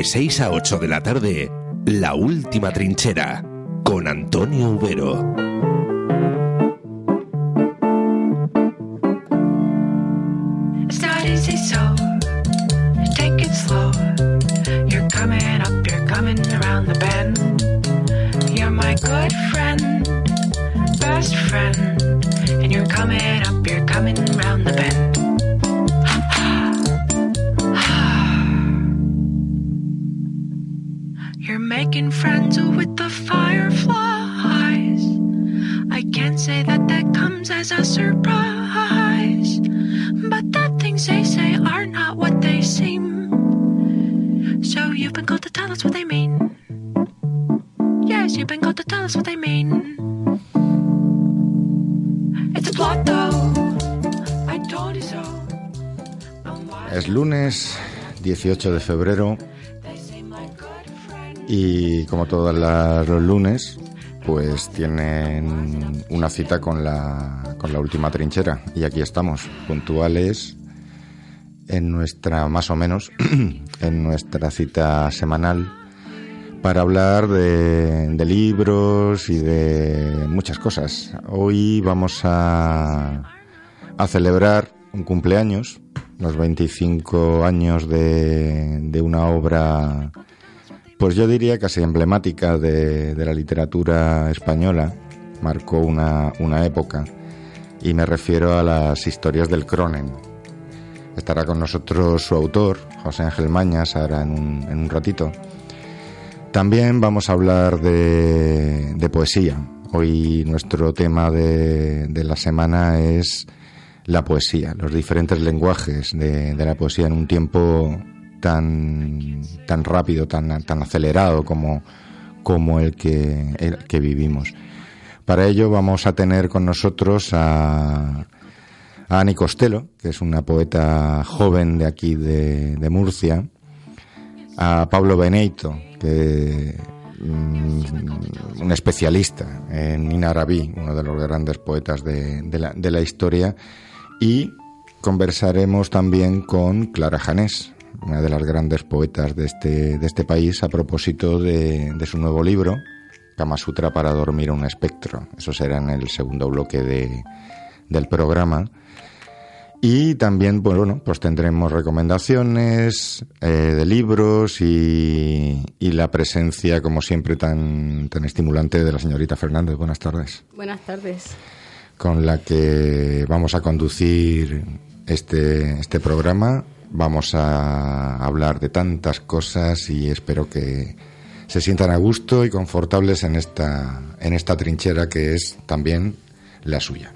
De 6 a 8 de la tarde, La Última Trinchera, con Antonio Ubero. 18 de febrero y como todos los lunes, pues tienen una cita con la, con la última trinchera. Y aquí estamos, puntuales en nuestra, más o menos, en nuestra cita semanal para hablar de, de libros y de muchas cosas. Hoy vamos a, a celebrar un cumpleaños, los 25 años de, una obra, pues yo diría casi emblemática de, la literatura española, marcó una, época, y me refiero a las historias del Cronen. Estará con nosotros su autor, José Ángel Mañas, ahora en un, en un ratito. También vamos a hablar de, de poesía. Hoy nuestro tema de la semana es la poesía, los diferentes lenguajes de, de la poesía en un tiempo tan, tan rápido, tan, tan acelerado como, como el, que, el que vivimos. Para ello vamos a tener con nosotros a, a Ani Costello, que es una poeta joven de aquí de, Murcia, a Pablo Beneito, que mm, un especialista en Inarabí, uno de los grandes poetas de, de la, de la historia, y conversaremos también con Clara Janés, una de las grandes poetas de este, de este país, a propósito de, de su nuevo libro, Kama Sutra para dormir un espectro. Eso será en el segundo bloque de, del programa. Y también, pues, bueno, pues tendremos recomendaciones eh, de libros y, y la presencia, como siempre, tan, tan estimulante de la señorita Fernández. Buenas tardes. Buenas tardes. Con la que vamos a conducir este, este programa. Vamos a hablar de tantas cosas y espero que se sientan a gusto y confortables en esta, en esta trinchera que es también la suya.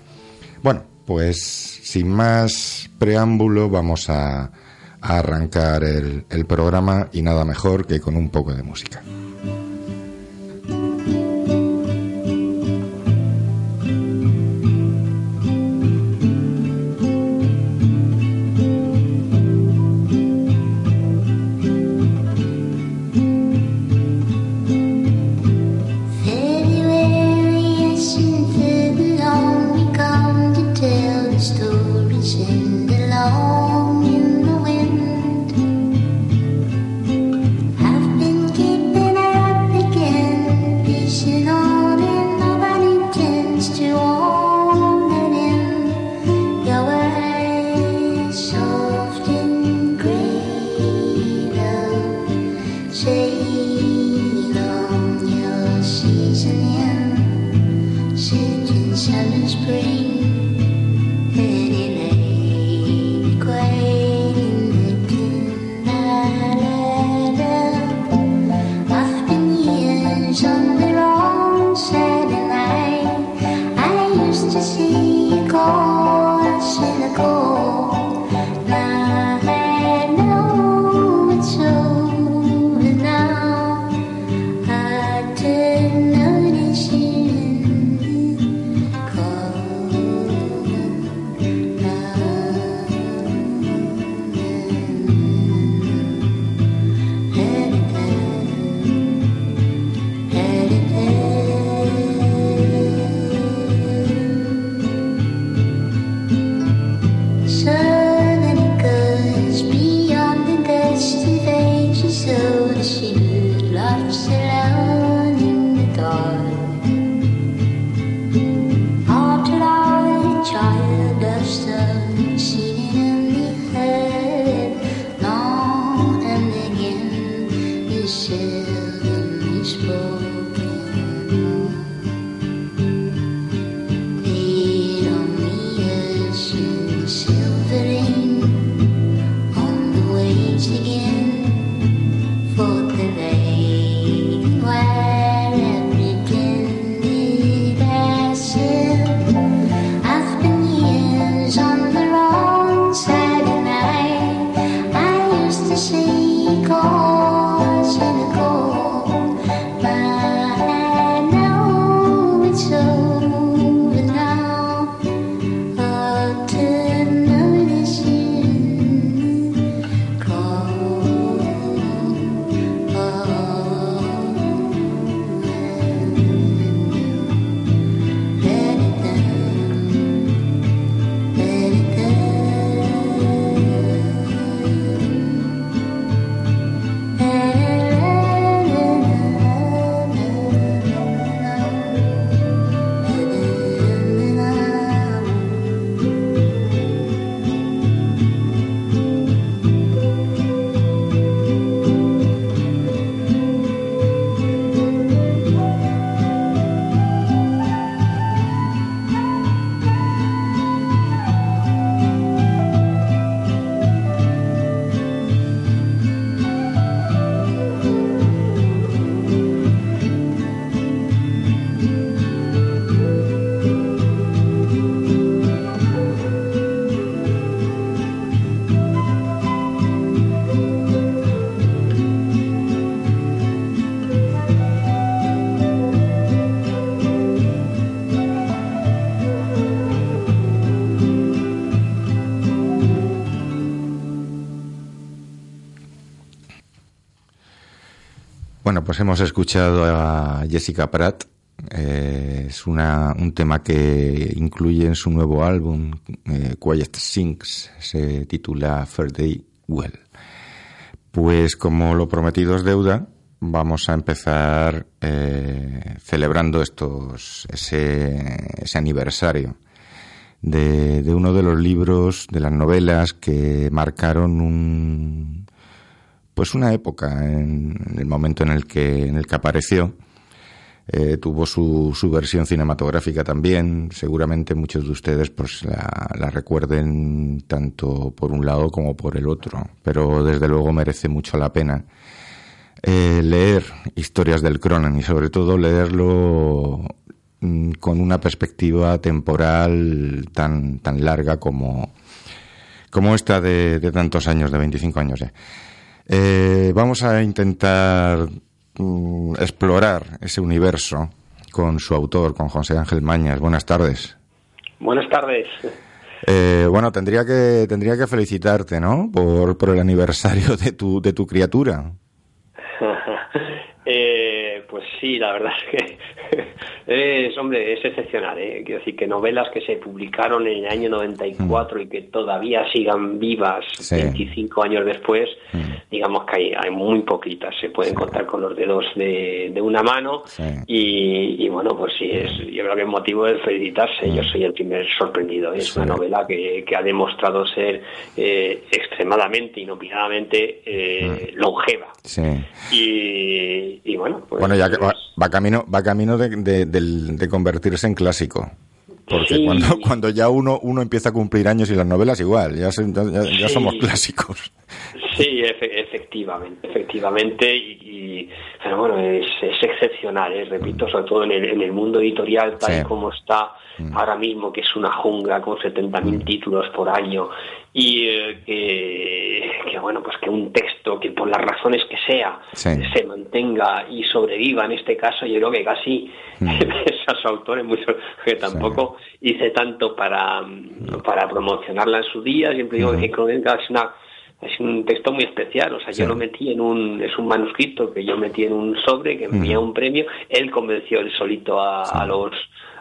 Bueno, pues sin más preámbulo vamos a, a arrancar el, el programa y nada mejor que con un poco de música. Bueno, pues hemos escuchado a Jessica Pratt. Eh, es una, un tema que incluye en su nuevo álbum, eh, Quiet Sinks, se titula Fair Day Well. Pues como lo prometido es deuda, vamos a empezar eh, celebrando estos, ese, ese aniversario de, de uno de los libros, de las novelas que marcaron un, pues una época en, el momento en el que, en el que apareció. Eh, tuvo su, su versión cinematográfica también. Seguramente muchos de ustedes pues la, recuerden tanto por un lado como por el otro. Pero desde luego merece mucho la pena eh, leer historias del Cronen y sobre todo leerlo mm, con una perspectiva temporal tan, tan larga como, como esta de, de tantos años, de 25 años ya. Eh, vamos a intentar mm, explorar ese universo con su autor, con José Ángel Mañas. Buenas tardes. Buenas tardes. Eh, bueno, tendría que tendría que felicitarte, ¿no? Por, por el aniversario de tu de tu criatura. Eh, pues sí, la verdad es que es, hombre, es excepcional. ¿eh? Quiero decir que novelas que se publicaron en el año 94 y que todavía sigan vivas Sí. 25 años después, Mm. digamos que hay, hay muy poquitas. Se pueden contar con los dedos de, de una mano. Sí. Y, y bueno, pues sí, es, yo creo que es motivo de felicitarse. Yo soy el primer sorprendido. Es Mm. Sí. una novela que, que ha demostrado ser eh, extremadamente, inopinadamente eh, longeva. Sí. Y, y bueno, pues, Bueno, ya que va, va camino va camino de, de- del- de convertirse en clásico. Porque Sí. cuando, cuando ya uno, uno empieza a cumplir años y las novelas igual, ya, se- ya, ya- ya Sí. somos clásicos. Sí, efe- efectivamente, efectivamente, y, y- pero bueno, es, es excepcional, ¿eh? repito, sobre todo en el, en el mundo editorial tal Sí. y como está ahora mismo, que es una jungla con 70.000 títulos por año, y eh, que, que, bueno, pues que un texto que por las razones que sea Sí. se mantenga y sobreviva en este caso, yo creo que casi ves a su autor en mucho, que tampoco hice tanto para, para promocionarla en su día, siempre digo que Crónica es una es un texto muy especial, o sea, Sí. yo lo metí en un, es un manuscrito que yo metí en un sobre que envía un premio, él convenció él solito a, a los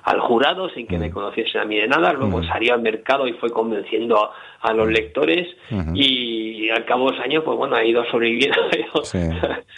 al jurado sin que me conociesen a mí de nada, luego salió al mercado y fue convenciendo a, a los lectores Ujú. y al cabo de los años, pues bueno, ha ido sobreviviendo, ha ido, Sí.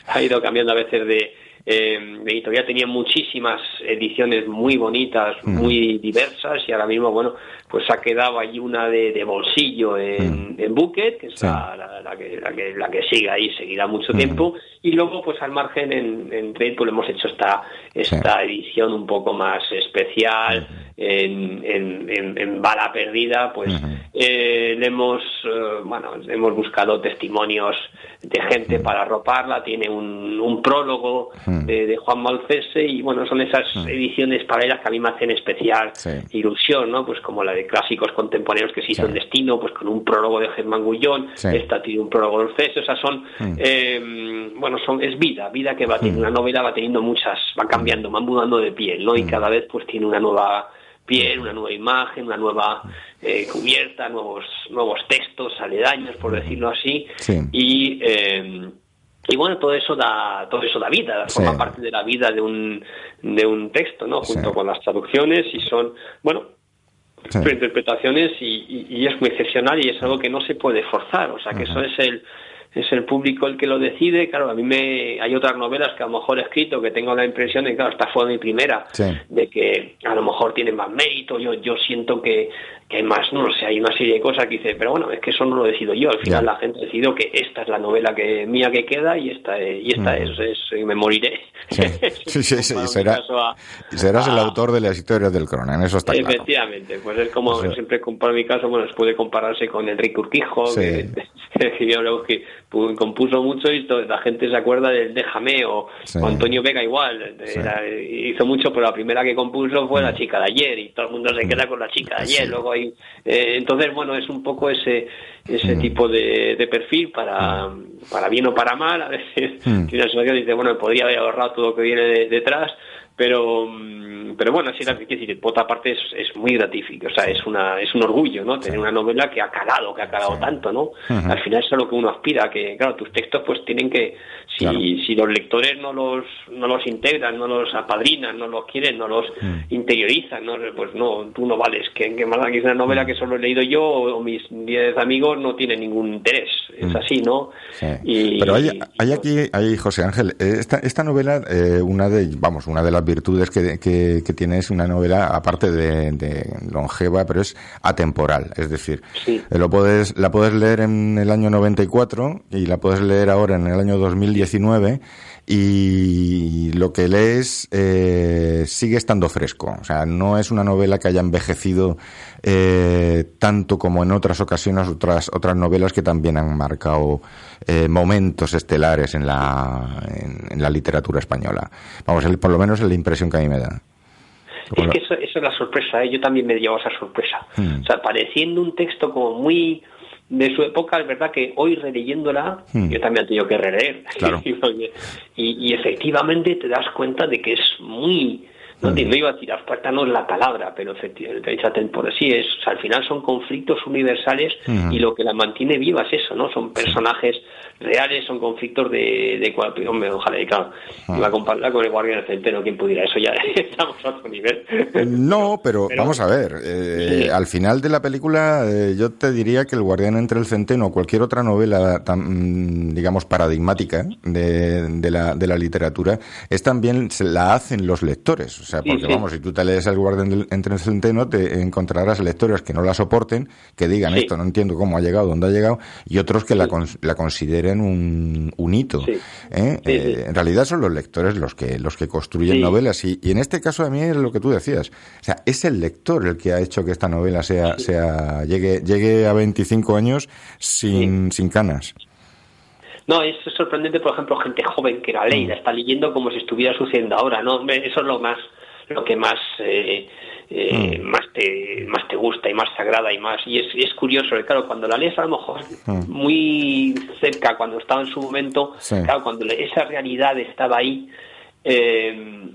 ha ido cambiando a veces de, Eh, la editorial tenía muchísimas ediciones muy bonitas, muy diversas y ahora mismo, bueno, pues ha quedado ahí una de, de bolsillo en, en Bucket, que es Sí. la, la- la que, la, que, la que sigue ahí, seguirá mucho tiempo, y luego pues al margen en, en Trade pues hemos hecho esta, esta edición un poco más especial, en, en, en, en bala perdida, pues eh, le hemos, eh, bueno, hemos buscado testimonios de gente para arroparla, tiene un, un prólogo de, de Juan Malcese y bueno, son esas ediciones paralelas que a mí me hacen especial Sí. ilusión, ¿no? Pues como la de clásicos contemporáneos que se hizo Sí. en Destino, pues con un prólogo de Germán Gullón, Sí. esta tiene un prólogo de Orfeo, o sea, son, eh, bueno, son, es vida, vida que va teniendo, una novela va teniendo muchas, va cambiando, va mudando de piel, ¿no? Y cada vez pues tiene una nueva piel, una nueva imagen, una nueva eh, cubierta, nuevos, nuevos textos aledaños, por decirlo así, Sí. y eh, y bueno todo eso da todo eso da vida forma Sí. parte de la vida de un de un texto no junto Sí. con las traducciones y son bueno interpretaciones y, y- y es muy excepcional y es algo que no se puede forzar o sea que eso es el es el público el que lo decide claro a mí me hay otras novelas que a lo mejor he escrito que tengo la impresión de que claro esta fue mi primera Sí. de que a lo mejor tiene más mérito yo yo siento que, que hay más no lo sé hay una serie de cosas que dice pero bueno es que eso no lo decido yo al final Ya. la gente decidió que esta es la novela que mía que queda y esta es- y esta es, es- y me moriré Sí, sí, sí, sí, Para un será- a- Y serás el autor de las historias del Cronan, eso está claro. Efectivamente, pues es como O sea- siempre comparo mi caso, bueno, puede compararse con Enrique Urquijo, Sí. que, que yo creo que pu- compuso mucho y la gente se acuerda del Déjame, o, Sí. Antonio Vega igual, era- hizo mucho, pero la primera que compuso fue La chica de ayer y todo el mundo se queda con La chica de ayer, Mm. Sí. luego hay, eh, entonces bueno, es un poco ese ese Mm. tipo de, de perfil para, para bien o para mal, a veces Mm. tiene una sensación y dice, bueno, podría haber ahorrado todo lo que viene de- detrás, pero mm, pero bueno, sí, la- quiero decir, por otra parte es, es muy gratificante, o sea, es una es un orgullo, ¿no? Tener una novela que ha calado, que ha calado Sí. tanto, ¿no? Al final es a lo que uno aspira, que claro, tus textos pues tienen que si, Claro. si los lectores no los no los integran, no los apadrinan, no los quieren, no los Mm. interiorizan, ¿no? Pues no, tú no vales, que, que más da que es una novela que solo he leído yo o, o mis 10 amigos no tienen ningún interés, es Mm. así, ¿no? Sí. Y- Pero hay, hay aquí, hay José Ángel, eh, esta, esta novela, eh, una de, vamos, una de las virtudes que, que, que tiene es una novela, aparte de, de longeva, pero es atemporal. Es decir, Sí. lo puedes, la puedes leer en el año 94 y la puedes leer ahora en el año 2019 y lo que lees eh, sigue estando fresco. O sea, no es una novela que haya envejecido eh, tanto como en otras ocasiones otras otras novelas que también han marcado eh, momentos estelares en la en, en la literatura española. Vamos, el- por lo menos es la impresión que a mí me da. Es que eso, eso es la sorpresa, ¿eh? yo también me llevo esa sorpresa. Hmm. O sea, pareciendo un texto como muy de su época, es verdad que hoy releyéndola, Hmm. yo también he tenido que releer. Claro. y, y efectivamente te das cuenta de que es muy... No, te- no iba a decir abstracta, no es la palabra, pero efectivamente, esa temporada sí es, o sea, al final son conflictos universales Hmm. y lo que la mantiene viva es eso, ¿no? Son personajes reales, son conflictos de, de cual, hombre, ojalá, y claro, Ah. iba a compararla con el guardián del centeno, ¿quién pudiera? Eso ya estamos a otro nivel. No, pero, Pero- vamos a ver. eh, Sí. Al final de la película, eh, yo te diría que El Guardián entre el Centeno o cualquier otra novela, tan, mm, digamos, paradigmática de, de la, de la literatura, es también, se la hacen los lectores. O sea, porque sí. vamos, si tú te lees El Guardián del- entre el Centeno, te encontrarás lectores que no la soporten, que digan Sí. esto, no entiendo cómo ha llegado, dónde ha llegado, y otros que la, cons- la consideren un, un hito. Sí. ¿eh? Eh, en realidad son los lectores los que, los que construyen novelas y, y en este caso a mí es lo que tú decías. O sea, es el lector el que ha hecho que esta novela sea, sea llegue, llegue a 25 años sin, sin canas. No, es sorprendente, por ejemplo, gente joven que la lee, Mm. la está leyendo como si estuviera sucediendo ahora, ¿no? Eso es lo más, lo que más, eh, eh, Mm. más te, más te gusta y más sagrada y más, y es, es curioso, claro, cuando la lees a lo mejor Mm. muy cerca, cuando estaba en su momento, Sí. claro, cuando esa realidad estaba ahí, eh,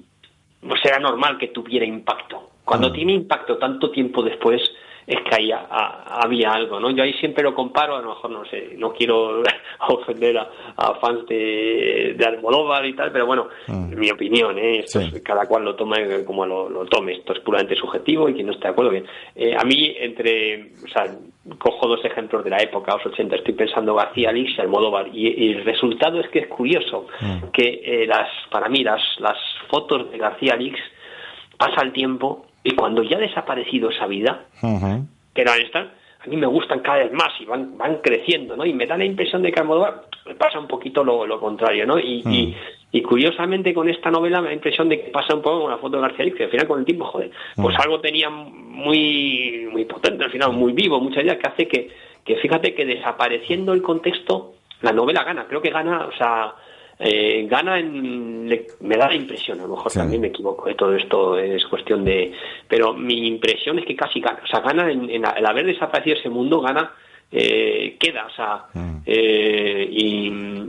pues era normal que tuviera impacto. Cuando Mm. tiene impacto tanto tiempo después, es que ahí a- a- había algo, ¿no? Yo ahí siempre lo comparo, a lo mejor no sé, no quiero ofender a, a fans de, de Almodóvar y tal, pero bueno, Mm. mi opinión, ¿eh? Esto Sí. es- cada cual lo toma como lo, lo tome, esto es puramente subjetivo y quien no esté de acuerdo, bien. Eh, a mí, entre, o sea, cojo dos ejemplos de la época, los 80, estoy pensando García Lix y Almodóvar, y, y el resultado es que es curioso, que eh, las, para mí las, las fotos de García Lix pasa el tiempo y cuando ya ha desaparecido esa vida, que eran estas, a mí me gustan cada vez más y van, van creciendo, ¿no? Y me da la impresión de que Almodóvar me pasa un poquito lo, lo contrario, ¿no? Y, y, y curiosamente con esta novela me da la impresión de que pasa un poco con la foto de García Lix, que al final con el tiempo, joder, pues algo tenía muy, muy potente, al final muy vivo, mucha idea que hace que, que fíjate que desapareciendo el contexto, la novela gana, creo que gana, o sea, eh, gana en, me da la impresión, a lo mejor Sí. también me equivoco, de todo esto es cuestión de, pero mi impresión es que casi gana, o sea, gana en, en el haber desaparecido ese mundo, gana, eh, queda, o sea, Mm. eh, y,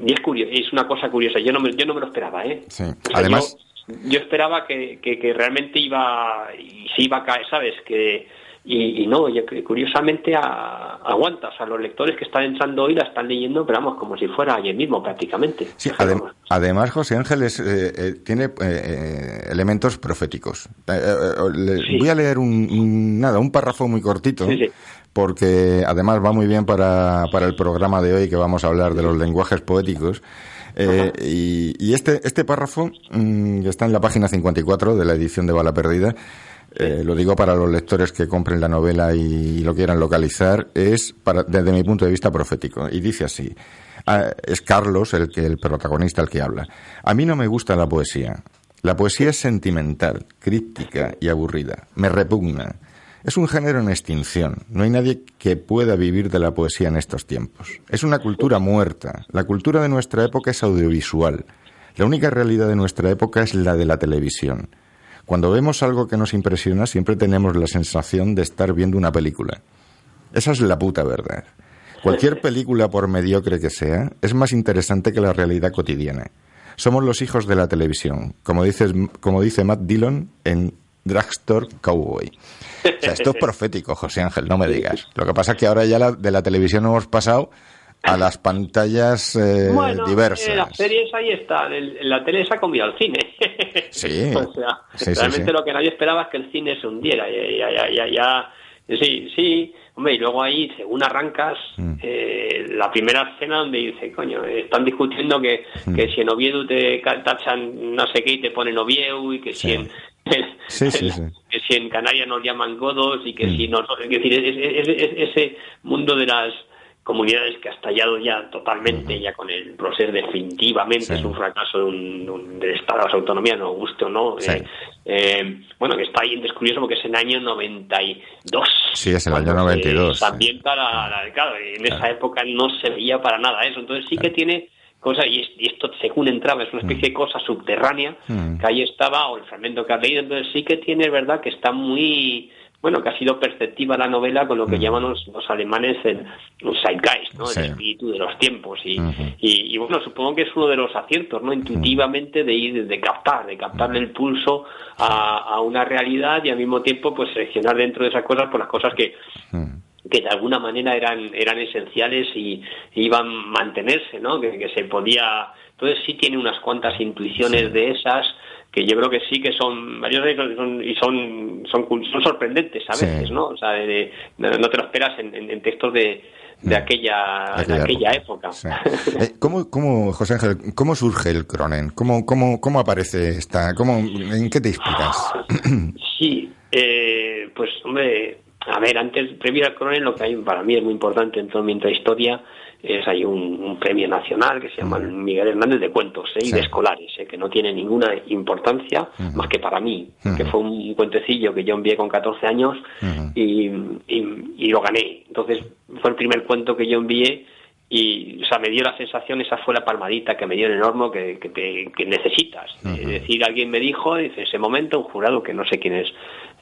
y es curioso, es una cosa curiosa, yo no me, yo no me lo esperaba, ¿eh? Sí. O sea, Además- yo, yo esperaba que, que, que realmente iba, y se iba a caer, ¿sabes? Que, y, y no, que curiosamente a- aguanta, o sea, los lectores que están entrando hoy la están leyendo, pero vamos, como si fuera ayer mismo prácticamente. Sí, adem- vamos. además José Ángel es, eh, eh, tiene eh, eh, elementos proféticos. Eh, eh, le- Sí. Voy a leer un, un- nada, un párrafo muy cortito, Sí, sí. porque además va muy bien para, para el programa de hoy que vamos a hablar de los lenguajes poéticos. Eh, y, y este, este párrafo mm, está en la página 54 de la edición de Bala Perdida. Eh, lo digo para los lectores que compren la novela y, lo quieran localizar, es para, desde mi punto de vista profético. Y dice así, ah, es Carlos el que el protagonista el que habla. A mí no me gusta la poesía. La poesía es sentimental, críptica y aburrida. Me repugna. Es un género en extinción. No hay nadie que pueda vivir de la poesía en estos tiempos. Es una cultura muerta. La cultura de nuestra época es audiovisual. La única realidad de nuestra época es la de la televisión. Cuando vemos algo que nos impresiona, siempre tenemos la sensación de estar viendo una película. Esa es la puta verdad. Cualquier película, por mediocre que sea, es más interesante que la realidad cotidiana. Somos los hijos de la televisión, como, dices, como dice Matt Dillon en Drugstore Cowboy. O sea, esto es profético, José Ángel, no me digas. Lo que pasa es que ahora ya la- de la televisión hemos pasado a las pantallas eh, Bueno, diversas. eh, las series ahí están, el- la tele se ha comido al cine. Sí. o sea, Sí, realmente sí. lo que nadie esperaba es que el cine se hundiera. Ya, ya, ya, ya, ya. Sí, sí, hombre, y luego ahí, según arrancas, Mm. eh, la primera escena donde dice, coño, están discutiendo que, Mm. que si en Oviedo te tachan no sé qué y te ponen Oviedo y que si en... Sí, sí, sí. que si en Canarias nos llaman godos y que Mm. si nos... Es decir, es- es- es- es- ese mundo de las comunidades que ha estallado ya totalmente, ya con el proceso definitivamente, Sí. es un fracaso de un, de un- del Estado de las autonomías, no guste o no. Sí. eh, eh, bueno, que está ahí es curioso porque es en el año 92. Sí, es el año cuando 92, Se sí. ambienta la, la- claro, en Claro. esa época no se veía para nada eso, entonces sí que tiene cosas, y, es- y esto según entraba, es una especie de cosa subterránea Mm. que ahí estaba, o el fragmento que has leído, entonces sí que tiene, es verdad, que está muy, bueno, que ha sido perceptiva la novela con lo que llaman los, los alemanes el, el zeitgeist, ¿no? Mm. Sí. El espíritu de los tiempos. Y, Ujú. y, y, bueno, supongo que es uno de los aciertos, ¿no? Intuitivamente de ir, de captar, de captarle el pulso a, a una realidad y al mismo tiempo, pues seleccionar dentro de esas cosas, pues las cosas que, Mm. que de alguna manera eran eran esenciales y, y iban a mantenerse, ¿no? Que, que se podía... Entonces sí tiene unas cuantas intuiciones de esas que yo creo que sí que son varios de ellos son- y son son son sorprendentes a Sí. veces, ¿no? O sea, de- de- no, te lo esperas en, en- en textos de, de aquella, de Aquella aquella época. época. Sí. Eh, ¿Cómo, cómo, José Ángel, cómo surge el Cronen? ¿Cómo, cómo, cómo aparece esta? Cómo, ¿En qué te inspiras? Sí, eh, pues hombre, a ver, antes, previo al Cronen, lo que hay para mí es muy importante en toda mi historia es hay un, un premio nacional que se llama el Miguel Hernández de Cuentos ¿eh? y de Escolares, ¿eh? que no tiene ninguna importancia más que para mí, que fue un cuentecillo que yo envié con 14 años y, y- y lo gané. Entonces fue el primer cuento que yo envié y o sea, me dio la sensación, esa fue la palmadita que me dio en el horno que, que, te- que necesitas. Es decir, alguien me dijo, dice, en ese momento, un jurado que no sé quiénes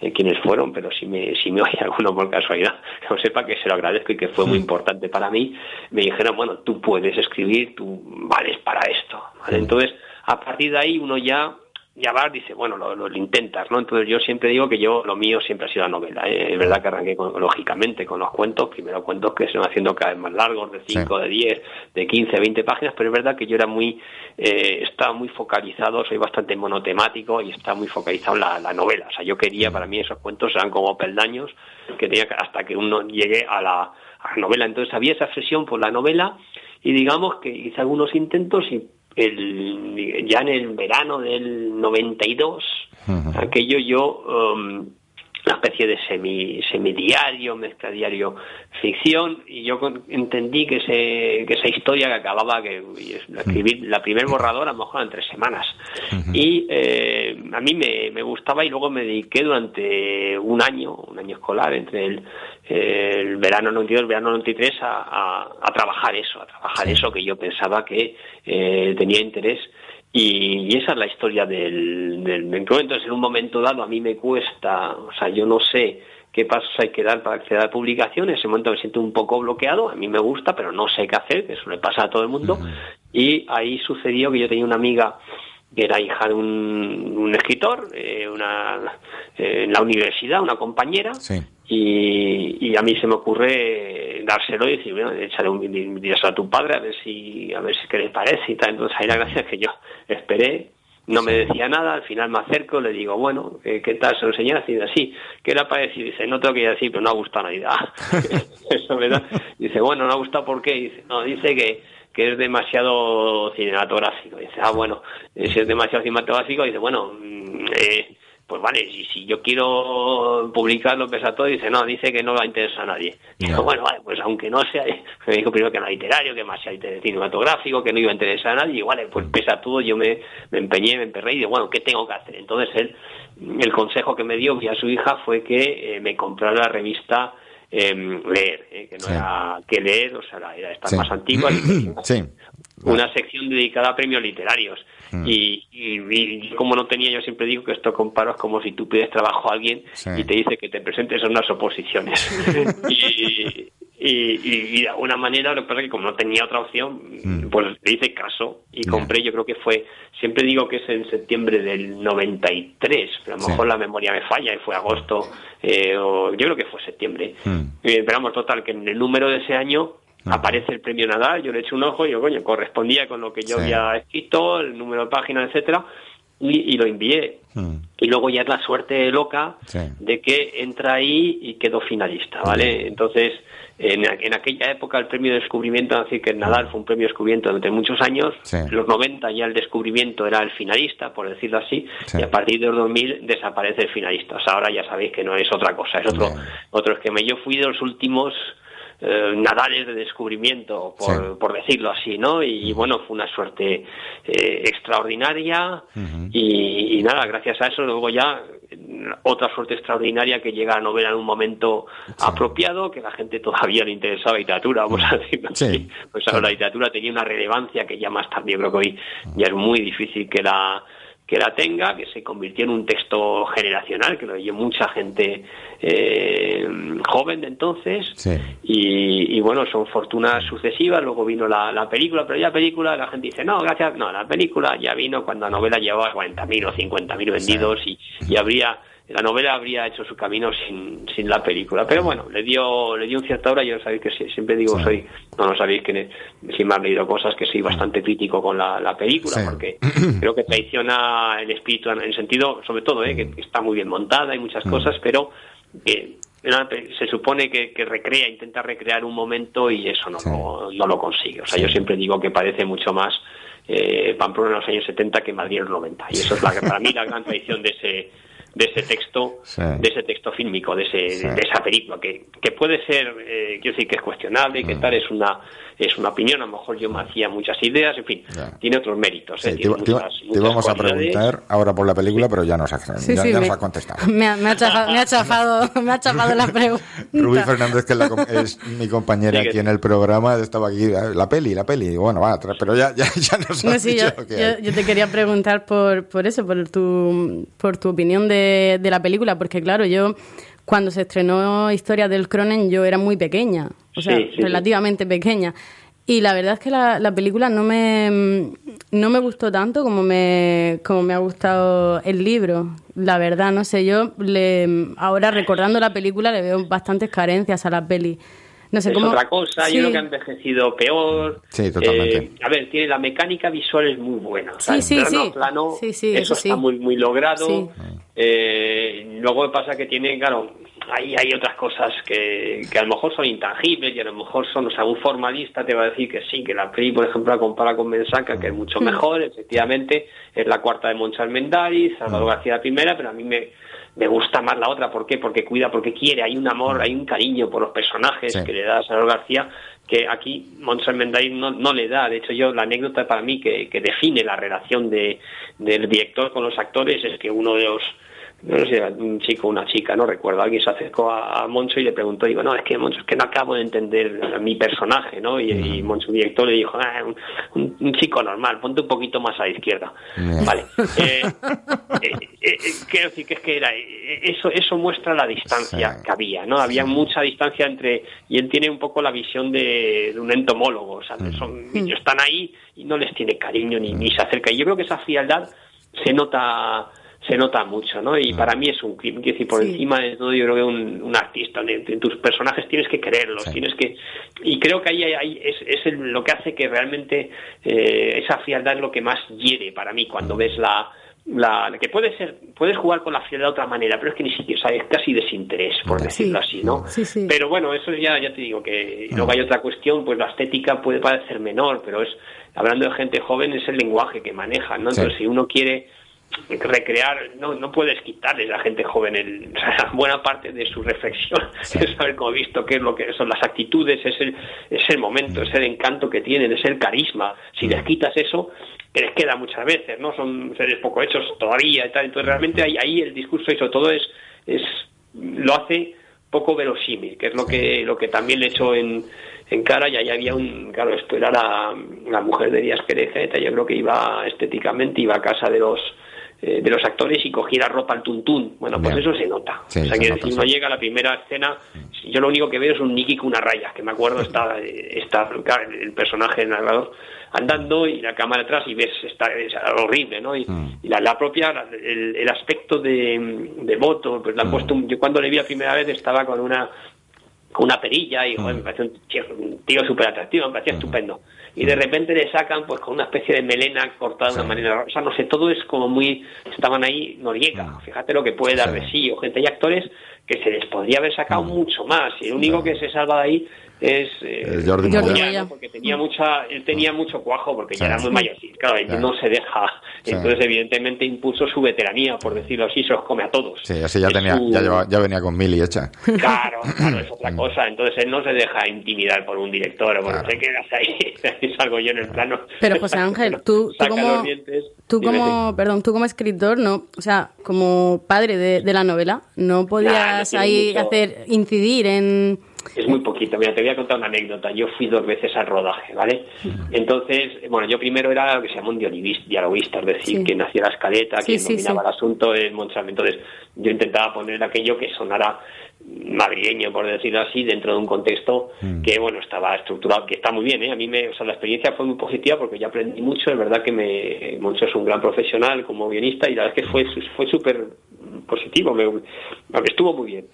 eh, quiénes fueron, pero si me, si me oye alguno por casualidad, que lo sepa que se lo agradezco y que fue muy importante para mí, me dijeron, bueno, tú puedes escribir, tú vales para esto. ¿vale? Entonces, a partir de ahí uno ya Yabar dice, bueno, lo, lo intentas, ¿no? Entonces yo siempre digo que yo, lo mío siempre ha sido la novela. ¿eh? Es verdad que arranqué con- lógicamente con los cuentos, primero cuentos que se van haciendo cada vez más largos, de 5, de 10, de 15, 20 páginas, pero es verdad que yo era muy, eh, estaba muy focalizado, soy bastante monotemático y estaba muy focalizado en la, la novela. O sea, yo quería, para mí esos cuentos eran como peldaños que tenía que- hasta que uno llegue a la, a la novela. Entonces había esa obsesión por la novela y digamos que hice algunos intentos y el, ya en el verano del 92, aquello yo, um, una especie de semi, semidiario, mezcla diario ficción, y yo entendí que, ese, que esa historia que acababa, que y es- la primer borrador a lo mejor en tres semanas. Y eh, a mí me, me gustaba y luego me dediqué durante un año, un año escolar, entre el, el verano 92 y el verano 93, a, a, a trabajar eso, a trabajar eso que yo pensaba que eh, tenía interés. Y, esa es la historia del, del mentor. Entonces, en un momento dado, a mí me cuesta, o sea, yo no sé qué pasos hay que dar para acceder a la publicación. En ese momento me siento un poco bloqueado. A mí me gusta, pero no sé qué hacer, que eso le pasa a todo el mundo. Y ahí sucedió que yo tenía una amiga que era hija de un, un escritor, eh, una, eh, en la universidad, una compañera, Sí. Y, y a mí se me ocurre dárselo y decir, bueno, echarle un di- díselo a tu padre a ver si a ver si qué le parece y tal. Entonces ahí la gracia es que yo esperé, no me decía nada, al final me acerco, le digo, bueno, ¿qué, qué tal? Se lo enseñas y dice, así, ¿qué le ha parecido? Dice, no tengo que decir, pero no ha gustado. Y "Ah". Eso me da. Dice, bueno, no ha gustado ¿por qué? Dice, no, dice que que es demasiado cinematográfico. Dice, ah, bueno, si es demasiado cinematográfico, dice, bueno, mm, eh, pues vale, y si yo quiero publicarlo, pesa todo, dice, no, dice que no le interesa a nadie. Digo, bueno, vale, pues aunque no sea, me dijo primero que no era literario, que más sea cinematográfico, que no iba a interesar a nadie, y vale, pues pesa todo, yo me, me empeñé, me emperré y digo, bueno, ¿qué tengo que hacer? Entonces él, el consejo que me dio vía su hija fue que eh, me comprara la revista eh, Leer, eh, que no Sí. era que leer, o sea, era- era esta Sí. más antigua, y tenía Sí. una sección dedicada a premios literarios. Mm. Y, y- y como no tenía, yo siempre digo que esto comparo es como si tú pides trabajo a alguien Sí. y te dice que te presentes a unas oposiciones. y, y, y- y de alguna manera, lo que pasa es que como no tenía otra opción, Mm. pues le hice caso y compré, yo creo que fue, siempre digo que es en septiembre del 93, pero a lo Sí. mejor la memoria me falla y fue agosto, eh, o yo creo que fue septiembre. Mm. Eh, pero vamos, total, que en el número de ese año aparece el premio Nadal, yo le eché un ojo y yo, coño, correspondía con lo que yo Sí. había escrito, el número de páginas, etcétera, y, y lo envié. Mm. Y luego ya es la suerte loca Sí. de que entra ahí y quedó finalista, ¿vale? Entonces, en, en aquella época el premio de descubrimiento, es decir, que el Nadal fue un premio de descubrimiento durante muchos años, Sí. en los 90 ya el descubrimiento era el finalista, por decirlo así, Sí. y a partir de los 2000 desaparece el finalista. O sea, ahora ya sabéis que no es otra cosa, es otro, Bien. otro esquema. Yo fui de los últimos eh, nadales de descubrimiento, por, Sí. por decirlo así, ¿no? Y bueno, fue una suerte eh, extraordinaria y, y nada, gracias a eso luego ya otra suerte extraordinaria que llega a novela en un momento apropiado, que la gente todavía le interesaba la literatura, vamos a decirlo Sí. así. Pues ahora la literatura tenía una relevancia que ya más tarde yo creo que hoy ya es muy difícil que la que la tenga, que se convirtió en un texto generacional, que lo leyó mucha gente eh, joven de entonces, Sí. y, y bueno, son fortunas sucesivas, luego vino la, la película, pero ya película la gente dice, no, gracias, no, la película ya vino cuando la novela llevaba 40.000 o 50.000 vendidos y, y habría la novela habría hecho su camino sin, sin la película. Pero bueno, le dio le dio un cierta hora, yo sabéis que si- siempre digo, Sí. soy, no lo sabéis que si me han leído cosas, que soy bastante crítico con la, la película, Sí. porque creo que traiciona el espíritu en, en sentido, sobre todo, ¿eh? que, está muy bien montada y muchas cosas, pero que se supone que, que recrea, intenta recrear un momento y eso no, no lo consigue. O sea, yo siempre digo que parece mucho más eh, Pamplona en los años 70 que Madrid en los 90. Y eso es la, para mí la gran traición de ese de ese texto Sí. de ese texto fílmico de ese Sí. de esa película que, que puede ser eh, quiero decir que es cuestionable que Mm. tal es una es una opinión a lo mejor yo me hacía muchas ideas en fin Ya. tiene otros méritos Sí, eh, te, tiene iba- te iba- muchas- te muchas íbamos a preguntar ahora por la película, pero ya nos Sí, ya, sí, ya me, nos contestado. Me ha, me ha chafado, me ha chafado, me ha chafado la pregunta. Rubí Fernández, que es, la com- es mi compañera Sí, que aquí en el programa, estaba aquí, "Ah, la peli, la peli. Bueno, va, pero ya, ya, ya nos No, dicho yo, que yo te quería preguntar por, por eso, por tu, por tu opinión de, de la película, porque claro, yo cuando se estrenó Historia del Cronen yo era muy pequeña, o sea, Sí, sí, sí. relativamente pequeña. Y la verdad es que la, la película no me, no me gustó tanto como me, como me ha gustado el libro. La verdad, no sé, yo le, ahora recordando la película le veo bastantes carencias a la peli. No sé es cómo. otra cosa, Sí. yo creo que ha envejecido peor. Sí, totalmente. Eh, a ver, tiene la mecánica visual es muy buena. o sea, Sí, sí, el plano sí. plano, Sí, sí, eso, eso sí. está muy, muy logrado. Sí. Eh, luego pasa que tiene, claro, ahí hay otras cosas que, que a lo mejor son intangibles y a lo mejor son, o sea, un formalista te va a decir que sí, que la peli, por ejemplo, la compara con Mensaca, que es Mm. mucho mejor, efectivamente, es la cuarta de Moncho Almendaris, Salvador Mm. García la primera, pero a mí me, me gusta más la otra, ¿por qué? Porque cuida, porque quiere, hay un amor, hay un cariño por los personajes Sí. que le da a Salvador García que aquí Almendaris no, no le da. De hecho, yo la anécdota para mí que, que define la relación de, del director con los actores es que uno de los no sé si era un chico o una chica, no recuerdo, alguien se acercó a, a Moncho y le preguntó, digo, no, es que Moncho, es que no acabo de entender a mi personaje, ¿no? Y, y Moncho, el director, le dijo, ah, un, un- un chico normal, ponte un poquito más a la izquierda. Bien. Vale. Eh, eh, eh, eh, quiero decir que es que era, eso, eso muestra la distancia Sí. que había, ¿no? Había mucha distancia entre, y él tiene un poco la visión de, de un entomólogo, o sea, son, niños están ahí y no les tiene cariño ni, ni se acerca. Y yo creo que esa frialdad se nota se nota mucho, ¿no? Y para mí es un crimen, quiero decir, por Sí. encima de todo yo creo que un, un artista, en, en tus personajes tienes que quererlos, Sí. tienes que... Y creo que ahí, hay- hay- es, es el- lo que hace que realmente eh, esa frialdad es lo que más hiere para mí cuando ves la... La, que puede ser, puedes jugar con la frialdad de otra manera, pero es que ni siquiera, o sea, es casi desinterés, por Sí. decirlo así, ¿no? Sí, sí. Pero bueno, eso ya, ya te digo que y luego hay otra cuestión, pues la estética puede parecer menor, pero es, hablando de gente joven, es el lenguaje que manejan, ¿no? Sí. Entonces, si uno quiere recrear, no, no puedes quitarle a la gente joven el, o sea, buena parte de su reflexión, Sí. es saber como visto qué es lo que son las actitudes, es el, es el momento, es el encanto que tienen, es el carisma. Si les quitas eso, que les queda muchas veces, ¿no? Son seres poco hechos todavía y tal. Entonces realmente ahí, ahí el discurso y sobre todo es, es lo hace poco verosímil, que es lo que lo que también le echó en, en cara y ahí había un, claro, esto era la, la mujer de Díaz Querejeta, yo creo que iba estéticamente, iba a casa de los eh, de los actores y cogiera ropa al tuntún. Bueno, pues Bien. eso se nota. Sí, o sea, se que nota, si sí. uno llega a la primera escena, yo lo único que veo es un Nicky con una raya, que me acuerdo está, eh, está el personaje del narrador andando y la cámara atrás y ves está es horrible no y, Mm. y la, la propia la- el, el aspecto de, de voto pues la han Mm. puesto yo cuando le vi la primera vez estaba con una con una perilla y joder, Mm. me pareció un tío, súper atractivo, me parecía estupendo. Y de repente le sacan pues con una especie de melena cortada de una manera. O sea, no sé, todo es como muy... Estaban ahí Noriega, fíjate lo que puede dar Sí. de sí, o gente y actores que se les podría haber sacado mucho más. Y el único que se salva de ahí es... eh, Jordi Jordi Moya. Moya. ¿no? porque tenía mucha él tenía mucho cuajo porque Sí. ya era muy mayor sí, claro él Claro. no se deja Sí. entonces evidentemente impuso su veteranía por decirlo así se los come a todos Sí, así ya Es tenía, su- ya, lleva- ya venía con Mili hecha. Claro, claro, es otra cosa. Entonces él no se deja intimidar por un director o por Claro. no sé qué, hasta ahí, salgo yo en el plano. Pero José Ángel, tú, como, dientes. tú Dime, como, perdón, tú como escritor, no, o sea, como padre de, de la novela, no podías ahí mucho- hacer incidir en, Es muy poquito. Mira, te voy a contar una anécdota. Yo fui dos veces al rodaje, ¿vale? Entonces, bueno, yo primero era lo que se llama un dialoguis- dialoguista, es decir, Sí. quien hacía la escaleta, Sí, quien sí, dominaba sí. el asunto, el Montsant. Entonces, yo intentaba poner aquello que sonara madrileño, por decirlo así, dentro de un contexto que, bueno, estaba estructurado, que está muy bien, ¿eh? A mí me, o sea, la experiencia fue muy positiva porque yo aprendí mucho, es verdad que me, Moncho es un gran profesional como guionista y la verdad es que fue, fue súper positivo, me, estuvo muy bien.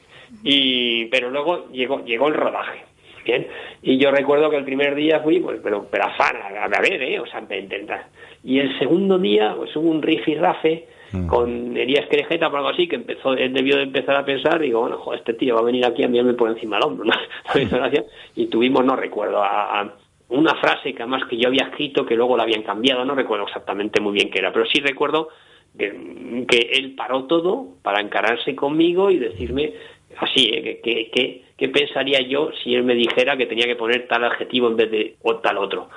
Y, pero luego llegó, llegó el rodaje. Bien, y yo recuerdo que el primer día fui, pues, pero, pero afán, a, a ver, ¿eh? O sea, intentar. Y el segundo día, pues hubo un riff y rafe con Elías Querejeta o algo así, que empezó, él debió de empezar a pensar, y digo, bueno, joder, este tío va a venir aquí a enviarme por encima del hombro, ¿no? Gracia. y tuvimos, no recuerdo, a, a una frase que además que yo había escrito, que luego la habían cambiado, no recuerdo exactamente muy bien qué era, pero sí recuerdo que, que él paró todo para encararse conmigo y decirme así, ¿eh? que, que, que- ¿qué pensaría yo si él me dijera que tenía que poner tal adjetivo en vez de o tal otro?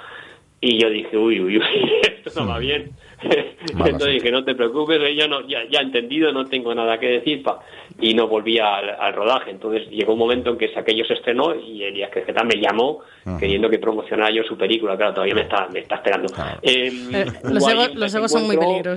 Y yo dije, uy, uy, uy, esto no va bien. Mala Entonces dije, no te preocupes, eh, yo no, ya, ya he entendido, no tengo nada que decir, pa. y no volví al, al rodaje. Entonces llegó un momento en que aquello se estrenó y Elías Querejeta me llamó Ajá. queriendo que promocionara yo su película. Claro, todavía me está, me está esperando. Claro. Eh, Eh, los egos, un los egos son muy desencuentro.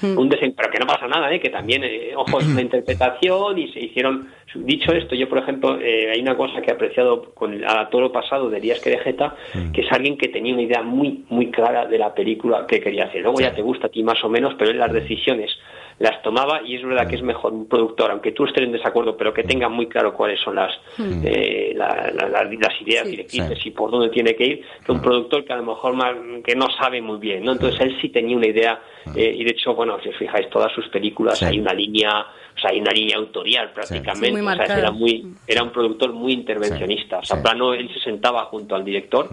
Peligrosos. un desen- pero que no pasa nada, ¿eh? que también, eh, ojo, es una interpretación y se hicieron. Dicho esto, yo, por ejemplo, eh, hay una cosa que he apreciado con a todo lo pasado de Elías Querejeta, que es alguien que tenía una idea muy, muy clara de la película que quería hacer. Luego ya te gusta a ti más o menos, pero él las decisiones las tomaba y es verdad que es mejor un productor, aunque tú estés en desacuerdo, pero que tenga muy claro cuáles son las, eh, la- la- la- las ideas directrices Sí. y por dónde tiene que ir, que un productor que a lo mejor más, que no sabe muy bien, ¿no? Entonces él sí tenía una idea eh, y de hecho, bueno, si os fijáis, todas sus películas Sí. hay una línea, o sea, hay una línea autorial prácticamente, Sí, muy o sea, era muy, era un productor muy intervencionista, o sea, Sí. plano él se sentaba junto al director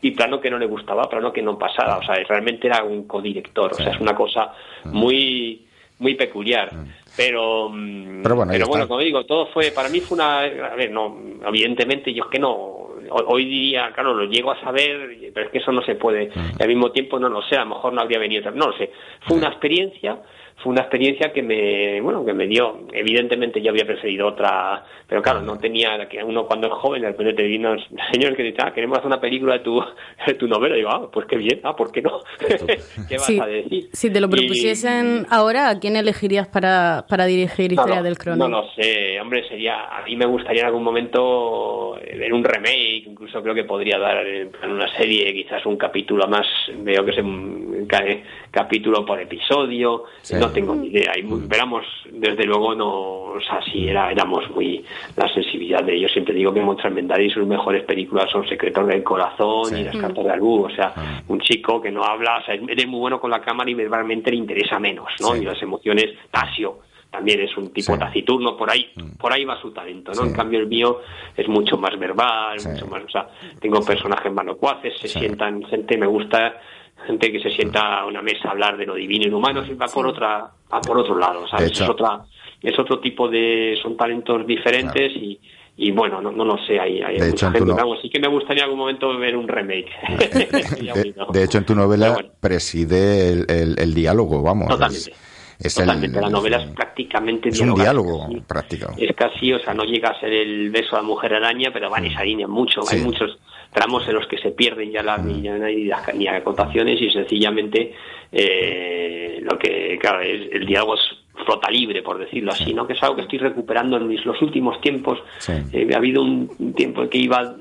y plano que no le gustaba, plano que no pasaba, o sea, realmente era un codirector, o sea, es una cosa muy muy peculiar. Pero, mm, Pero bueno, ahí está. como digo, todo fue, para mí fue una, a ver, no, evidentemente yo es que no, ho- hoy diría, claro, lo llego a saber, pero es que eso no se puede, y al mismo tiempo no lo sé, a lo mejor no habría venido, no lo sé. Fue una experiencia, fue una experiencia que me, bueno, que me dio, evidentemente yo había preferido otra, pero claro, no tenía, que uno cuando es joven, de repente te viene un señor que dice, ah, queremos hacer una película de tu, de tu novela, y digo, ah, pues qué bien, ah, ¿por qué no? ¿Qué vas Sí. a decir? Si te lo Y- propusiesen ahora, ¿a quién elegirías para, para dirigir Historia no, del no, Cronen? No lo sé, hombre, sería. A mí me gustaría en algún momento eh, ver un remake, incluso creo que podría dar en una serie, quizás un capítulo más, veo que es un ca- capítulo por episodio, Sí. no tengo ni idea. Y muy- veramos, desde luego, no, o sea, sí, era, éramos muy. La sensibilidad de ellos, siempre digo que Montreal Mendari sus mejores películas son Secretos del Corazón Sí. y Las Cartas de Albu, o sea, un chico que no habla, o sea, es muy bueno con la cámara y verbalmente le interesa menos, ¿no? Sí. Y las emociones, Tasio también es un tipo Sí. taciturno, por ahí, por ahí va su talento, ¿no? Sí. En cambio el mío es mucho más verbal, Sí. mucho más, o sea, tengo personajes más locuaces, se sientan, gente me gusta, gente que se sienta a una mesa a hablar de lo divino y lo humano, va por otra, va por otro lado, ¿sabes? es otra, es otro tipo de, son talentos diferentes y y bueno, no, no lo sé, hay, hay De mucha hecho, gente, no- vamos, sí que me gustaría en algún momento ver un remake. De, hecho, en tu novela bueno. preside el, el- el diálogo, vamos. Totalmente. Es, es Totalmente, el- la novela es prácticamente es un diálogo práctico. Es casi, o sea, no llega a ser el beso a la mujer araña, pero va en esa línea mucho. Sí. Hay muchos tramos en los que se pierden ya las ni, ya no hay las- ni acotaciones y sencillamente eh, lo que, claro, es, el diálogo es flota libre, por decirlo así, ¿no? Que es algo que estoy recuperando en mis, los últimos tiempos. Sí. Eh, ha habido un, un tiempo en que iba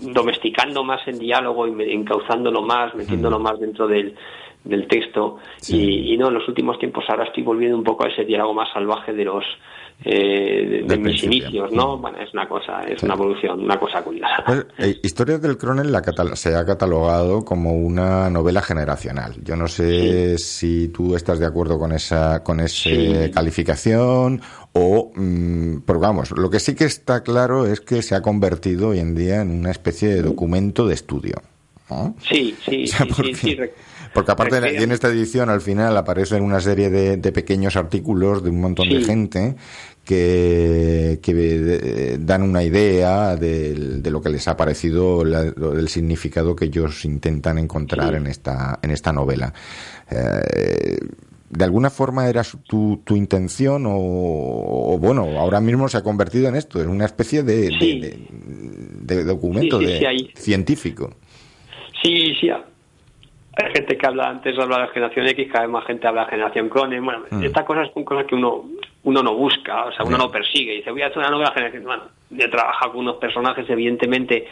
domesticando más el diálogo y me- encauzándolo más, metiéndolo más dentro del, del texto. Sí. Y, y no, en los últimos tiempos ahora estoy volviendo un poco a ese diálogo más salvaje de los eh, de, mis inicios, ¿no? Bueno, es una cosa, es Sí. una evolución, una cosa curiosa. Pues, eh, Historias del Cronen la se ha catalogado como una novela generacional. Yo no sé si tú estás de acuerdo con esa con esa Sí. calificación o, mm, pero vamos, lo que sí que está claro es que se ha convertido hoy en día en una especie de documento de estudio. ¿no? Sí, sí, O sea, sí, porque, sí, porque aparte y en esta edición al final aparecen una serie de, de pequeños artículos de un montón de gente que, que eh, dan una idea del- de, lo que les ha parecido la- del significado que ellos intentan encontrar Sí. en esta en esta novela. Eh, ¿De alguna forma era tu, tu intención o, o, bueno, ahora mismo se ha convertido en esto, en una especie de, de- Sí. de, de documento Sí, sí, de- científico? Sí, sí. Hay gente que habla, antes hablaba de la generación X, cada vez más gente habla de la generación Cronen. Bueno, Mm. estas cosas son cosas que uno uno no busca, o sea, uno no persigue. Dice, voy a hacer una novela generación. Bueno, yo he trabajado con unos personajes, evidentemente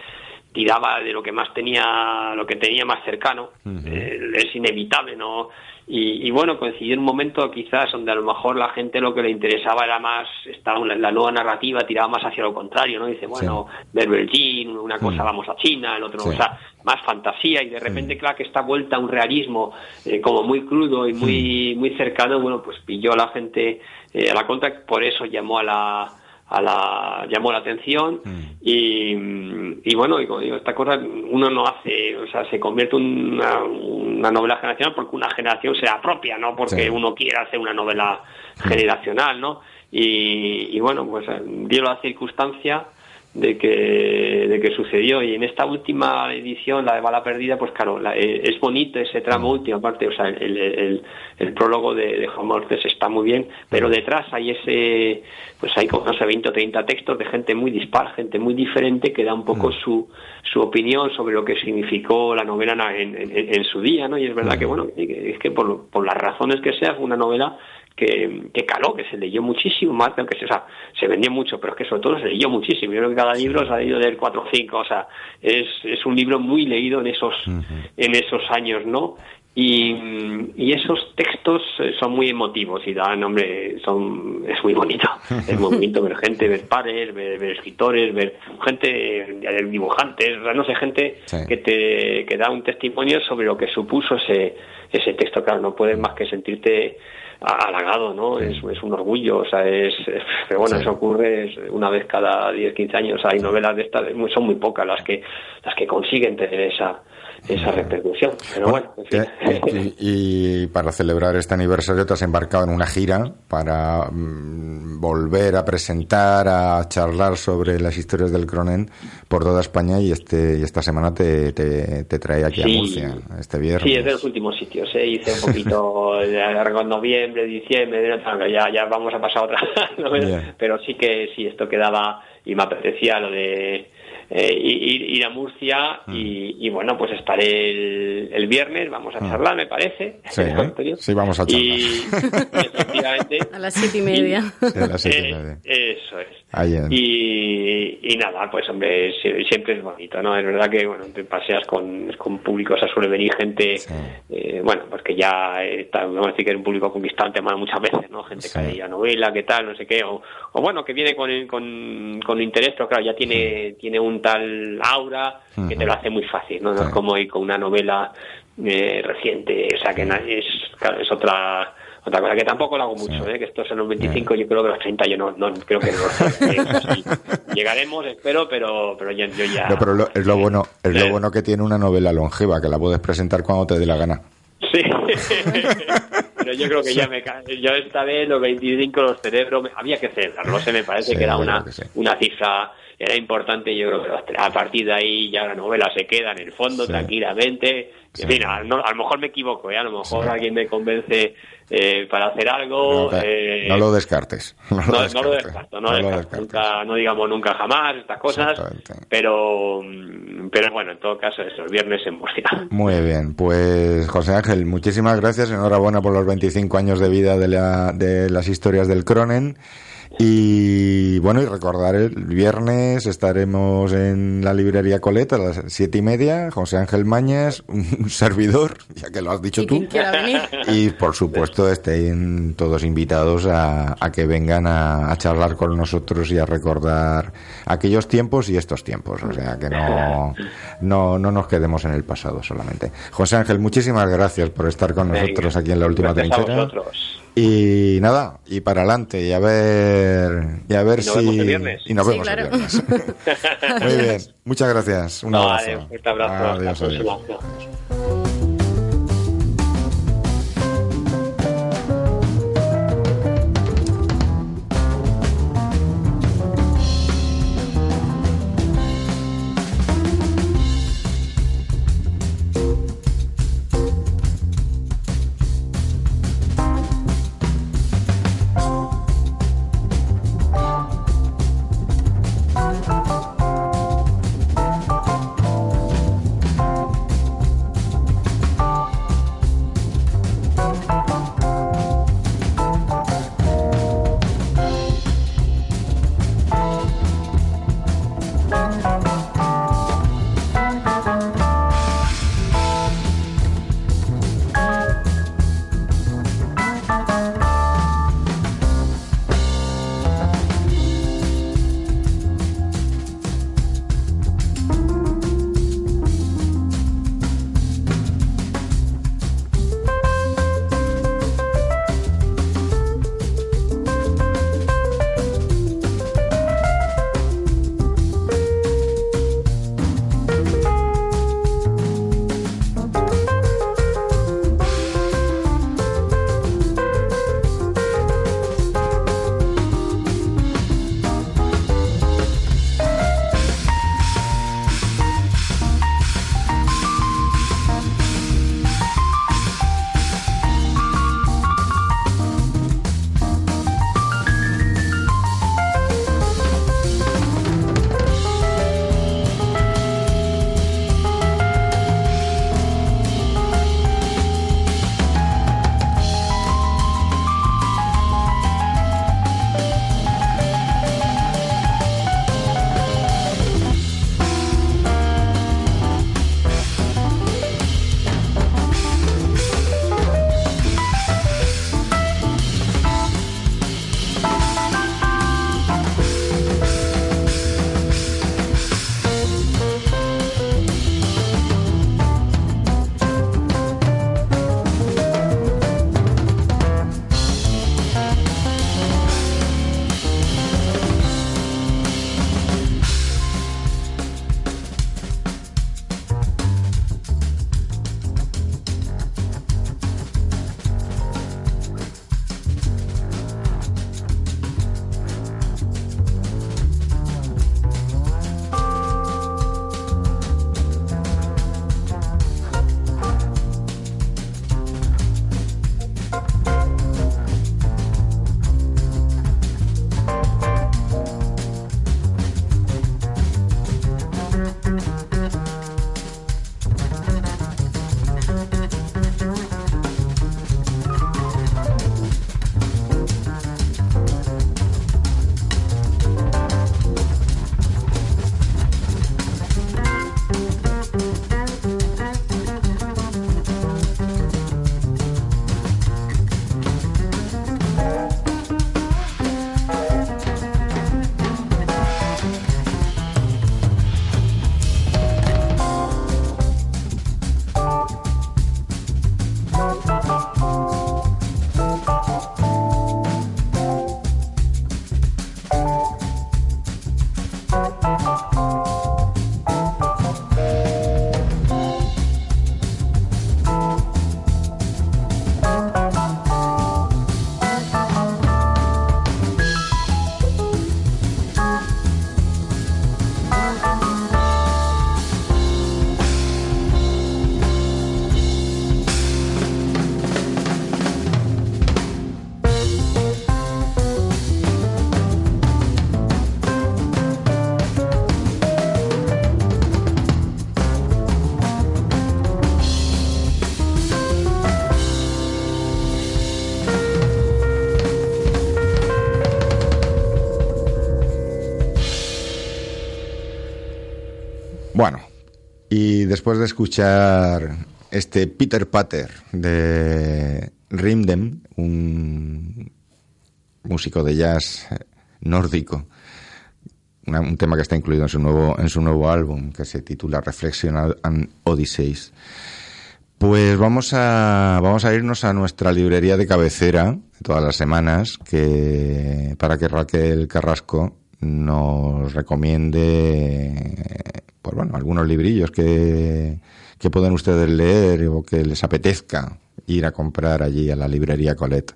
tiraba de lo que más tenía, lo que tenía más cercano. Eh, es inevitable, ¿no? Y, y bueno, coincidió un momento quizás donde a lo mejor la gente lo que le interesaba era más, estaba la, la nueva narrativa tiraba más hacia lo contrario, ¿no? Dice, bueno, Berbergin, una cosa vamos a China, el otro, Sí. o sea, más fantasía y de repente, claro, que esta vuelta a un realismo eh, como muy crudo y muy muy cercano, bueno, pues pilló a la gente eh, a la contra, por eso llamó a la a la llamó la atención y, y bueno, y como digo, esta cosa uno no hace, o sea, se convierte en una, una novela generacional porque una generación se apropia, no porque Sí. uno quiera hacer una novela generacional, ¿no? Y, y bueno, pues eh, dio la circunstancia de que, de que sucedió. Y en esta última edición, la de Bala Perdida, pues claro, la- eh, es bonito ese tramo último, aparte, o sea, el, el, el prólogo de, de Juan Mortes está muy bien, pero detrás hay ese, pues hay como, no sé, 20 o 30 textos de gente muy dispar, gente muy diferente que da un poco su, su opinión sobre lo que significó la novela en, en- en su día, ¿no? Y es verdad que, bueno, es que por, por las razones que sea, fue una novela que, que caló, que se leyó muchísimo más, aunque se, o sea, se vendió mucho, pero es que sobre todo se leyó muchísimo. Yo creo que cada libro se ha leído del 4 o 5, o sea, es, es un libro muy leído en esos, en esos años, ¿no? Y, y esos textos eh, son muy emotivos y dan, hombre, son, es muy bonito. Es muy bonito ver gente, ver pares, ver, ver escritores, ver gente, eh, dibujantes, no sé, gente Sí. que te que da un testimonio sobre lo que supuso ese, ese texto. Claro, no puedes más que sentirte halagado, ¿no? Es, es un orgullo, o sea, es, es- pero bueno, Sí. eso ocurre una vez cada 10, 15 años. Hay novelas de estas, son muy pocas las que las que consiguen tener esa esa repercusión. Pero bueno, en fin. Eh, y, y para celebrar este aniversario te has embarcado en una gira para mm, volver a presentar, a charlar sobre las historias del Cronen por toda España y este y esta semana te, te, te trae aquí Sí. a Murcia, este viernes. Sí, es de los últimos sitios. ¿eh? Hice un poquito de noviembre, diciembre, ya, ya vamos a pasar otra. Bien. Pero sí que sí, esto quedaba y me apetecía lo de eh, ir, ir a Murcia Mm. y, y bueno, pues estaré el, el viernes, vamos a charlar, me parece. Sí, ¿eh? Vamos a Y, y efectivamente. A las siete y media. De las siete y Eh, media. eso es. En- Y, y nada, pues hombre, sie- siempre es bonito, ¿no? Es verdad que, bueno, te paseas con, con público, o sea, suele venir gente, Sí. eh, bueno, pues que ya está, vamos a decir que es un público conquistante bueno, muchas veces, ¿no? Gente Sí. que leía novela, que tal, no sé qué, o, o bueno, que viene con, con, con interés, pero claro, ya tiene, tiene un tal aura que te lo hace muy fácil, ¿no? No es como ir con una novela eh, reciente, o sea, que es, claro, es otra otra cosa que tampoco lo hago mucho, ¿eh? que estos son los 25, yo creo que los 30 yo no, no creo que no Llegaremos, espero, pero, pero yo ya... No, pero lo- es lo bueno, es lo Eh. bueno que tiene una novela longeva, que la puedes presentar cuando te dé la gana. Sí, pero yo creo que ya me yo esta vez los 25 los cerebros había que celebrarlo, no sé, me parece Sí, que era una creo que sí. una cifra era importante, yo creo que a partir de ahí ya la novela se queda en el fondo tranquilamente. En fin, a, no- a lo mejor me equivoco, ¿eh? a lo mejor alguien me convence eh, para hacer algo. No, eh, no lo descartes. No, no, no lo descarto, no, No lo descarto. descartes. Nunca, no digamos nunca jamás estas cosas, pero mm, pero bueno, en todo caso, eso, el viernes en Murcia. Muy bien, pues José Ángel, muchísimas gracias, enhorabuena por los 25 años de vida de, la- de las historias del Cronen. Y bueno, y recordar el viernes estaremos en la librería Colet a las siete y media. José Ángel Mañas, un servidor, ya que lo has dicho Y tú. Y por supuesto estén todos invitados a, a que vengan a, a charlar con nosotros y a recordar aquellos tiempos y estos tiempos. O sea que no, no, no nos quedemos en el pasado solamente. José Ángel, muchísimas gracias por estar con Venga, nosotros aquí en la última gracias a trinchera. vosotros. Y nada, y para adelante, y a ver, y a ver Y nos si. vemos el viernes. Y nos Sí, vemos el claro. viernes. Muy bien, muchas gracias. Un abrazo. Vale, un fuerte abrazo. Adiós, adiós. Adiós. Y después de escuchar este Peter Patter de Rimdem, un músico de jazz nórdico, un tema que está incluido en su nuevo en su nuevo álbum que se titula Reflection and Odysseys. Pues vamos a vamos a irnos a nuestra librería de cabecera todas las semanas que para que Raquel Carrasco nos recomiende pues bueno, algunos librillos que, que pueden ustedes leer o que les apetezca ir a comprar allí a la librería Colette.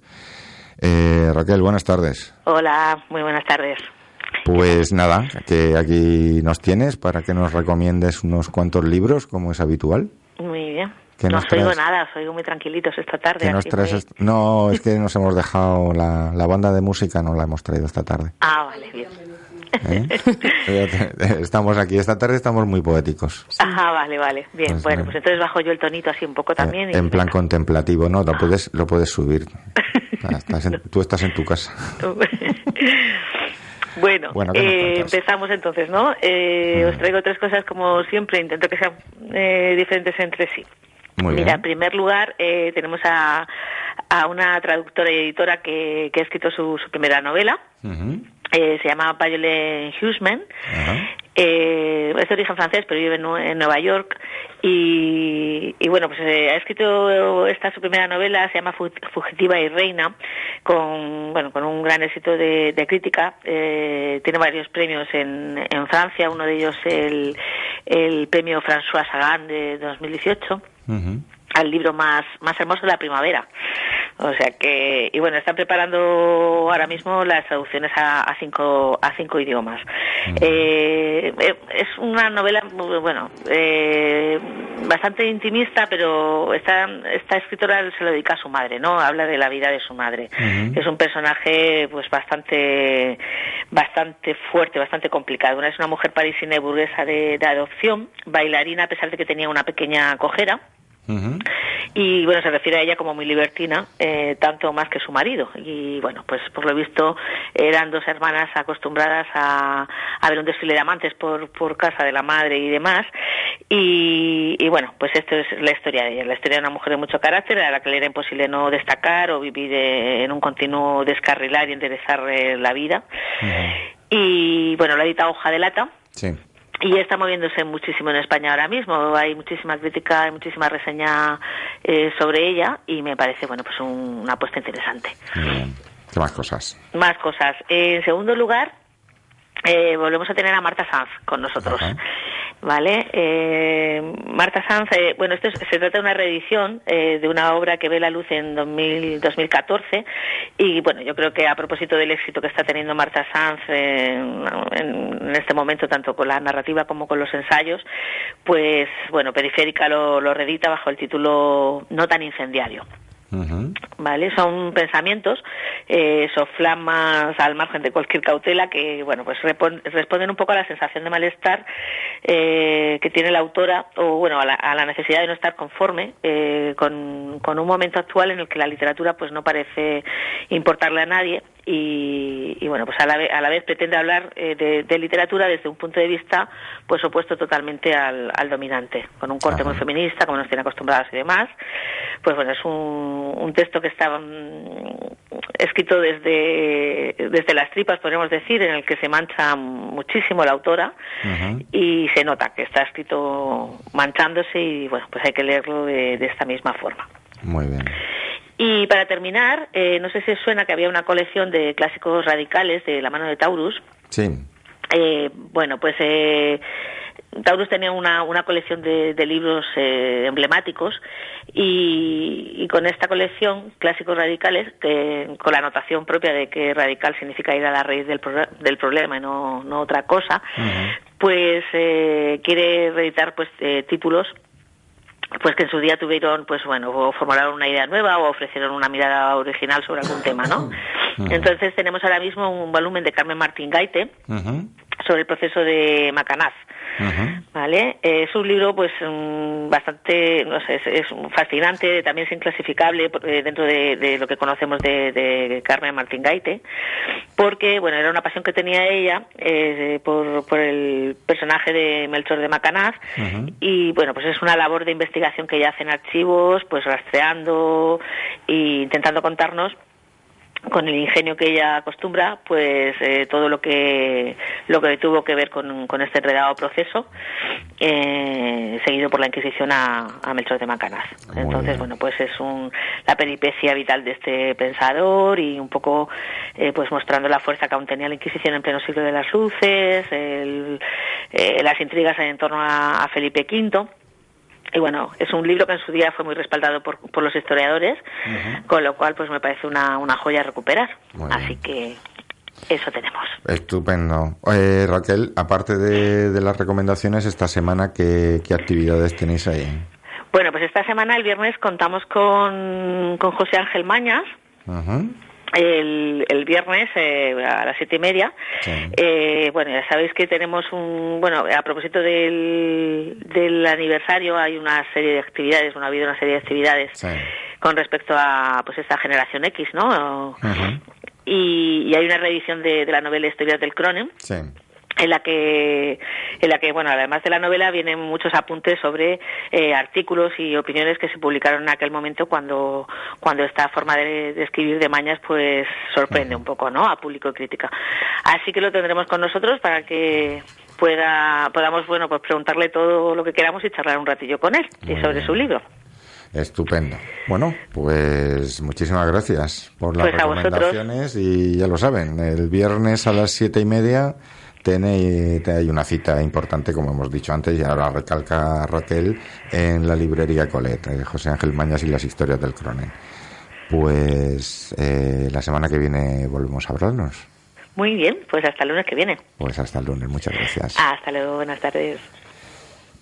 Eh, Raquel, buenas tardes. Hola, muy buenas tardes. Pues nada, que aquí nos tienes para que nos recomiendes unos cuantos libros, como es habitual. Muy bien. ¿Qué no os oigo nada, os oigo muy tranquilitos esta tarde. Así que- est- No, es que nos hemos dejado la, la banda de música, no la hemos traído esta tarde. Ah, vale, bien. ¿Eh? Estamos aquí, esta tarde estamos muy poéticos. Ajá, vale, vale. Bien, Pues bueno, pues entonces bajo yo el tonito así un poco también. Eh, y en plan venga. contemplativo, no, lo puedes, lo puedes subir. Ah, estás en- tú estás en tu casa. Bueno, Bueno, ¿qué nos eh, empezamos entonces, ¿no? Eh, Mm. Os traigo tres cosas como siempre, intento que sean eh, diferentes entre sí. Muy Mira, en bien. primer lugar eh, tenemos a, a una traductora y editora que, que ha escrito su, su primera novela. Ujú. Eh, se llama Violet Huseman. Eh, es de origen francés, pero vive en, Nue- en Nueva York. Y, y bueno, pues eh, ha escrito esta su primera novela, se llama Fu- Fugitiva y Reina, con bueno con un gran éxito de, de crítica. Eh, tiene varios premios en, en Francia, uno de ellos el, el premio François Sagan de 2018 Ujú. Al libro más, más hermoso de la primavera. O sea que, y bueno, están preparando ahora mismo las traducciones a, a cinco, a cinco idiomas. Eh, eh, es una novela, bueno, eh, bastante intimista, pero esta, esta escritora se lo dedica a su madre, ¿no? Habla de la vida de su madre. Es un personaje, pues, bastante, bastante fuerte, bastante complicado. Una es una mujer parisina y burguesa de, de adopción, bailarina a pesar de que tenía una pequeña cojera. Y bueno, se refiere a ella como muy libertina, eh, tanto más que su marido. Y bueno, pues por lo visto eran dos hermanas acostumbradas a, a ver un desfile de amantes por, por casa de la madre y demás. Y, y bueno, pues esto es la historia de ella, la historia de una mujer de mucho carácter a la que le era imposible no destacar o vivir eh, en un continuo descarrilar y enderezar eh, la vida. Y bueno, la edita Hoja de Lata. Sí. Y está moviéndose muchísimo en España ahora mismo. Hay muchísima crítica, hay muchísima reseña eh, sobre ella y me parece, bueno, pues un- una apuesta interesante. ¿Qué más cosas? Más cosas. En segundo lugar, eh, volvemos a tener a Marta Sanz con nosotros. Ajá. ¿Vale? Eh, Marta Sanz, eh, bueno, esto es- se trata de una reedición eh, de una obra que ve la luz en 2000 2014 y bueno, yo creo que a propósito del éxito que está teniendo Marta Sanz eh, en, en este momento, tanto con la narrativa como con los ensayos, pues bueno, Periférica lo, lo reedita bajo el título No tan incendiario. ¿Vale? Son pensamientos, eh, soflamas al margen de cualquier cautela que, bueno, pues responden un poco a la sensación de malestar eh, que tiene la autora o, bueno, a la, a la necesidad de no estar conforme eh, con, con un momento actual en el que la literatura pues no parece importarle a nadie y, y, bueno, pues a la, vez, a la vez pretende hablar eh, de, de literatura desde un punto de vista pues opuesto totalmente al, al dominante, con un corte Ajá. muy feminista, como nos tiene acostumbrados y demás. Pues bueno, es un, un texto que está mm, escrito desde, desde las tripas, podríamos decir, en el que se mancha muchísimo la autora y se nota que está escrito manchándose y bueno, pues hay que leerlo de, de esta misma forma. Muy bien. Y para terminar, eh, no sé si os suena que había una colección de clásicos radicales de la mano de Taurus. Sí. Eh, bueno, pues eh, Taurus tenía una, una colección de, de libros eh, emblemáticos y, y con esta colección, clásicos radicales, que- con la anotación propia de que radical significa ir a la raíz del, pro- del problema y no, no otra cosa, pues eh, quiere reeditar pues eh, títulos pues que en su día tuvieron, pues bueno, o formularon una idea nueva o ofrecieron una mirada original sobre algún tema, ¿no? Entonces tenemos ahora mismo un volumen de Carmen Martín Gaite, sobre el proceso de Macanaz. ¿Vale? Eh, es un libro, pues, mm, bastante, no sé, es, es fascinante, también es inclasificable eh, dentro de, de lo que conocemos de, de Carmen Martín Gaite, porque, bueno, era una pasión que tenía ella eh, por, por el personaje de Melchor de Macanaz, y, bueno, pues es una labor de investigación que ella hace en archivos, pues rastreando e intentando contarnos con el ingenio que ella acostumbra, pues eh, todo lo que lo que tuvo que ver con, con este enredado proceso, eh, seguido por la Inquisición a, a Melchor de Macanaz. Muy Entonces, bien. bueno, pues es un, la peripecia vital de este pensador y un poco, eh, pues mostrando la fuerza que aún tenía la Inquisición en pleno siglo de las luces, el- las intrigas en torno a, a Felipe V. Y bueno, es un libro que en su día fue muy respaldado por, por los historiadores, con lo cual pues me parece una, una joya recuperar. Muy Así que eso tenemos. Estupendo. Eh, Raquel, aparte de, de las recomendaciones, esta semana, ¿qué, qué actividades tenéis ahí? Bueno, pues esta semana, el viernes, contamos con, con José Ángel Mañas, Ujú. El, el viernes eh, a las siete y media. Sí. Eh, bueno, ya sabéis que tenemos un, bueno, a propósito del, del aniversario hay una serie de actividades, bueno, ha habido una serie de actividades Sí. con respecto a pues esta generación X, ¿no? Y hay una reedición de, de la novela Historias del Cronen Sí. En la que en la que bueno además de la novela vienen muchos apuntes sobre eh, artículos y opiniones que se publicaron en aquel momento cuando cuando esta forma de, de escribir de Mañas pues sorprende un poco no a público y crítica así que lo tendremos con nosotros para que pueda podamos bueno pues preguntarle todo lo que queramos y charlar un ratillo con él y sobre bien. su libro Estupendo. Bueno, pues muchísimas gracias por las Pues recomendaciones y ya lo saben, el viernes a las siete y media tenéis, te- hay una cita importante, como hemos dicho antes, y ahora recalca Raquel, en la librería Colet, eh, José Ángel Mañas y las historias del Cronen. Pues eh, la semana que viene volvemos a hablarnos. muy bien pues hasta el lunes que viene Pues hasta el lunes, muchas gracias. hasta luego buenas tardes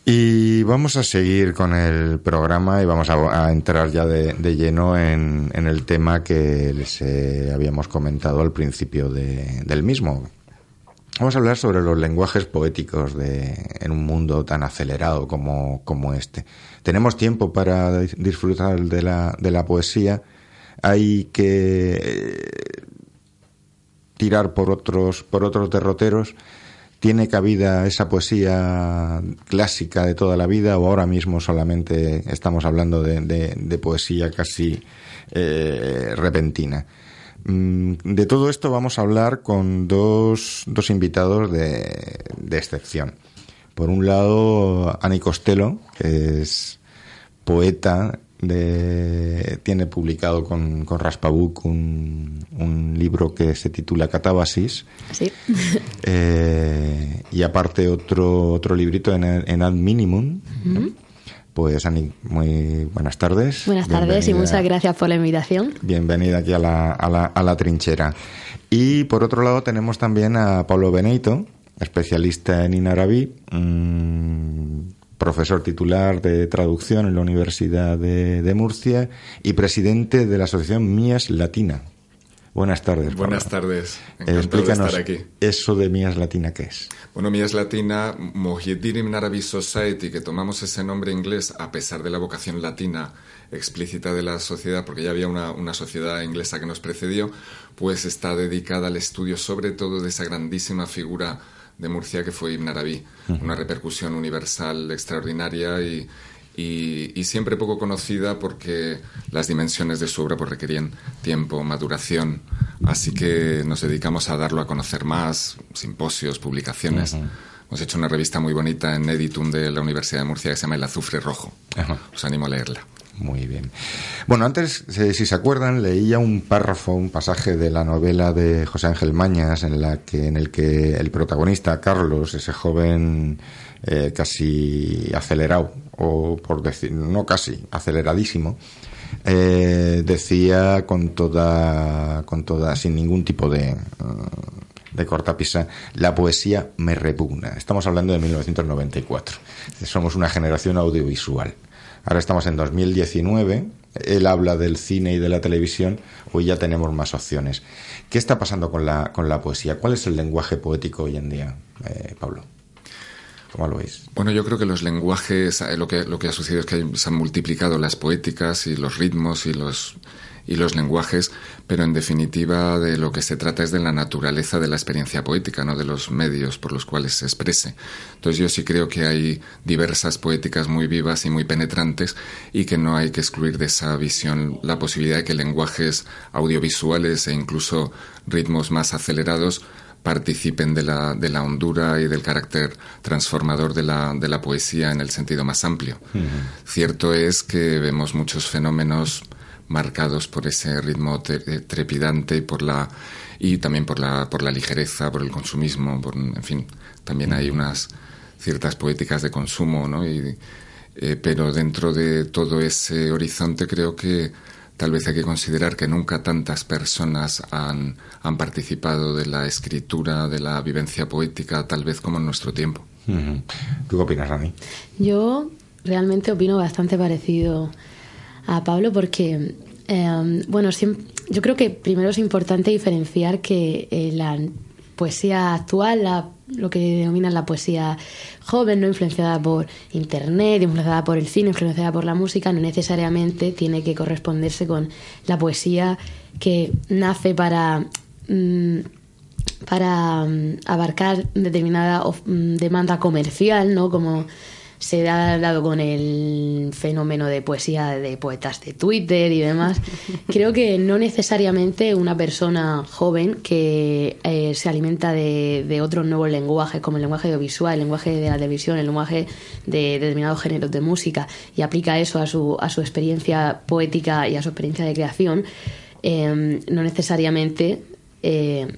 Y vamos a seguir con el programa y vamos a, a entrar ya de, de lleno en, en el tema que les eh, habíamos comentado al principio de- del mismo. Vamos a hablar sobre los lenguajes poéticos de, en un mundo tan acelerado como, como este. Tenemos tiempo para dis- disfrutar de la, de la poesía. Hay que eh, tirar por otros, por otros derroteros. ¿Tiene cabida esa poesía clásica de toda la vida o ahora mismo solamente estamos hablando de, de- de poesía casi eh, repentina? Mm, De todo esto vamos a hablar con dos, dos invitados de, de excepción. Por un lado, Ani Costello, que es poeta, de, tiene publicado con, con Raspabuc un, un libro que se titula Catábasis. Sí. Eh, y aparte otro, otro librito en, en Ad Minimum. Pues Ani, muy buenas tardes. Buenas tardes y muchas gracias por la invitación. Bienvenida aquí a la, a la, a la trinchera. Y por otro lado tenemos también a Pablo Beneito, especialista en inarabí, mm, profesor titular de traducción en la Universidad de, de Murcia y presidente de la asociación Mías Latina. Buenas tardes. Buenas Pablo. tardes, Eh, encantado de explícanos estar aquí. eso de Mías Latina, ¿qué es? Bueno, mi es latina, Mojiedir Ibn Arabi Society, que tomamos ese nombre inglés a pesar de la vocación latina explícita de la sociedad, porque ya había una, una sociedad inglesa que nos precedió, pues está dedicada al estudio sobre todo de esa grandísima figura de Murcia que fue Ibn Arabi, una repercusión universal extraordinaria y, y, y siempre poco conocida porque las dimensiones de su obra pues, requerían tiempo, maduración. Así que nos dedicamos a darlo a conocer más, simposios, publicaciones. Hemos hecho una revista muy bonita en Editum de la Universidad de Murcia que se llama El Azufre Rojo. Os animo a leerla. Muy bien. Bueno, antes, eh, si se acuerdan, leía un párrafo, un pasaje de la novela de José Ángel Mañas, en, la que, en el que el protagonista, Carlos, ese joven eh, casi acelerado, o por decir, no casi, aceleradísimo, eh, decía con toda, con toda, sin ningún tipo de, mm, de cortapisa, la poesía me repugna. Estamos hablando de 1994. Somos una generación audiovisual. Ahora estamos en 2019. él habla del cine y de la televisión, hoy ya tenemos más opciones. ¿Qué está pasando con la, con la poesía? ¿Cuál es el lenguaje poético hoy en día, eh, Pablo? ¿Cómo lo veis? Bueno, yo creo que los lenguajes, eh, lo que, lo que ha sucedido es que se han multiplicado las poéticas y los ritmos y los, y los lenguajes, pero en definitiva de lo que se trata es de la naturaleza de la experiencia poética, no de los medios por los cuales se exprese. Entonces yo sí creo que hay diversas poéticas muy vivas y muy penetrantes y que no hay que excluir de esa visión la posibilidad de que lenguajes audiovisuales e incluso ritmos más acelerados participen de la, de la hondura y del carácter transformador de la, de la poesía en el sentido más amplio. Cierto es que vemos muchos fenómenos marcados por ese ritmo te- trepidante y por la y también por la por la ligereza, por el consumismo, por, en fin, también hay unas ciertas poéticas de consumo, ¿no? Y, eh, pero dentro de todo ese horizonte creo que tal vez hay que considerar que nunca tantas personas han, han participado de la escritura, de la vivencia poética, tal vez como en nuestro tiempo. ¿Tú qué opinas, Rani? Yo realmente opino bastante parecido a Pablo porque, eh, bueno, yo creo que primero es importante diferenciar que eh, la poesía actual, lo que denominan la poesía joven, no influenciada por internet, influenciada por el cine, influenciada por la música, no necesariamente tiene que corresponderse con la poesía que nace para mm, para mm, abarcar determinada mm, demanda comercial, ¿no? Como se ha dado con el fenómeno de poesía de poetas de Twitter y demás. Creo que no necesariamente una persona joven que eh, se alimenta de, de otros nuevos lenguajes, como el lenguaje audiovisual, el lenguaje de la televisión, el lenguaje de determinados géneros de música, y aplica eso a su, a su experiencia poética y a su experiencia de creación, eh, no necesariamente eh,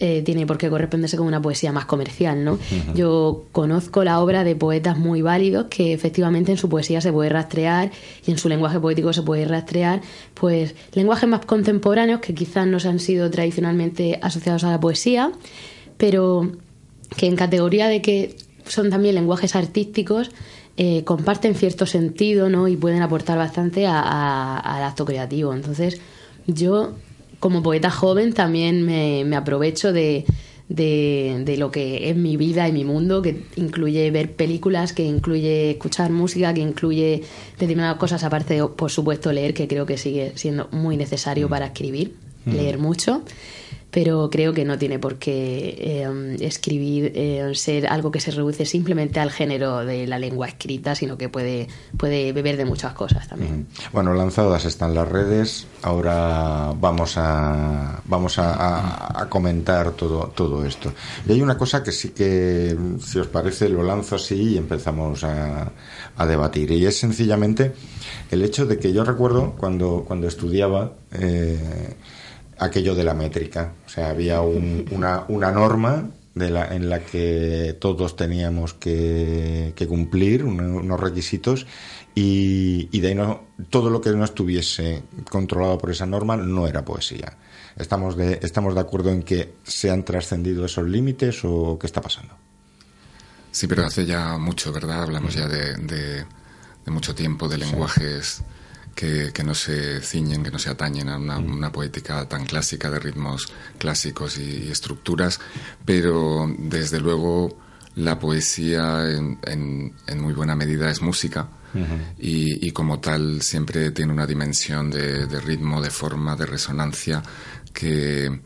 eh, tiene por qué corresponderse con una poesía más comercial, ¿no? Yo conozco la obra de poetas muy válidos que efectivamente en su poesía se puede rastrear y en su lenguaje poético se puede rastrear, pues lenguajes más contemporáneos que quizás no se han sido tradicionalmente asociados a la poesía, pero que en categoría de que son también lenguajes artísticos eh, comparten cierto sentido ¿no? y pueden aportar bastante a- a- al acto creativo. Entonces, yo, como poeta joven, también me, me aprovecho de, de, de lo que es mi vida y mi mundo, que incluye ver películas, que incluye escuchar música, que incluye determinadas cosas, aparte de, por supuesto, leer, que creo que sigue siendo muy necesario para escribir, leer mucho pero creo que no tiene por qué eh, escribir eh, ser algo que se reduce simplemente al género de la lengua escrita, sino que puede, puede beber de muchas cosas también. Bueno, lanzadas están las redes. Ahora vamos a vamos a comentar todo todo esto. Y hay una cosa que sí que, si os parece, lo lanzo así y empezamos a, a debatir. Y es sencillamente el hecho de que yo recuerdo cuando cuando estudiaba eh, aquello de la métrica. O sea, había un- una, una norma de la, en la que todos teníamos que, que cumplir uno- unos requisitos y, y de ahí no, todo lo que no estuviese controlado por esa norma no era poesía. ¿Estamos de, ¿Estamos de acuerdo en que se han trascendido esos límites o qué está pasando? Sí, pero hace ya mucho, ¿verdad? Hablamos ya de, de- de mucho tiempo, de lenguajes que, que no se ciñen, que no se atañen a una, una poética tan clásica de ritmos clásicos y, y estructuras, pero desde luego la poesía en, en- en muy buena medida es música y, y como tal siempre tiene una dimensión de, de ritmo, de forma, de resonancia que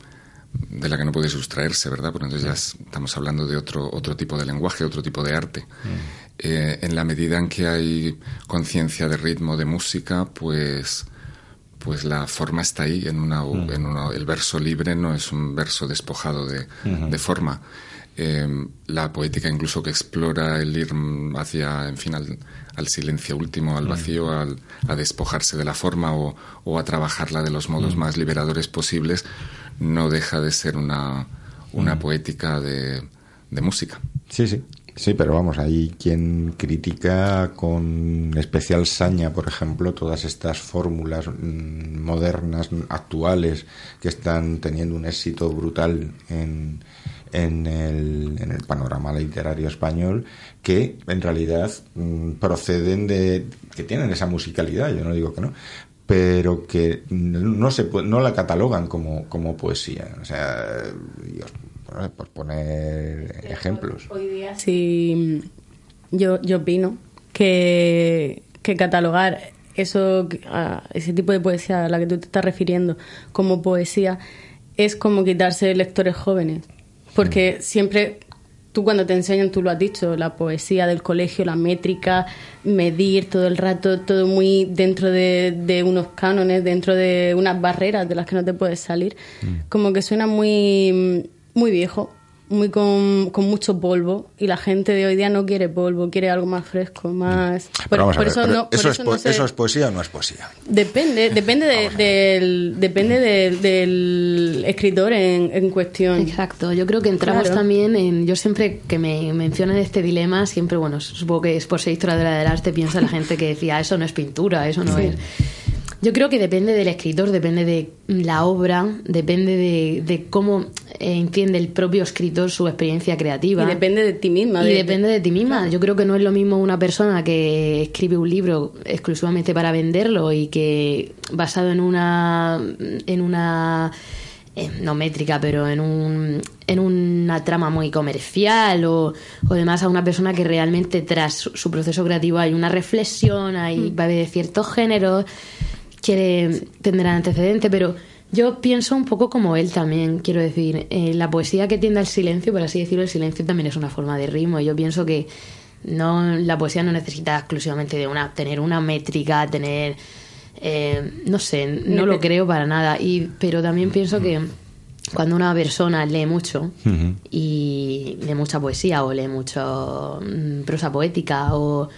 de la que no puede sustraerse, ¿verdad? Porque entonces ya es- estamos hablando de otro, otro tipo de lenguaje, otro tipo de arte. Eh, en la medida en que hay conciencia de ritmo, de música, pues, pues la forma está ahí. En una, en una- el verso libre no es un verso despojado de, de forma. Eh, la poética incluso que explora el ir mm, hacia, en fin, al, al silencio último, al vacío, al, a despojarse de la forma o, o a trabajarla de los modos más liberadores posibles, no deja de ser una, una poética de, de música. Sí, sí. Sí, pero vamos, hay quien critica con especial saña, por ejemplo, todas estas fórmulas mm, modernas, actuales, que están teniendo un éxito brutal en, en, el, en el panorama literario español, que en realidad mm, proceden de. que tienen esa musicalidad, yo no digo que no, pero que no se no la catalogan como, como poesía. O sea, por poner ejemplos. Hoy día sí, yo, yo opino que, que catalogar eso, a ese tipo de poesía a la que tú te estás refiriendo como poesía es como quitarse lectores jóvenes. Porque siempre, tú cuando te enseñan, tú lo has dicho, la poesía del colegio, la métrica, medir todo el rato, todo muy dentro de, de unos cánones, dentro de unas barreras de las que no te puedes salir, como que suena muy, muy viejo, muy con, con mucho polvo y la gente de hoy día no quiere polvo, quiere algo más fresco, más... Pero vamos a ver, eso pero no- por eso, es eso po- no se- ¿eso es poesía o no es poesía? Depende, depende, de- del, depende de- del escritor en, en cuestión. Exacto, yo creo que entramos Claro. también en. Yo siempre que me mencionan este dilema, siempre, bueno, supongo que es por ser historiadora del arte, piensa la gente que decía, eso no es pintura, eso no Sí. es. Yo creo que depende del escritor, depende de la obra, depende de, de cómo eh, entiende el propio escritor su experiencia creativa. Y depende de ti misma. Y de- depende de ti misma. Yo creo que no es lo mismo una persona que escribe un libro exclusivamente para venderlo y que basado en una en una eh, no métrica, pero en un en una trama muy comercial o, o demás a una persona que realmente tras su, su proceso creativo hay una reflexión, hay va a haber ciertos géneros, quiere tendrá antecedente, pero yo pienso un poco como él también, quiero decir, eh, la poesía que tiende al silencio, por así decirlo, el silencio también es una forma de ritmo. Yo pienso que no la poesía no necesita exclusivamente de una tener una métrica, tener eh, no sé, no lo creo para nada. Y pero también pienso que cuando una persona lee mucho y lee mucha poesía o lee mucho mm, prosa poética o,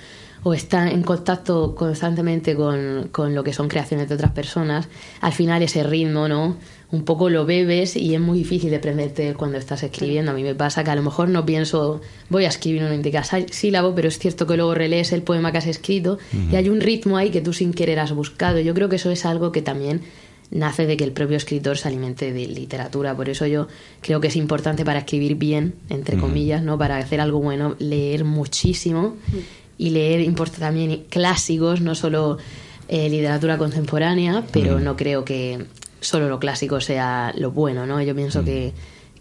o está en contacto constantemente con, con lo que son creaciones de otras personas, al final ese ritmo, ¿no? Un poco lo bebes y es muy difícil de prenderte cuando estás escribiendo. A mí me pasa que a lo mejor no pienso, voy a escribir una única sí- sílabo, pero es cierto que luego relees el poema que has escrito y hay un ritmo ahí que tú sin querer has buscado. Yo creo que eso es algo que también nace de que el propio escritor se alimente de literatura. Por eso yo creo que es importante para escribir bien, entre comillas, ¿no? Para hacer algo bueno, leer muchísimo y leer importa también clásicos, no solo eh, literatura contemporánea, pero no creo que solo lo clásico sea lo bueno, ¿no? Yo pienso que,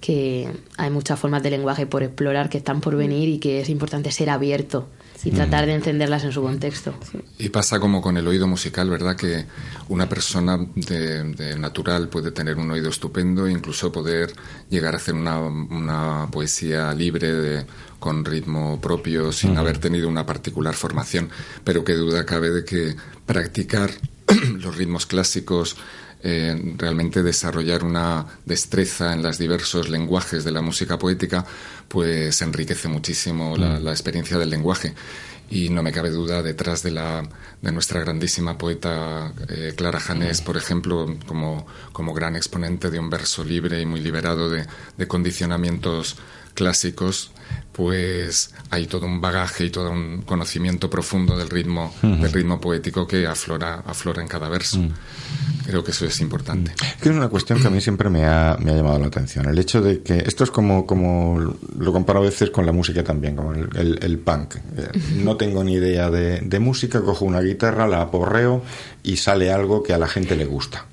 que hay muchas formas de lenguaje por explorar que están por venir y que es importante ser abierto y tratar de entenderlas en su contexto. Y pasa como con el oído musical, ¿verdad? Que una persona de, de natural puede tener un oído estupendo e incluso poder llegar a hacer una, una poesía libre de- con ritmo propio sin haber tenido una particular formación. Pero qué duda cabe de que practicar los ritmos clásicos, eh, realmente desarrollar una destreza en los diversos lenguajes de la música poética, pues enriquece muchísimo la, la experiencia del lenguaje. Y no me cabe duda, detrás de, la, de nuestra grandísima poeta eh, Clara Janés, por ejemplo, como, como gran exponente de un verso libre y muy liberado de, de condicionamientos clásicos, pues hay todo un bagaje y todo un conocimiento profundo del ritmo, del ritmo poético que aflora, aflora en cada verso. Creo que eso es importante. Que es una cuestión que a mí siempre me ha, me ha llamado la atención. El hecho de que esto es como, como lo comparo a veces con la música también, como el, el- el punk. No tengo ni idea de, de música, cojo una guitarra, la aporreo y sale algo que a la gente le gusta.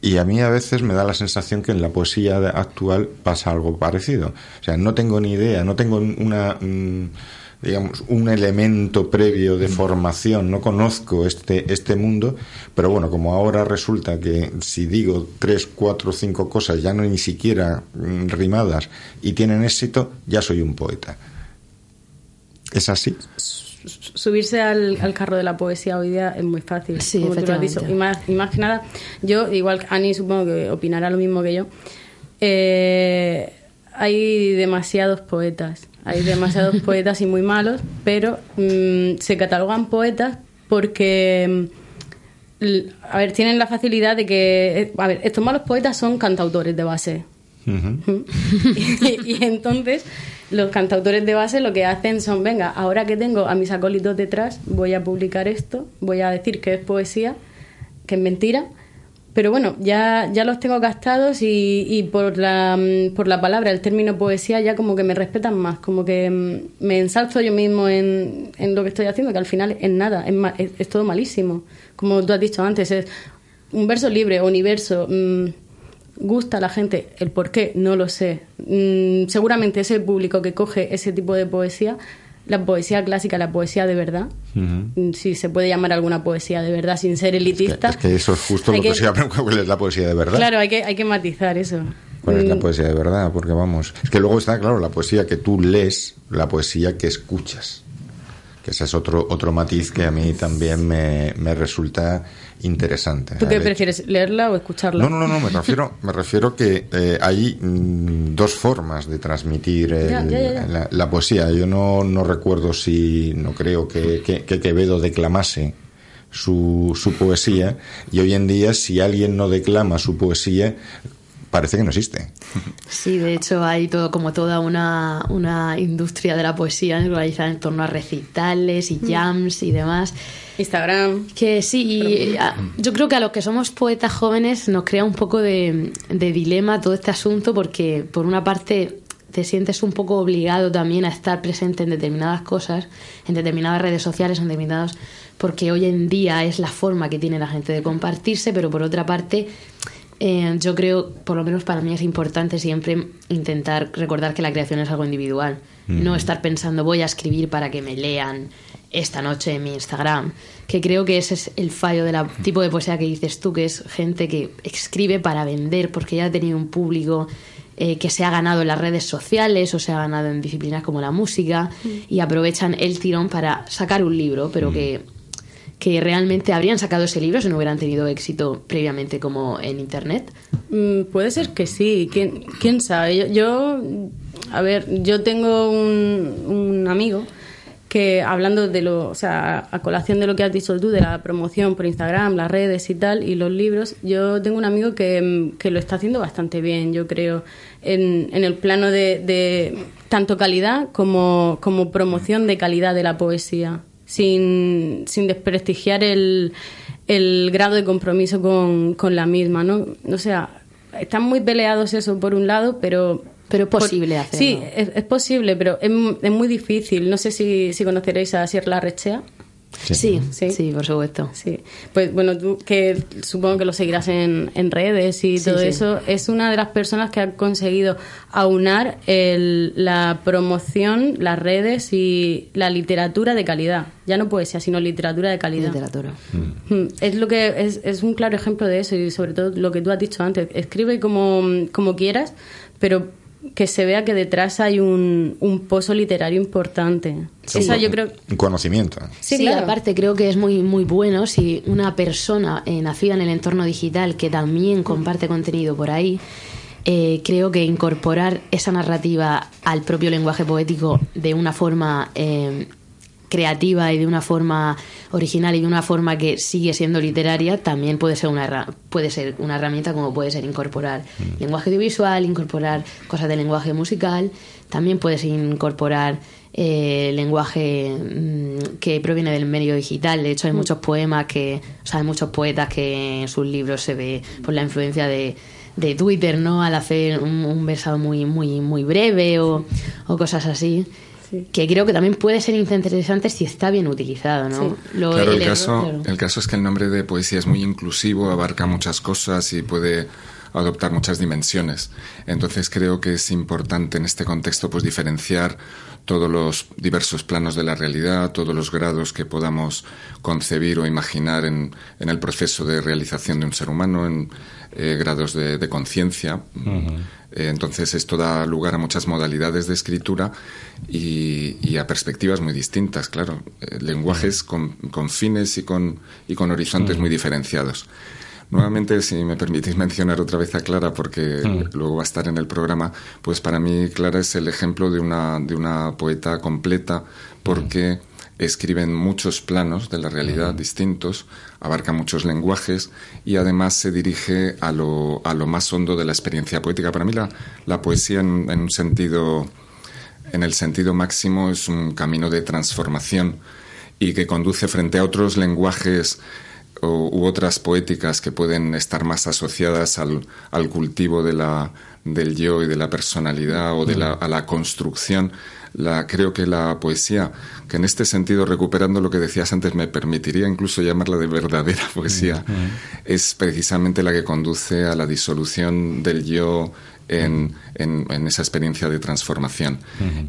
Y a mí a veces me da la sensación que en la poesía actual pasa algo parecido. O sea, no tengo ni idea, no tengo una, digamos, un elemento previo de formación, no conozco este, este mundo, pero bueno, como ahora resulta que si digo tres, cuatro, cinco cosas ya no ni siquiera mm, rimadas y tienen éxito, ya soy un poeta. ¿Es así? Subirse al, al carro de la poesía hoy día es muy fácil, Sí, como tú lo has dicho. Y más, y más que nada, yo, igual que Ani supongo que opinará lo mismo que yo, eh, hay demasiados poetas, hay demasiados poetas y muy malos, pero mm, se catalogan poetas porque... mm, l- A ver, tienen la facilidad de que... eh, A ver, estos malos poetas son cantautores de base. y, y entonces los cantautores de base lo que hacen son, venga, ahora que tengo a mis acólitos detrás, voy a publicar esto, voy a decir que es poesía, que es mentira, pero bueno, ya, ya los tengo gastados y, y por, la, mm, por la palabra, el término poesía, ya como que me respetan más, como que mm, me ensalzo yo mismo en, en lo que estoy haciendo, que al final es nada, es, todo malísimo. como tú has dicho antes, es un verso libre universo. mm, gusta a la gente, el por qué, no lo sé. Mm, seguramente ese público que coge ese tipo de poesía, la poesía clásica, la poesía de verdad, mm, si se puede llamar alguna poesía de verdad sin ser elitista. Es que eso es justo lo que, que- se llama cuál es la poesía de verdad. Claro, hay que, hay que matizar eso. ¿Cuál es la Mm, poesía de verdad? Porque vamos, es que luego está, claro, la poesía que tú lees, la poesía que escuchas. Que ese es otro, otro matiz que a mí también me, me resulta interesante. ¿Tú qué prefieres, leerla o escucharla? No, no, no, no, me refiero, me refiero que eh, hay mm, dos formas de transmitir el- Ya, ya, ya, ya. La, la poesía. Yo no, no recuerdo si, no creo que, que- que Quevedo declamase su, su poesía y hoy en día si alguien no declama su poesía parece que no existe. Sí, de hecho hay todo como toda una, una industria de la poesía organizada en torno a recitales y jams y demás. Instagram. Que sí, y a- yo creo que a los que somos poetas jóvenes nos crea un poco de, de dilema todo este asunto porque por una parte te sientes un poco obligado también a estar presente en determinadas cosas, en determinadas redes sociales, en determinados porque hoy en día es la forma que tiene la gente de compartirse, pero por otra parte eh, yo creo, por lo menos para mí es importante siempre intentar recordar que la creación es algo individual. No estar pensando voy a escribir para que me lean esta noche en mi Instagram. Que creo que ese es el fallo del tipo de poesía que dices tú, que es gente que escribe para vender porque ya ha tenido un público eh, que se ha ganado en las redes sociales o se ha ganado en disciplinas como la música y aprovechan el tirón para sacar un libro, pero que que realmente habrían sacado ese libro si no hubieran tenido éxito previamente como en internet. Mm, puede ser que sí, quién, quién sabe. Yo, a ver, yo tengo un, un amigo que hablando de lo, o sea, a colación de lo que has dicho tú, de la promoción por Instagram, las redes y tal, y los libros, yo tengo un amigo que, mm, que lo está haciendo bastante bien, yo creo, en, en el plano de, de tanto calidad como, como promoción de calidad de la poesía, sin, sin desprestigiar el, el grado de compromiso con, con la misma, ¿no? O sea, están muy peleados eso por un lado, pero... Pero es por- posible hacerlo. Sí, es, es posible, pero es, es muy difícil. No sé si, si conoceréis a Sierra Rechea. Sí, Sí. sí, por supuesto. Sí, pues bueno, tú que supongo que lo seguirás en, en redes y Sí, todo sí. eso, es una de las personas que ha conseguido aunar el- la promoción, las redes y la literatura de calidad. Ya no poesía, sino literatura de calidad. Literatura. Mm, Es lo que es, es un claro ejemplo de eso y sobre todo lo que tú has dicho antes. Escribe como, como quieras, pero que se vea que detrás hay un, un pozo literario importante. Esa yo creo... Un conocimiento. Sí, Sí, claro. aparte creo que es muy muy bueno si una persona eh, nacida en el entorno digital que también comparte contenido por ahí, eh, creo que incorporar esa narrativa al propio lenguaje poético de una forma eh, creativa y de una forma original y de una forma que sigue siendo literaria también puede ser una puede ser una herramienta como puede ser incorporar lenguaje audiovisual incorporar cosas de lenguaje musical también puedes incorporar eh, lenguaje mm, que proviene del medio digital de hecho hay muchos poemas que o sea hay muchos poetas que en sus libros se ve por la influencia de de Twitter, ¿no? Al hacer un, un versado muy, muy, muy breve o, o cosas así. Que creo que también puede ser interesante si está bien utilizado, ¿no? Lo- Claro, el caso, claro. el caso es que el nombre de poesía es muy inclusivo, abarca muchas cosas y puede adoptar muchas dimensiones. Entonces creo que es importante en este contexto pues diferenciar todos los diversos planos de la realidad, todos los grados que podamos concebir o imaginar en, en el proceso de realización de un ser humano, en eh, grados de, de conciencia. Eh, entonces esto da lugar a muchas modalidades de escritura y, y a perspectivas muy distintas, claro. Eh, lenguajes con, con fines y con, y con horizontes muy diferenciados. Nuevamente, si me permitís mencionar otra vez a Clara, porque luego va a estar en el programa, pues para mí Clara es el ejemplo de una, de una poeta completa, porque escribe en muchos planos de la realidad distintos, abarca muchos lenguajes y además se dirige a lo, a lo más hondo de la experiencia poética. Para mí la, la poesía en, en un sentido, en el sentido máximo es un camino de transformación y que conduce frente a otros lenguajes o- u otras poéticas que pueden estar más asociadas al, al cultivo de la, del yo y de la personalidad o de la, a la construcción. la, creo que la poesía, que en este sentido, recuperando lo que decías antes, me permitiría incluso llamarla de verdadera poesía, es precisamente la que conduce a la disolución del yo en, en, esa experiencia de transformación.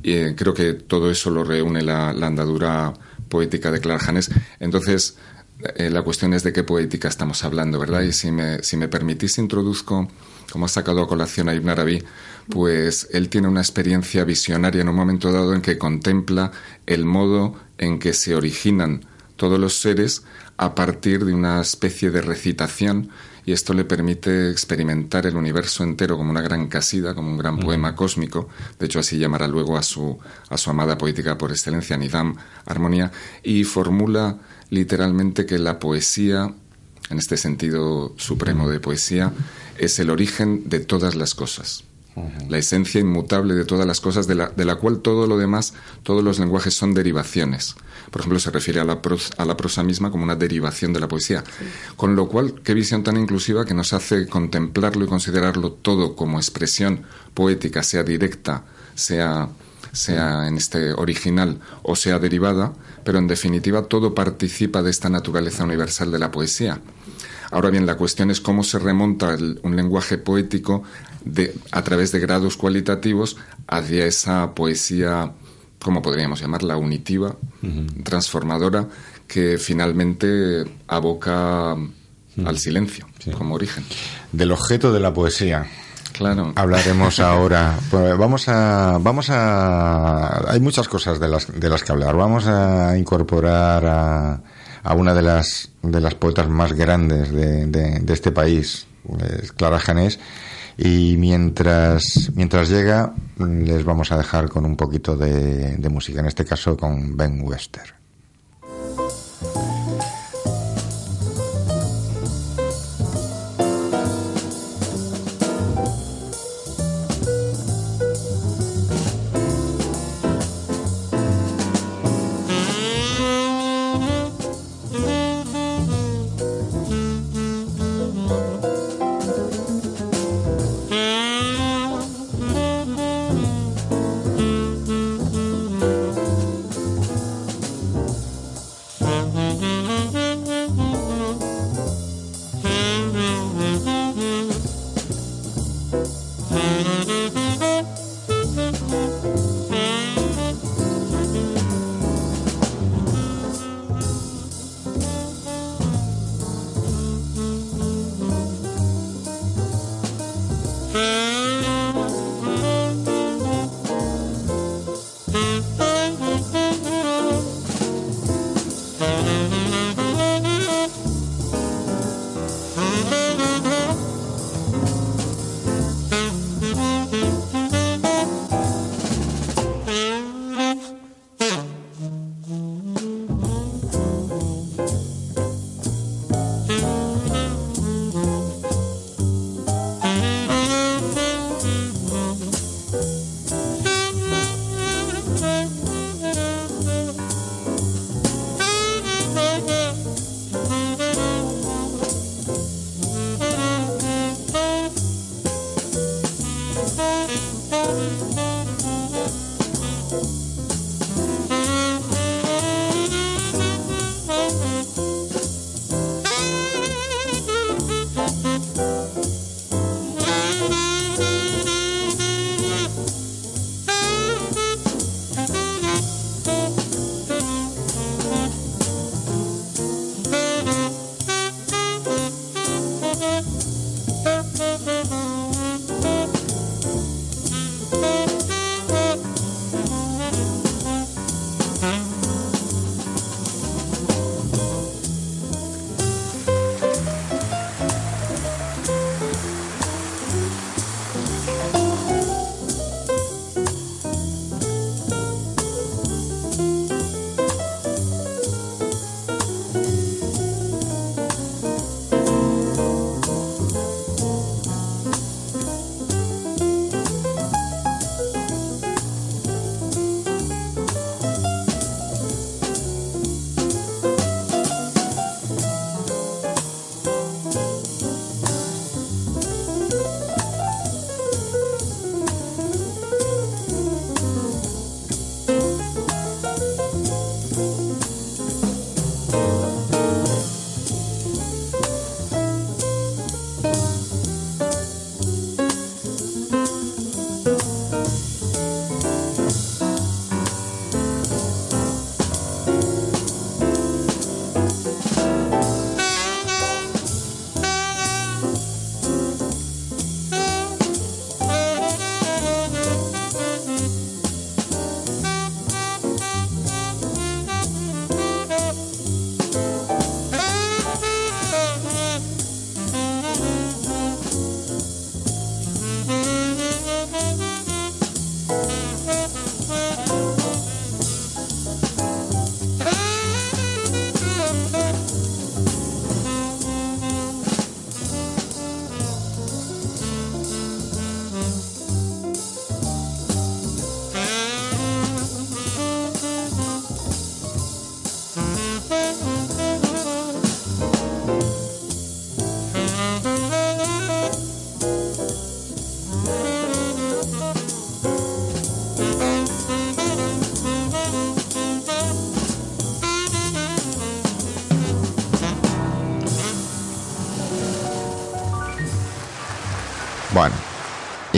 Y eh, creo que todo eso lo reúne la, andadura poética de Clark Hannes. Entonces, eh, la cuestión es de qué poética estamos hablando, ¿verdad? Y si me, si me permitís, introduzco, como ha sacado a colación a Ibn Arabi, pues él tiene una experiencia visionaria en un momento dado en que contempla el modo en que se originan todos los seres a partir de una especie de recitación y esto le permite experimentar el universo entero como una gran casida, como un gran poema cósmico. De hecho, así llamará luego a su, a su amada poética por excelencia, Nidam, Armonía, y formula literalmente que la poesía, en este sentido supremo de poesía, es el origen de todas las cosas la esencia inmutable de todas las cosas, de la, de la, cual todo lo demás, todos los lenguajes son derivaciones. Por ejemplo, se refiere a la, prosa, a la prosa misma como una derivación de la poesía. Con lo cual, qué visión tan inclusiva que nos hace contemplarlo y considerarlo todo como expresión poética, sea directa, sea, sea en este original o sea derivada, pero en definitiva todo participa de esta naturaleza universal de la poesía. Ahora bien, la cuestión es cómo se remonta un lenguaje poético de, a través de grados cualitativos hacia esa poesía, como podríamos llamarla, unitiva, transformadora, que finalmente aboca al silencio como origen. Del objeto de la poesía. Claro. Hablaremos ahora. Pues vamos a, vamos a, hay muchas cosas de las, de las que hablar. Vamos a incorporar a, a una de las, de las poetas más grandes de, de, este país, Clara Janés, y mientras, mientras llega, les vamos a dejar con un poquito de, de música, en este caso con Ben Wester.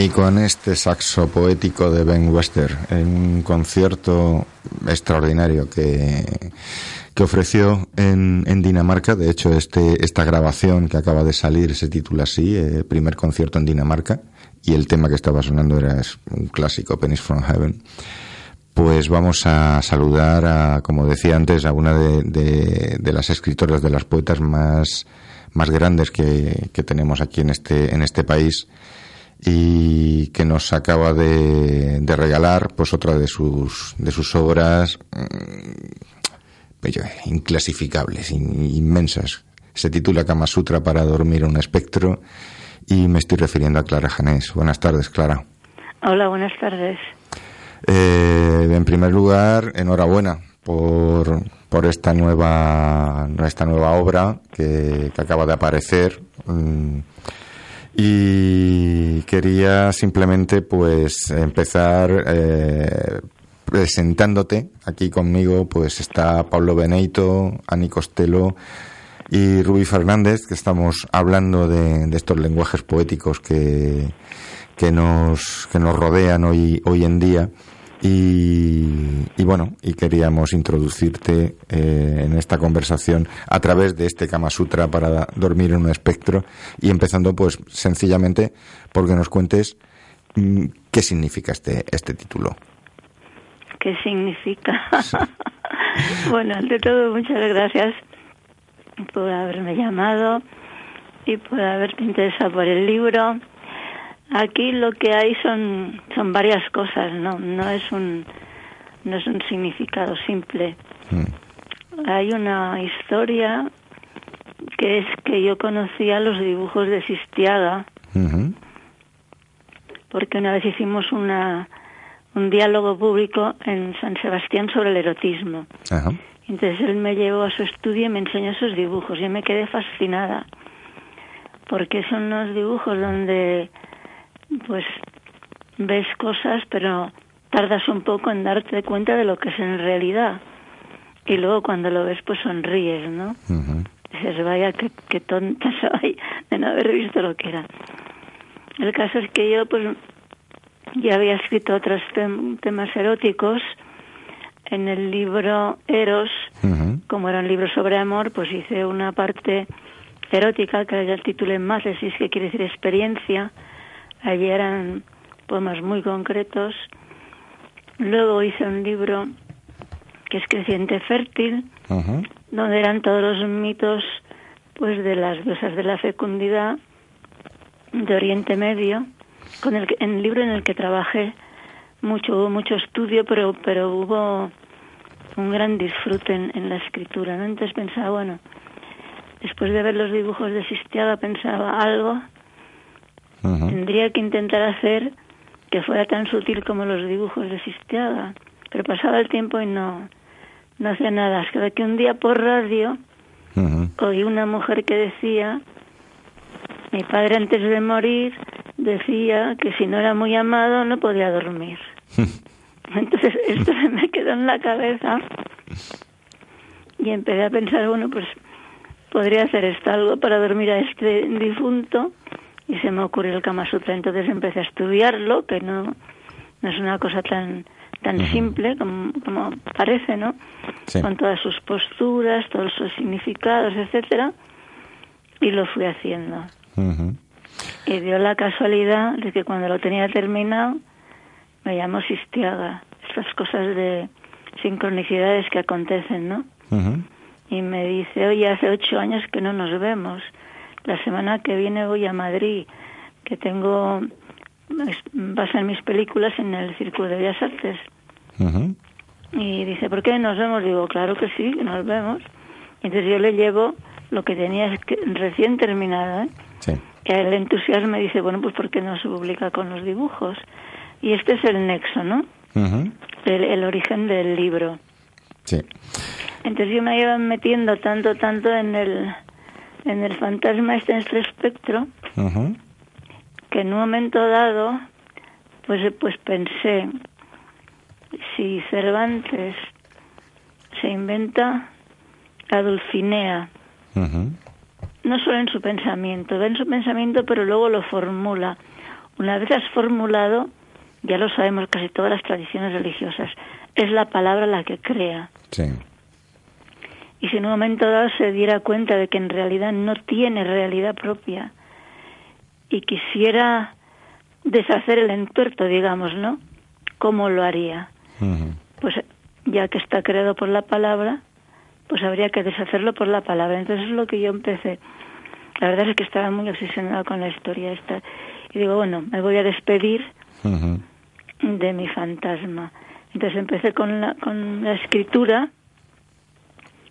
Y con este saxo poético de Ben Wester en un concierto extraordinario que, que ofreció en, Dinamarca. De hecho, este, esta grabación que acaba de salir se titula así, eh, Primer concierto en Dinamarca, y el tema que estaba sonando era un clásico, Pennies from Heaven. Pues vamos a saludar a, como decía antes, a una de las escritoras, de las poetas más, más grandes que, que tenemos aquí en este, en este país y que nos acaba de, de regalar pues otra de sus, de sus obras mm, bello, inclasificables, in- inmensas. Se titula Kama Sutra para dormir un espectro y me estoy refiriendo a Clara Janés. Buenas tardes, Clara. Hola, buenas tardes. Eh, en primer lugar, enhorabuena por, por esta nueva esta nueva obra que, que acaba de aparecer. Mm, Y quería simplemente pues empezar eh, presentándote. Aquí conmigo pues está Pablo Beneito, Ani Costello y Rubí Fernández, que estamos hablando de, de estos lenguajes poéticos que, que nos, que nos rodean hoy, hoy en día. Y, y bueno, y queríamos introducirte eh, en esta conversación a través de este Kama Sutra para dormir en un espectro y empezando pues sencillamente porque nos cuentes mm, qué significa este, este título. ¿Qué significa? bueno, ante todo, muchas gracias por haberme llamado y por haberte interesado por el libro. Aquí lo que hay son son varias cosas, no no es un no es un significado simple. Hay una historia que es que yo conocía los dibujos de Sistiaga porque una vez hicimos una un diálogo público en San Sebastián sobre el erotismo. Entonces él me llevó a su estudio y me enseñó esos dibujos. Yo me quedé fascinada porque son unos dibujos donde pues ves cosas pero tardas un poco en darte cuenta de lo que es en realidad y luego cuando lo ves pues sonríes, ¿no? Ujú. Dices, vaya, qué, qué tonta soy de no haber visto lo que era. El caso es que yo, pues, ya había escrito otros tem- temas eróticos en el libro Eros, como era un libro sobre amor, pues hice una parte erótica que ya titulé Mátesis, que quiere decir experiencia. Allí eran poemas muy concretos. Luego hice un libro que es Creciente Fértil, donde eran todos los mitos pues de las diosas de la fecundidad de Oriente Medio, con el que- en el libro en el que trabajé mucho, hubo mucho estudio, pero pero hubo un gran disfrute en, en la escritura, ¿no? Entonces pensaba, bueno, después de ver los dibujos de Sistiaga pensaba algo Tendría que intentar hacer que fuera tan sutil como los dibujos de Sistiaga, pero pasaba el tiempo y no no hacía nada, hasta que un día por radio oí una mujer que decía, mi padre antes de morir decía que si no era muy amado no podía dormir. Entonces esto se me quedó en la cabeza y empecé a pensar, bueno, pues podría hacer esto algo para dormir a este difunto y se me ocurrió el Kama Sutra. Entonces empecé a estudiarlo, que no, no es una cosa tan tan simple como, como parece, ¿no? Sí. Con todas sus posturas, todos sus significados, etcétera, y lo fui haciendo. Y dio la casualidad de que cuando lo tenía terminado me llamó Sistiaga. Estas cosas de sincronicidades que acontecen, ¿no? Y me dice, oye, hace ocho años que no nos vemos. La semana que viene voy a Madrid, que tengo, pasan mis películas en el Círculo de Bellas Artes. Y dice, ¿por qué nos vemos? Digo, claro que sí, nos vemos. Entonces yo le llevo lo que tenía recién terminado, ¿eh? Sí. el entusiasmo y dice, bueno, pues ¿por qué no se publica con los dibujos? Y este es el nexo, ¿no? El, el origen del libro. Sí. Entonces yo me iba metiendo tanto, tanto en el, en el fantasma este, en este espectro, que en un momento dado, pues, pues pensé, si Cervantes se inventa a Dulcinea, no solo en su pensamiento, ve en su pensamiento, pero luego lo formula. una vez has formulado, ya lo sabemos casi todas las tradiciones religiosas, es la palabra la que crea. Sí. Y si en un momento dado se diera cuenta de que en realidad no tiene realidad propia y quisiera deshacer el entuerto, digamos, ¿no? ¿Cómo lo haría? Pues ya que está creado por la palabra, pues habría que deshacerlo por la palabra. Entonces es lo que yo empecé. La verdad es que estaba muy obsesionada con la historia esta. Y digo, bueno, me voy a despedir de mi fantasma. Entonces empecé con la, con la escritura,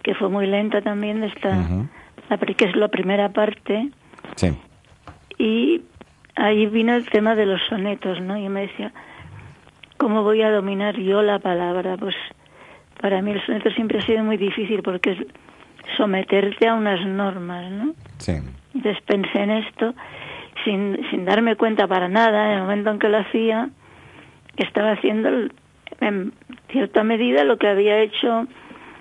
que fue muy lenta también, esta, pri- que es la primera parte, Sí. y ahí vino el tema de los sonetos, ¿no? Y me decía, ¿cómo voy a dominar yo la palabra? Pues para mí el soneto siempre ha sido muy difícil porque es someterte a unas normas, ¿no? Sí. Entonces pensé en esto sin, sin darme cuenta para nada, en el momento en que lo hacía, que estaba haciendo en cierta medida lo que había hecho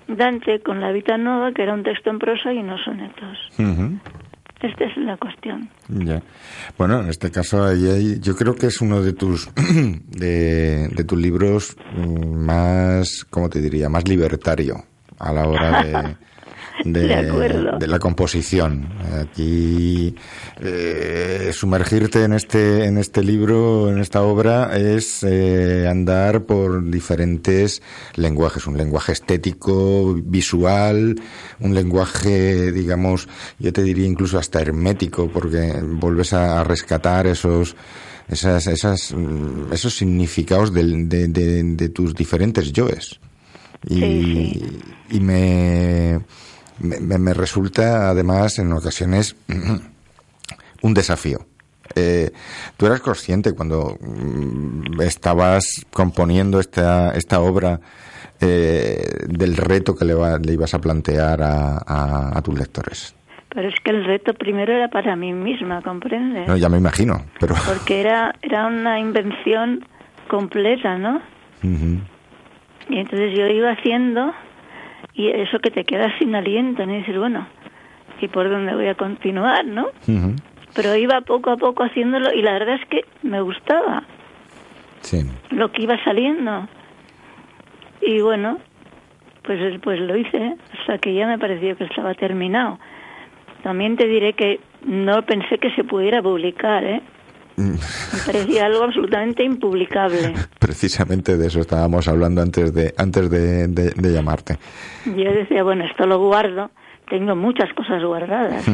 Dante con la Vita Nova, que era un texto en prosa y unos sonetos. Ujú. Esta es la cuestión. Ya. Bueno, en este caso ahí hay- yo creo que es uno de tus de, de tus libros mm, más, ¿cómo te diría? Más libertario a la hora de de, De de la composición. Aquí eh, sumergirte en este en este libro, en esta obra, es eh, andar por diferentes lenguajes, un lenguaje estético, visual, un lenguaje, digamos, yo te diría incluso hasta hermético, porque vuelves a, rescatar esos esas, esas, mm, esos significados del- de, de- de tus diferentes yoes. Y, Sí, y me, me, me resulta además en ocasiones un desafío. Eh, ¿Tú eras consciente cuando mm, estabas componiendo esta, esta obra eh, del reto que le, va- le ibas a plantear a, a- a tus lectores? Pero es que el reto primero era para mí misma, ¿comprendes? No, ya me imagino, pero... Porque era, era una invención completa, ¿no? Ujú, Y entonces yo iba haciendo y eso que te quedas sin aliento, ¿no? Y dices, bueno, ¿y por dónde voy a continuar, no? Pero iba poco a poco haciéndolo y la verdad es que me gustaba Sí. lo que iba saliendo. Y bueno, pues, pues lo hice hasta que ya me pareció que estaba terminado. También te diré que no pensé que se pudiera publicar, ¿eh? Me parecía algo absolutamente impublicable. Precisamente de eso estábamos hablando antes de antes de, de- de llamarte. Yo decía, bueno, esto lo guardo, tengo muchas cosas guardadas,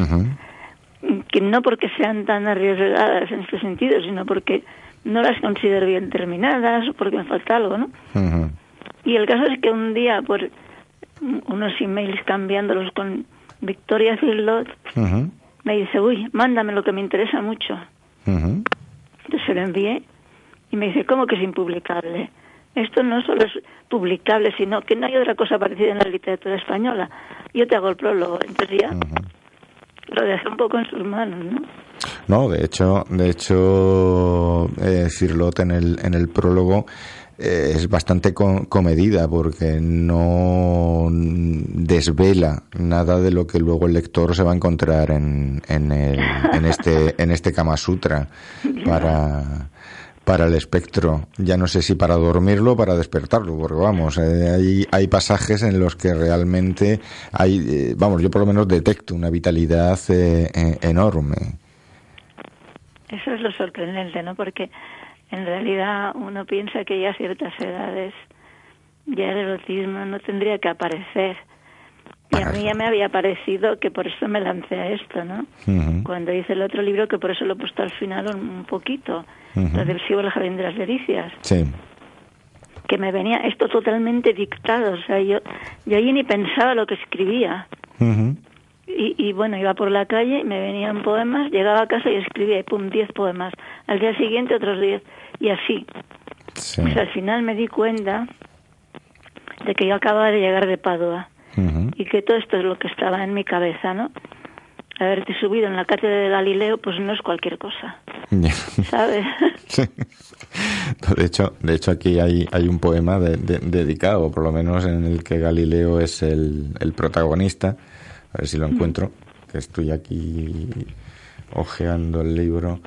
que no porque sean tan arriesgadas en este sentido, sino porque no las considero bien terminadas o porque me falta algo, ¿no? Y el caso es que un día, por unos emails cambiándolos con Victoria ujú, me dice, uy, mándame lo que me interesa mucho. Ujú. Entonces se lo envié y me dice, ¿cómo que es impublicable? Esto no solo es publicable, sino que no hay otra cosa parecida en la literatura española. Yo te hago el prólogo, entonces ya lo dejé un poco en sus manos, ¿no? No, de hecho, de hecho, eh, Cirlot en el, en el prólogo es bastante co- comedida porque no desvela nada de lo que luego el lector se va a encontrar en, en, el- en este, en este Kama Sutra para, para el espectro. Ya no sé si para dormirlo o para despertarlo, porque vamos, eh, hay, hay pasajes en los que realmente hay, eh, vamos, yo por lo menos detecto una vitalidad eh, eh, enorme. Eso es lo sorprendente, ¿no? Porque en realidad uno piensa que ya a ciertas edades ya el erotismo no tendría que aparecer. Y a mí ya me había parecido que por eso me lancé a esto, ¿no? Cuando hice el otro libro, que por eso lo he puesto al final un, poquito, Ujú. lo del Sigo el Jardín de las Delicias, Sí. que me venía esto totalmente dictado, o sea, yo, yo allí ni pensaba lo que escribía. Y, y bueno, iba por la calle, me venían poemas, llegaba a casa y escribía, y pum, 10 poemas. Al día siguiente otros 10, y así. Sí. Pues al final me di cuenta de que yo acababa de llegar de Padua y que todo esto es lo que estaba en mi cabeza, ¿no? Haberte subido en la cátedra de Galileo, pues no es cualquier cosa. ¿sabes? Sí. De hecho, de hecho aquí hay, hay un poema de- de- dedicado, por lo menos en el que Galileo es el, el protagonista. A ver si lo encuentro, que estoy aquí ojeando el libro.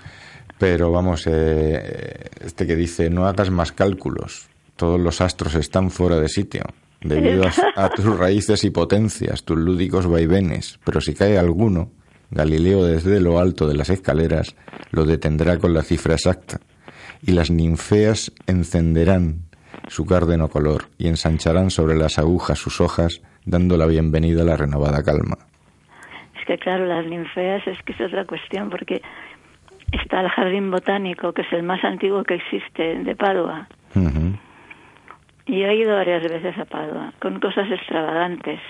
Pero vamos, eh, este que dice, no hagas más cálculos, todos los astros están fuera de sitio, debido a, tus raíces y potencias, tus lúdicos vaivenes, pero si cae alguno, Galileo desde lo alto de las escaleras lo detendrá con la cifra exacta, y las ninfeas encenderán su cárdeno color y ensancharán sobre las agujas sus hojas, dando la bienvenida a la renovada calma. Es que claro, las ninfeas es que es otra cuestión porque está el jardín botánico, que es el más antiguo que existe de Padua. Y he ido varias veces a Padua con cosas extravagantes.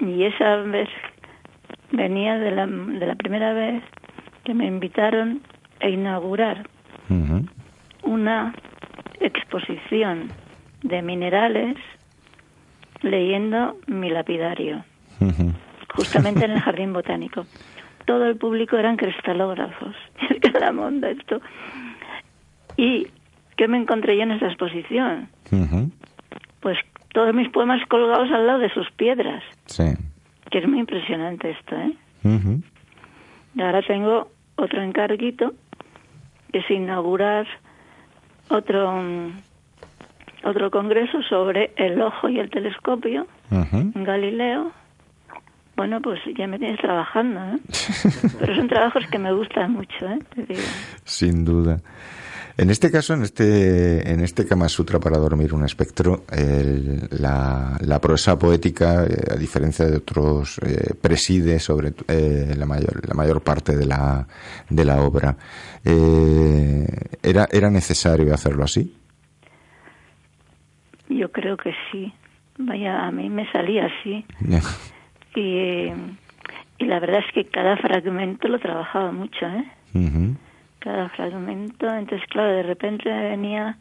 Y esa vez venía de la, de la primera vez que me invitaron a inaugurar una exposición de minerales leyendo mi lapidario, justamente en el jardín botánico. Todo el público eran cristalógrafos. Es que la monda esto. ¿Y qué me encontré yo en esa exposición? Pues todos mis poemas colgados al lado de sus piedras, Sí. que es muy impresionante esto, ¿eh? Y ahora tengo otro encarguito, que es inaugurar otro, mm, otro congreso sobre el ojo y el telescopio en Galileo. Bueno, pues ya me tienes trabajando, ¿eh? Pero son trabajos que me gustan mucho, ¿eh? Te digo. Sin duda. En este caso, en este, en este Kama Sutra para dormir un espectro, el- la, la prosa poética, eh, a diferencia de otros, eh, preside sobre eh, la mayor, la mayor parte de la, de la obra. Eh, ¿era, ¿Era necesario hacerlo así? Yo creo que sí. Vaya, a mí me salía así. Y, y la verdad es que cada fragmento lo trabajaba mucho, ¿eh? Cada fragmento. Entonces, claro, de repente venía,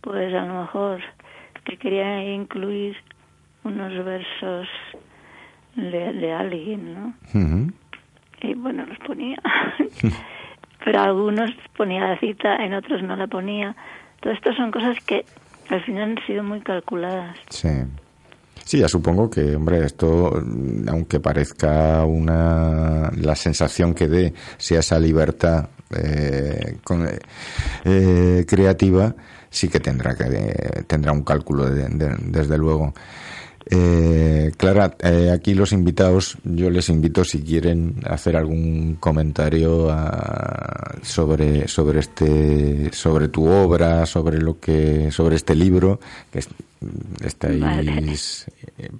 pues a lo mejor que quería incluir unos versos de, de alguien, ¿no? Y bueno, los ponía. Pero algunos ponía la cita, en otros no la ponía. Todo esto son cosas que al final han sido muy calculadas. Sí. Sí, ya supongo que, hombre, esto, aunque parezca una. la sensación que dé sea esa libertad eh, con- eh, creativa, sí que tendrá que tendrá un cálculo, de- de- desde luego. Eh, Clara, eh, aquí los invitados, yo les invito si quieren hacer algún comentario sobre sobre este sobre tu obra, sobre lo que sobre este libro que es- estáis, Vale.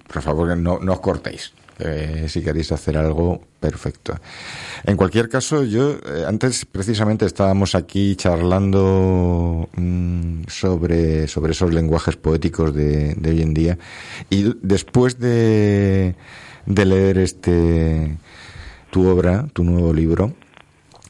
Por favor no, no os cortéis. Si queréis hacer algo, perfecto. En cualquier caso, yo eh, antes precisamente estábamos aquí charlando mm, sobre, sobre esos lenguajes poéticos de, hoy en día y después de, de leer este tu obra, tu nuevo libro,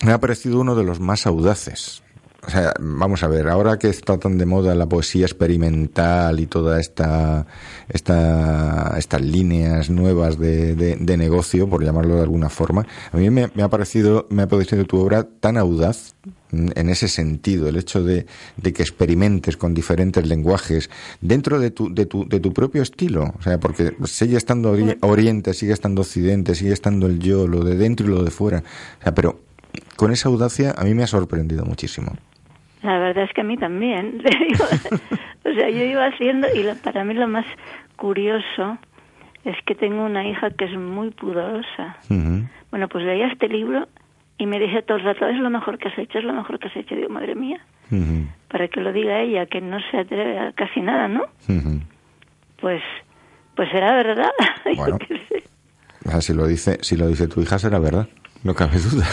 me ha parecido uno de los más audaces. O sea, vamos a ver, ahora que está tan de moda la poesía experimental y toda esta, esta estas líneas nuevas de, de- de negocio, por llamarlo de alguna forma, a mí me, me ha parecido, me ha parecido tu obra tan audaz en ese sentido, el hecho de, de que experimentes con diferentes lenguajes dentro de tu, de tu, de tu propio estilo, o sea, porque sigue estando ori- oriente, sigue estando occidente, sigue estando el yo, lo de dentro y lo de fuera, o sea, pero con esa audacia a mí me ha sorprendido muchísimo. La verdad es que a mí también. te digo. o sea, yo iba haciendo, y lo- para mí lo más curioso es que tengo una hija que es muy pudorosa. Bueno, pues leía este libro y me dice todo el rato, es lo mejor que has hecho, es lo mejor que has hecho. Digo, madre mía, para que lo diga ella, que no se atreve a casi nada, ¿no? Pues, pues será verdad. Yo Bueno. qué sé. O sea, si lo dice, si lo dice tu hija será verdad, no cabe duda.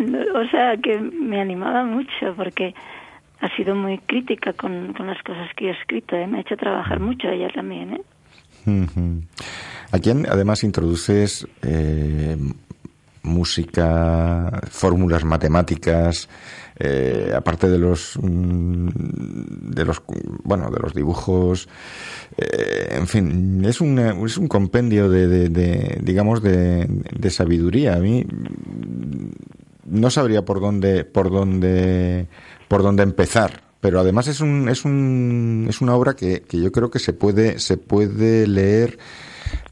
O sea, que me animaba mucho porque ha sido muy crítica con, con las cosas que yo he escrito. ¿eh? Me ha hecho trabajar mucho ella también. ¿eh? Ujú. Aquí en- además introduces eh, música, fórmulas matemáticas, eh, aparte de los mm, de los bueno de los dibujos, eh, en fin, es un es un compendio de, de- de, digamos de, de sabiduría. A mí no sabría por dónde por dónde por dónde empezar pero además es un es un es una obra que, que yo creo que se puede se puede leer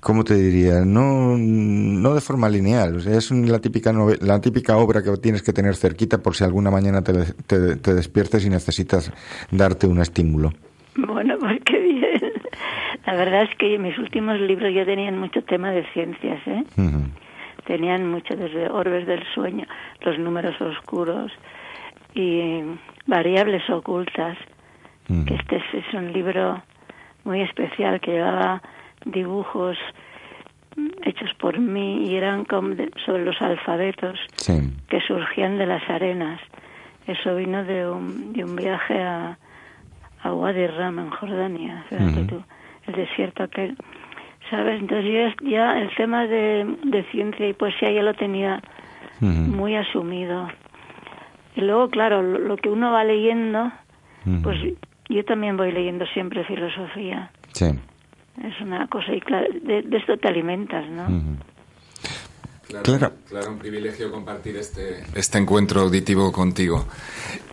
¿cómo te diría? No, no de forma lineal. O sea, es la típica, la típica obra que tienes que tener cerquita por si alguna mañana te, te- te despiertes y necesitas darte un estímulo. Bueno, pues qué bien. La verdad es que mis últimos libros ya tenían mucho tema de ciencias, ¿eh? Tenían mucho desde Orbes del Sueño, los números oscuros y variables ocultas. Ujú. Que este es, un libro muy especial que llevaba dibujos mm, hechos por mí y eran sobre los alfabetos Sí. que surgían de las arenas. Eso vino de un, de un viaje a, a Wadi Ram, en Jordania, tú, el desierto aquel. ¿Sabes? Entonces yo ya, ya el tema de, de ciencia y poesía ya lo tenía muy asumido. Y luego, claro, lo, lo que uno va leyendo, pues yo también voy leyendo siempre filosofía. Sí. Es una cosa, y claro, de, de esto te alimentas, ¿no? Claro, Claro. claro, un privilegio compartir este, este encuentro auditivo contigo.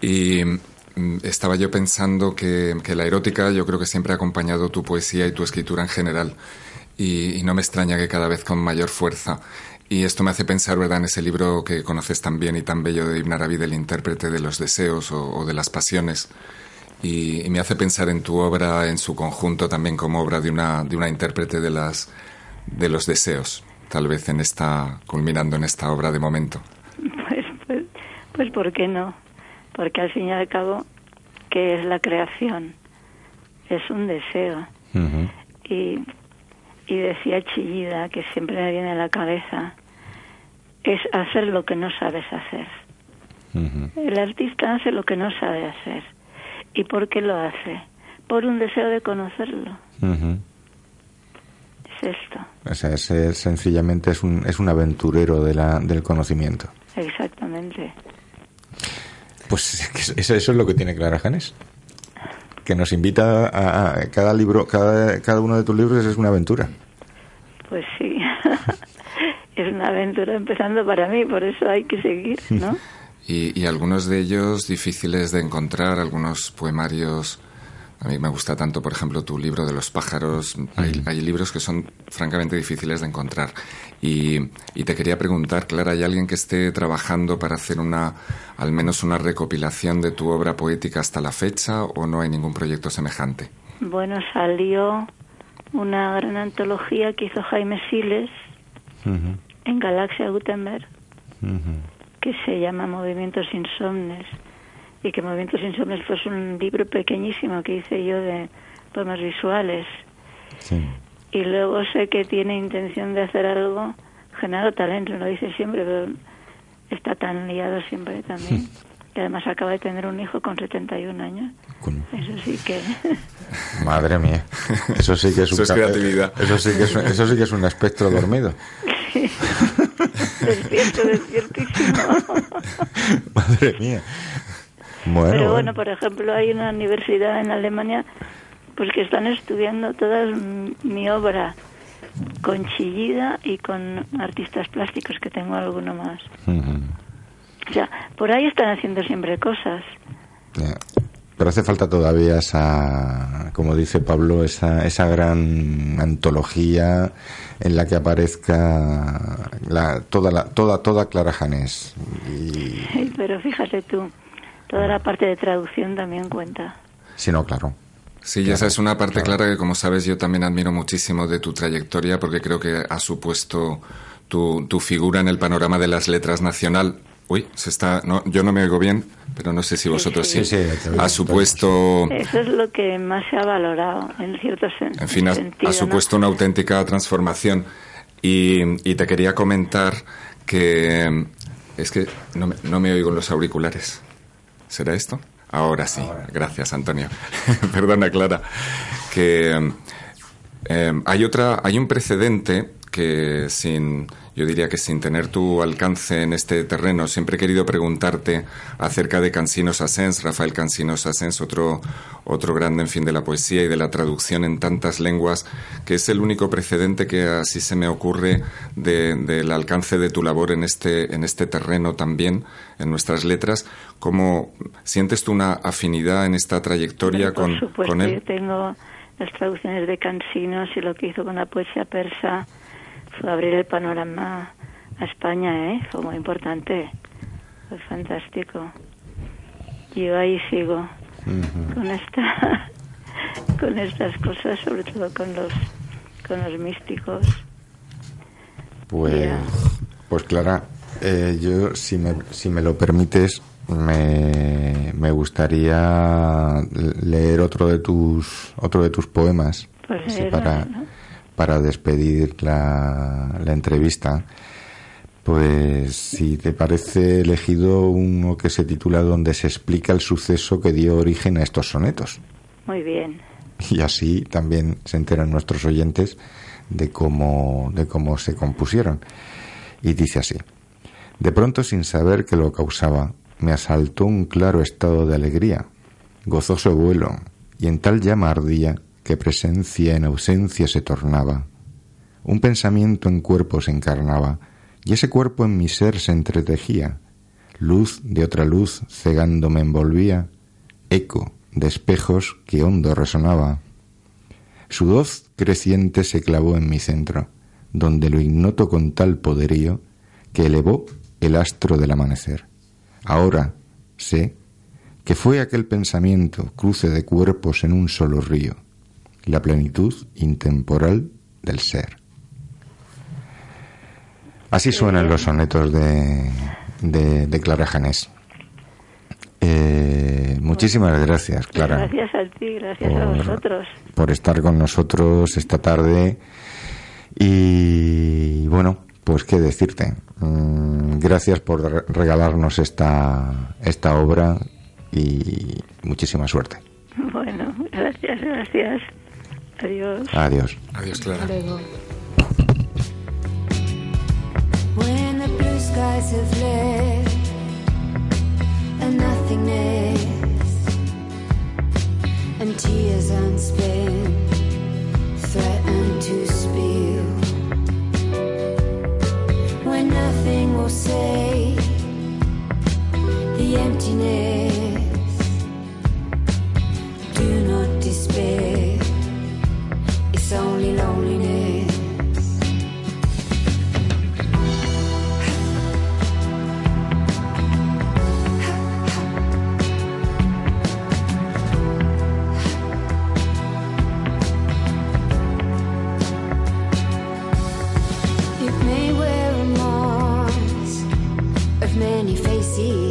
Y mm, estaba yo pensando que, que la erótica yo creo que siempre ha acompañado tu poesía y tu escritura en general. Y, y no me extraña que cada vez con mayor fuerza. Y esto me hace pensar, ¿verdad?, en ese libro que conoces tan bien y tan bello de Ibn Arabi, del intérprete de los deseos o, o de las pasiones. Y, y me hace pensar en tu obra en su conjunto también como obra de una, de una intérprete de, las, de los deseos, tal vez en esta, culminando en esta obra de momento. Pues, pues, pues, ¿por qué no? Porque al fin y al cabo, ¿qué es la creación? Es un deseo. Y, y decía Chillida, que siempre me viene a la cabeza, es hacer lo que no sabes hacer. El artista hace lo que no sabe hacer. ¿Y por qué lo hace? Por un deseo de conocerlo. Es esto, O sea, es, es- sencillamente es un, es un aventurero de la, del conocimiento. exactamente. Pues eso, eso es lo que tiene Clara Janes. Que nos invita a, a- cada libro, cada, cada uno de tus libros es una aventura. Pues sí. es una aventura empezando para mí, por eso hay que seguir, ¿no? Y, y algunos de ellos difíciles de encontrar, algunos poemarios. A mí me gusta tanto, por ejemplo, tu libro de los pájaros. Hay, hay libros que son francamente difíciles de encontrar. Y, y te quería preguntar, Clara, ¿hay alguien que esté trabajando para hacer una, al menos una recopilación de tu obra poética hasta la fecha o no hay ningún proyecto semejante? Bueno, salió una gran antología que hizo Jaime Siles en Galaxia Gutenberg, que se llama Movimientos Insomnes. Y que Movimientos Insomnes fue un libro pequeñísimo que hice yo de poemas visuales. Sí. Y luego sé que tiene intención de hacer algo, Genaro Talento, lo dice siempre, pero está tan liado siempre también. Y además acaba de tener un hijo con 71 años. Coño. Eso sí que... Madre mía. Eso sí que es un Eso es creatividad. Eso sí que es, un- eso sí que es un espectro dormido. despierto, despiertísimo. Madre mía. Bueno, Pero bueno, por ejemplo, hay una universidad en Alemania pues que están estudiando toda mi obra con Chillida y con artistas plásticos que tengo alguno más. O sea, por ahí están haciendo siempre cosas. Pero hace falta todavía esa, como dice Pablo, esa, esa gran antología en la que aparezca la, toda, la, toda, toda Clara Janés. Y, Pero fíjate tú, toda la parte de traducción también cuenta. si no, claro. Sí, y esa es una parte clara que, como sabes, yo también admiro muchísimo de tu trayectoria porque creo que ha supuesto tu, tu figura en el panorama de las letras nacional. Uy, se está, no, yo no me oigo bien, pero no sé si vosotros sí. Sí, sí, oigo. ha supuesto, Eso es lo que más se ha valorado, en cierto sen- en fin, ha, sentido. ha ¿no? supuesto una auténtica transformación. Y, y te quería comentar que es que no me, no me oigo en los auriculares. ¿Será esto? Ahora sí. Gracias, Antonio. Perdona, Clara. Que eh, hay otra, hay un precedente que sin, yo diría que sin tener tu alcance en este terreno, siempre he querido preguntarte acerca de Cansino Sassens, Rafael Cansino Sassens, otro, otro grande, en fin, de la poesía y de la traducción en tantas lenguas, que es el único precedente que así se me ocurre de- del alcance de tu labor en este, en este terreno también, en nuestras letras. ¿Cómo sientes tú una afinidad en esta trayectoria por con, supuesto, con yo él? tengo las traducciones de Cansinos y lo que hizo con la poesía persa fue abrir el panorama a España, ¿eh? Fue muy importante. Fue fantástico. Y yo ahí sigo con esta con estas cosas, sobre todo con los con los místicos. Pues, pues Clara, eh, yo, si me, si me lo permites, me, me gustaría leer otro de tus otro de tus poemas Pues así para, para despedir la, la entrevista. Pues si te parece he elegido uno que se titula donde se explica el suceso que dio origen a estos sonetos. Muy bien. Y así también se enteran nuestros oyentes de cómo, de cómo se compusieron. Y dice así. De pronto, sin saber qué lo causaba, me asaltó un claro estado de alegría, gozoso vuelo, y en tal llama ardía que presencia en ausencia se tornaba. Un pensamiento en cuerpo se encarnaba, y ese cuerpo en mi ser se entretejía. Luz de otra luz cegando me envolvía, eco de espejos que hondo resonaba. Su voz creciente se clavó en mi centro, donde lo ignoto con tal poderío que elevó el astro del amanecer. Ahora sé que fue aquel pensamiento cruce de cuerpos en un solo río, la plenitud intemporal del ser. Así suenan los sonetos de, de, de Clara Janés. Eh, muchísimas gracias, Clara Gracias a ti, gracias a vosotros. por estar con nosotros esta tarde. Y bueno, pues qué decirte. Mm, Gracias por re- regalarnos esta, esta obra y muchísima suerte. Bueno, gracias, gracias. Adiós. Adiós. Adiós, Clara. When the blue skies have left and nothingness and tears unspent threaten to spill. Say the emptiness, do not despair. It's only loneliness. Many faces.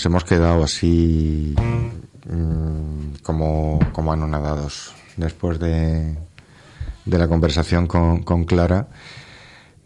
Nos hemos quedado así mm, como, como anonadados después de, de la conversación con, con Clara.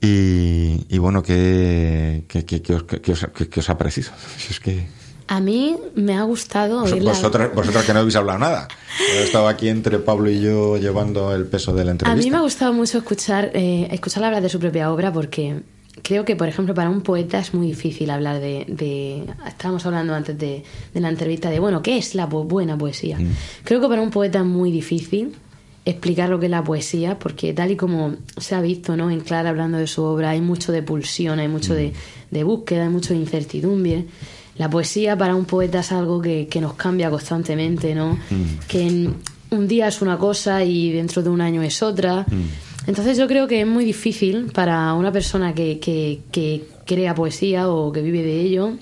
Y, y bueno, ¿qué, qué, qué- qué os, os- os ha parecido? Si es que A mí me ha gustado vos- oírla. vosotras, vosotras que no habéis hablado nada. He estado aquí entre Pablo y yo llevando el peso de la A entrevista. mí me ha gustado mucho escuchar, eh, escucharla hablar de su propia obra porque creo que, por ejemplo, para un poeta es muy difícil hablar de... de- estábamos hablando antes de, de la entrevista de, bueno, ¿qué es la po- buena poesía? Creo que para un poeta es muy difícil explicar lo que es la poesía porque tal y como se ha visto ¿no? en Clara hablando de su obra hay mucho de pulsión, hay mucho de, de búsqueda, hay mucho de incertidumbre. La poesía para un poeta es algo que, que nos cambia constantemente, ¿no? Que en- un día es una cosa y dentro de un año es otra. Entonces yo creo que es muy difícil para una persona que, que, crea poesía o que vive de ello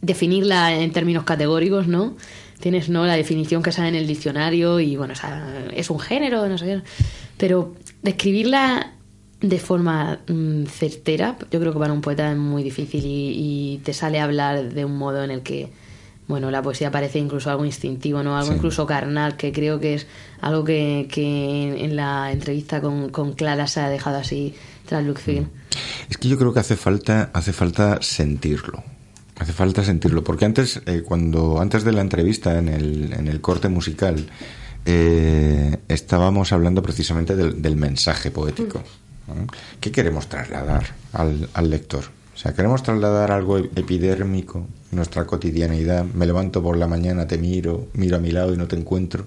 definirla en términos categóricos, ¿no? Tienes no la definición que sale en el diccionario y bueno, o sea, es un género, no sé. Pero describirla de forma mm, certera, yo creo que para un poeta es muy difícil y, y te sale hablar de un modo en el que, bueno, la poesía parece incluso algo instintivo, ¿no? Algo Sí. incluso carnal, que creo que es algo que, que en, la entrevista con, con Clara se ha dejado así traslucir. Es que yo creo que hace falta, hace falta sentirlo. Hace falta sentirlo. Porque antes, eh, cuando, antes de la entrevista, en el, en el corte musical, eh, estábamos hablando precisamente del, del mensaje poético. ¿no? ¿Qué queremos trasladar al, al lector? O sea, queremos trasladar algo epidérmico, nuestra cotidianidad. Me levanto por la mañana, te miro, miro a mi lado y no te encuentro.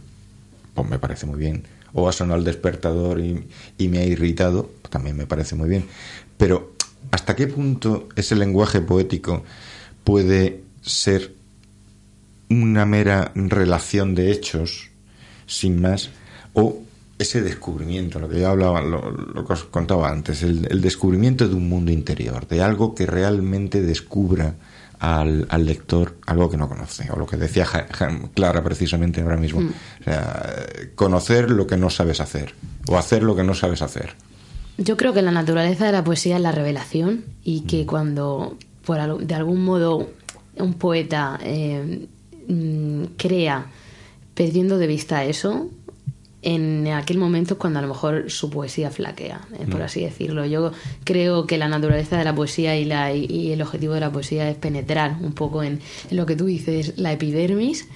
Pues me parece muy bien. O ha sonado el despertador y, y me ha irritado, pues también me parece muy bien. Pero, ¿hasta qué punto ese lenguaje poético puede ser una mera relación de hechos, sin más, o ese descubrimiento, lo que yo hablaba, lo, lo que os contaba antes, el, el descubrimiento de un mundo interior, de algo que realmente descubra al, al lector algo que no conoce, o lo que decía Ja- Ja- Clara precisamente ahora mismo, o sea, conocer lo que no sabes hacer, o hacer lo que no sabes hacer. Yo creo que la naturaleza de la poesía es la revelación y que cuando por de algún modo un poeta eh, mm, crea perdiendo de vista eso, en aquel momento es cuando a lo mejor su poesía flaquea, eh, por así decirlo. Yo creo que la naturaleza de la poesía y, la, y- el objetivo de la poesía es penetrar un poco en, en lo que tú dices, la epidermis,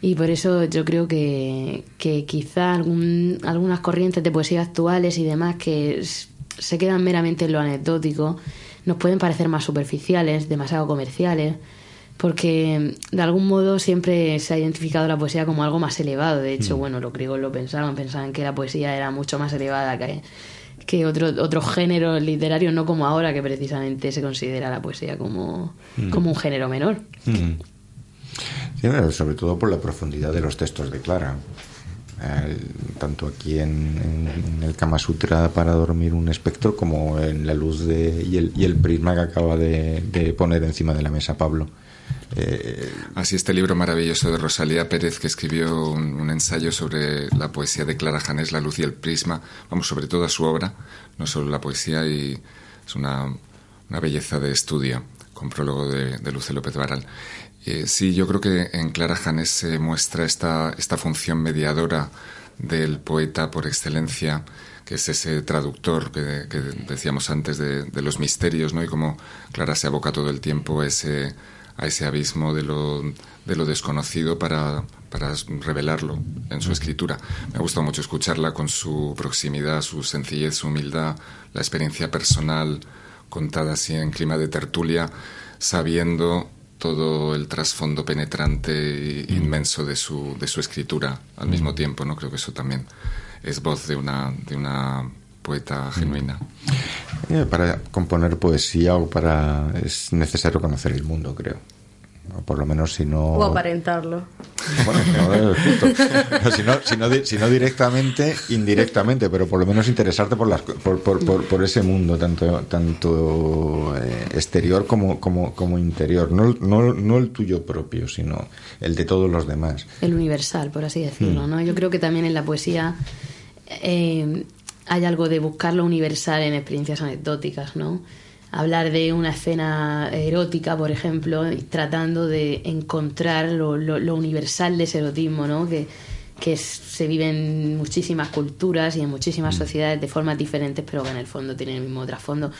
y por eso yo creo que, que quizá algún- algunas corrientes de poesía actuales y demás que se quedan meramente en lo anecdótico nos pueden parecer más superficiales, demasiado comerciales, porque de algún modo siempre se ha identificado la poesía como algo más elevado. De hecho, bueno, los griegos lo pensaban, pensaban que la poesía era mucho más elevada que, que otro, otros géneros literarios, no como ahora que precisamente se considera la poesía como, como un género menor. Sí, pero sobre todo por la profundidad de los textos de Clara. Tanto aquí en, en- en el Kama Sutra para dormir un espectro como en la luz de, y, el, y el prisma que acaba de, de poner encima de la mesa Pablo. Eh, Así este libro maravilloso de Rosalía Pérez que escribió un, ensayo sobre la poesía de Clara Janés, La luz y el prisma, vamos, sobre toda su obra, no solo la poesía, y es una, una belleza de estudio, con prólogo de, Luce López Varal. Eh, sí, yo creo que en Clara Janés se muestra esta, esta función mediadora del poeta por excelencia, que es ese traductor que, que decíamos antes de, los misterios, ¿no? Y cómo Clara se aboca todo el tiempo ese, a ese abismo de lo, de lo desconocido para, para revelarlo en su escritura. Me ha gustado mucho escucharla con su proximidad, su sencillez, su humildad, la experiencia personal contada así en clima de tertulia, sabiendo todo el trasfondo penetrante e inmenso de su, de su escritura al mismo tiempo, ¿no? Creo que eso también es voz de una, de una poeta genuina. eh, para componer poesía o para es necesario conocer el mundo, creo. O por lo menos si no... O aparentarlo. Bueno, no, justo. No, si, no, si, no, di- si no directamente, indirectamente, pero por lo menos interesarte por, las, por, por, por, por ese mundo, tanto, tanto eh, exterior como, como, como interior. No, no, no el tuyo propio, sino el de todos los demás. el universal, por así decirlo, ¿no? Yo creo que también en la poesía eh, hay algo de buscar lo universal en experiencias anecdóticas, ¿no? Hablar de una escena erótica, por ejemplo, tratando de encontrar lo, lo- lo universal de ese erotismo, ¿no? Que, que se vive en muchísimas culturas y en muchísimas sociedades de formas diferentes, pero que en el fondo tienen el mismo trasfondo.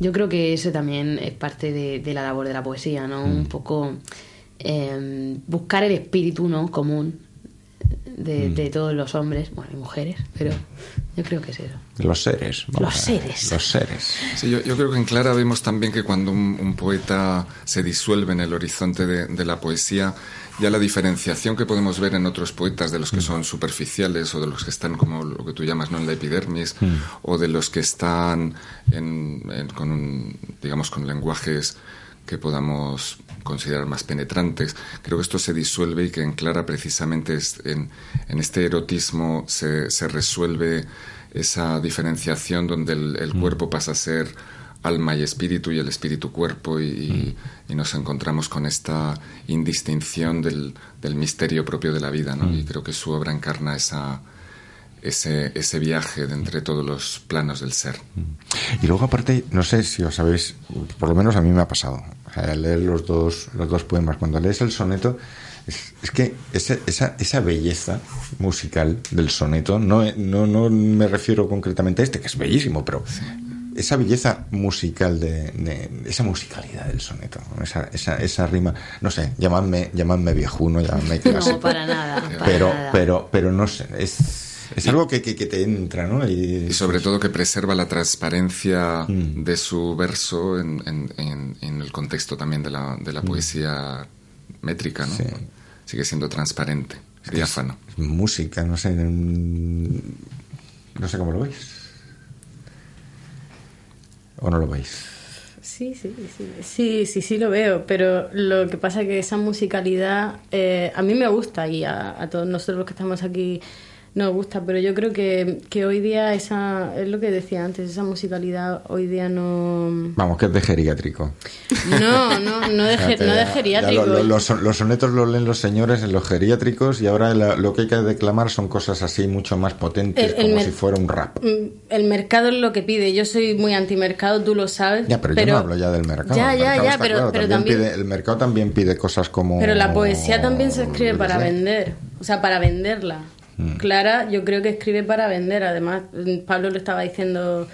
Yo creo que eso también es parte de, de la labor de la poesía, ¿no? Un poco eh, buscar el espíritu ¿no? común de, de todos los hombres, bueno, y mujeres, pero yo creo que es eso. Los seres. Los seres. Los seres. Sí, yo, yo creo que en Clara vemos también que cuando un, un poeta se disuelve en el horizonte de, de la poesía, ya la diferenciación que podemos ver en otros poetas de los que son superficiales o de los que están como lo que tú llamas no en la epidermis o de los que están en- en- con un, digamos con lenguajes que podamos considerar más penetrantes. Creo que esto se disuelve y que en Clara precisamente es- en, en este erotismo se, se resuelve esa diferenciación donde el, el cuerpo pasa a ser alma y espíritu y el espíritu cuerpo y, y- y nos encontramos con esta indistinción del, del misterio propio de la vida. ¿no? Y creo que su obra encarna esa, ese, ese viaje de entre todos los planos del ser. Y luego aparte, no sé si os sabéis, por lo menos a mí me ha pasado, sea, leer los dos, los dos poemas, cuando lees el soneto, es, es que esa, esa, esa belleza musical del soneto, no, no, no me refiero concretamente a este, que es bellísimo, pero esa belleza musical, de, de- esa musicalidad del soneto, esa, esa, esa rima, no sé, llamadme, llamadme viejuno, llamadme clásico. No, para nada. para pero, nada. pero, pero no sé, es, es algo que, que, que te entra, ¿no? Y, Y sobre todo que preserva la transparencia Mm. de su verso en, en- en- en el contexto también de la, de la poesía métrica, ¿no? Mm. Sí. Sigue siendo transparente, diáfano. música, no sé, mm, no sé cómo lo veis. ¿O no lo veis? Sí, sí, sí, sí, sí, sí lo veo, pero lo que pasa es que esa musicalidad eh, a mí me gusta y a, a todos nosotros los que estamos aquí nos gusta, pero yo creo que, que hoy día esa, es lo que decía antes, esa musicalidad hoy día no... Vamos, que es de geriátrico. No, no, no de, ge- no geriátrico. lo- lo- los, los sonetos los leen los señores en los geriátricos y ahora la- lo que hay que declamar son cosas así mucho más potentes, El- el como si fuera un rap. Mm, El mercado es lo que pide. Yo soy muy antimercado, tú lo sabes. Ya, pero, yo no hablo ya del mercado. Ya, El ya, mercado ya, pero, claro, pero también pide- el mercado también pide cosas como... Pero la poesía también se escribe para vender, o sea, para venderla. Mm. Clara, yo creo que escribe para vender. Además, Pablo lo estaba diciendo,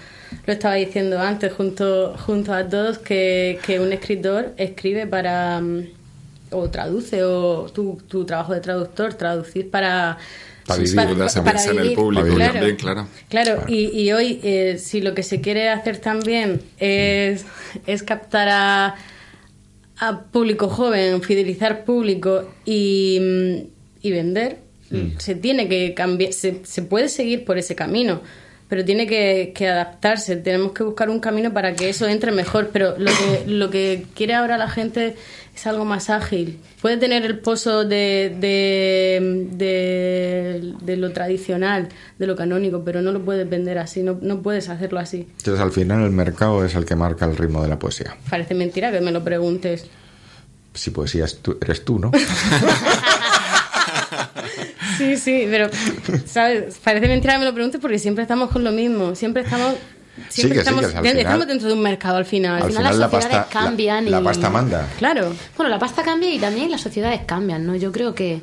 lo estaba diciendo antes junto, junto a todos que, que un escritor escribe para mm, o traduce o tu, tu trabajo de traductor, traducir para Para vivir, Ayuda a pensar en el público Para también, claro. Claro, y, y hoy, eh, si lo que se quiere hacer también es, es captar a, a público joven, fidelizar público y, mm, y vender, se tiene que cambiar, se, se puede seguir por ese camino, pero tiene que, que adaptarse. Tenemos que buscar un camino para que eso entre mejor. Pero lo que, lo que quiere ahora la gente es algo más ágil. Puede tener el pozo de, de, de, de lo tradicional, de lo canónico, pero no lo puedes vender así, no, no puedes hacerlo así. Entonces al final el mercado es el que marca el ritmo de la poesía. Parece mentira que me lo preguntes. Si poesía eres tú, ¿no? Sí, sí, pero, ¿sabes? Parece mentira que me lo preguntes porque siempre estamos con lo mismo. Siempre estamos. Sí, Siempre sí, estamos, al final- estamos dentro de un mercado al final. Al final final la las sociedades pasta, la- cambian la y- pasta manda. Claro. Bueno, la pasta cambia y también las sociedades cambian, ¿no? Yo creo que,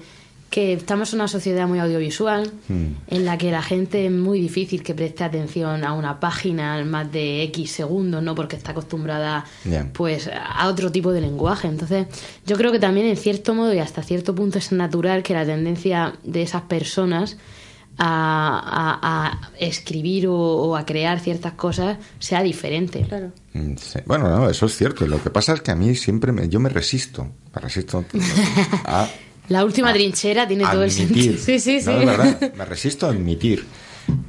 que estamos en una sociedad muy audiovisual Hmm. en la que la gente es muy difícil que preste atención a una página en más de X segundos, ¿no? Porque está acostumbrada pues a otro tipo de lenguaje. Entonces, yo creo que también en cierto modo y hasta cierto punto es natural que la tendencia de esas personas a, a- a escribir o, o a crear ciertas cosas sea diferente. Claro. Mm, sí. Bueno, no, eso es cierto. Lo que pasa es que a mí siempre me, yo me resisto, me resisto a La última trinchera tiene todo el sentido. Sí, sí, sí. no, verdad, me resisto a admitir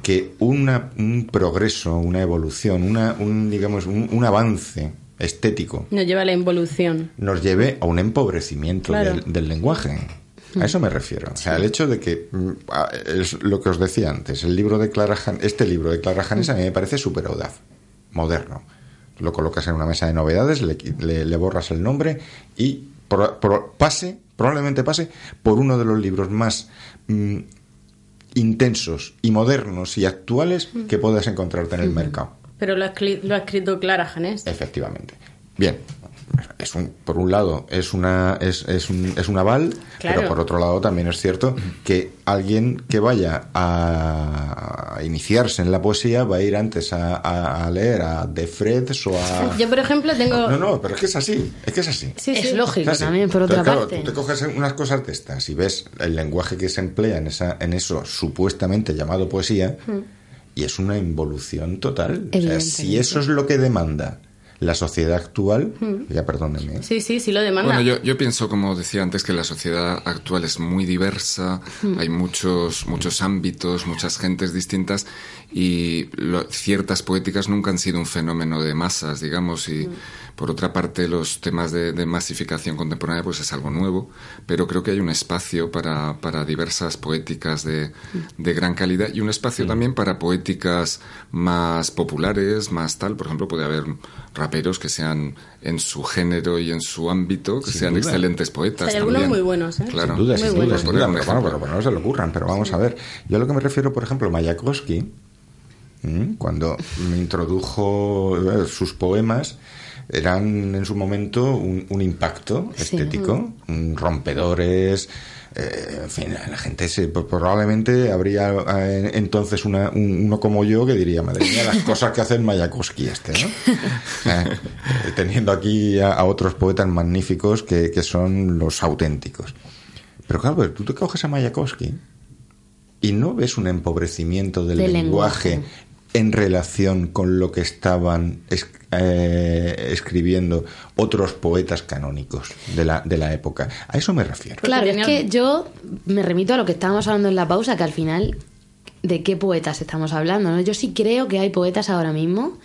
que una, un progreso, una evolución, una, un, digamos, un, un avance estético Nos lleva a la involución. nos lleve a un empobrecimiento Claro. del, del lenguaje. A eso me refiero. O sea, el hecho de que, mm, es lo que os decía antes, el libro de Clara Han- este libro de Clara Janes a mí me parece súper audaz, moderno. Lo colocas en una mesa de novedades, le, qui- le- le borras el nombre y pro- pro- pase, probablemente pase, por uno de los libros más mm, intensos y modernos y actuales que puedas encontrarte en el mercado. Pero lo ha, lo ha escrito Clara Janés. Efectivamente. Bien. Es un, por un lado es una es, es un, es un aval, Claro. pero por otro lado también es cierto que alguien que vaya a iniciarse en la poesía va a ir antes a, a- a leer a De Freds o a Yo, por ejemplo, tengo... no no pero es que es así es que es así Sí, es sí. lógico así. también, por otra Entonces, claro, parte. tú te coges unas cosas de estas y ves el lenguaje que se emplea en esa en eso supuestamente llamado poesía y es una involución total o sea, si eso es lo que demanda la sociedad actual ya perdónenme Sí, sí, sí lo demanda. Bueno, yo, yo pienso, como decía antes, que la sociedad actual es muy diversa, hay muchos, muchos ámbitos, muchas gentes distintas y lo- ciertas poéticas nunca han sido un fenómeno de masas, digamos, y por otra parte los temas de, de masificación contemporánea pues es algo nuevo, pero creo que hay un espacio para, para diversas poéticas de, de gran calidad y un espacio también para poéticas más populares, más tal, por ejemplo, puede haber raperos que sean en su género y en su ámbito, que Sin sean duda. excelentes poetas. Hay algunos muy buenos, ¿eh? Claro. Sin duda, sin bueno. duda, sin pero, bueno, pero, pero no se le ocurran, pero vamos a ver. Yo a lo que me refiero, por ejemplo, Mayakovsky. Cuando me introdujo eh, sus poemas, eran en su momento un, un impacto Sí. estético, rompedores. eh, en fin, la gente se, pues, probablemente habría eh, entonces una- un- uno como yo que diría, madre mía, las cosas que hace Mayakovsky este, ¿no? Eh, teniendo aquí a, a otros poetas magníficos que, que son los auténticos. Pero claro, tú te coges a Mayakovsky y no ves un empobrecimiento del, Del lenguaje, lenguaje. En relación con lo que estaban es- eh, escribiendo otros poetas canónicos de la, de la época. A eso me refiero. Claro, es que yo me remito a lo que estábamos hablando en la pausa, que al final, ¿de qué poetas estamos hablando? no? Yo sí creo que hay poetas ahora mismo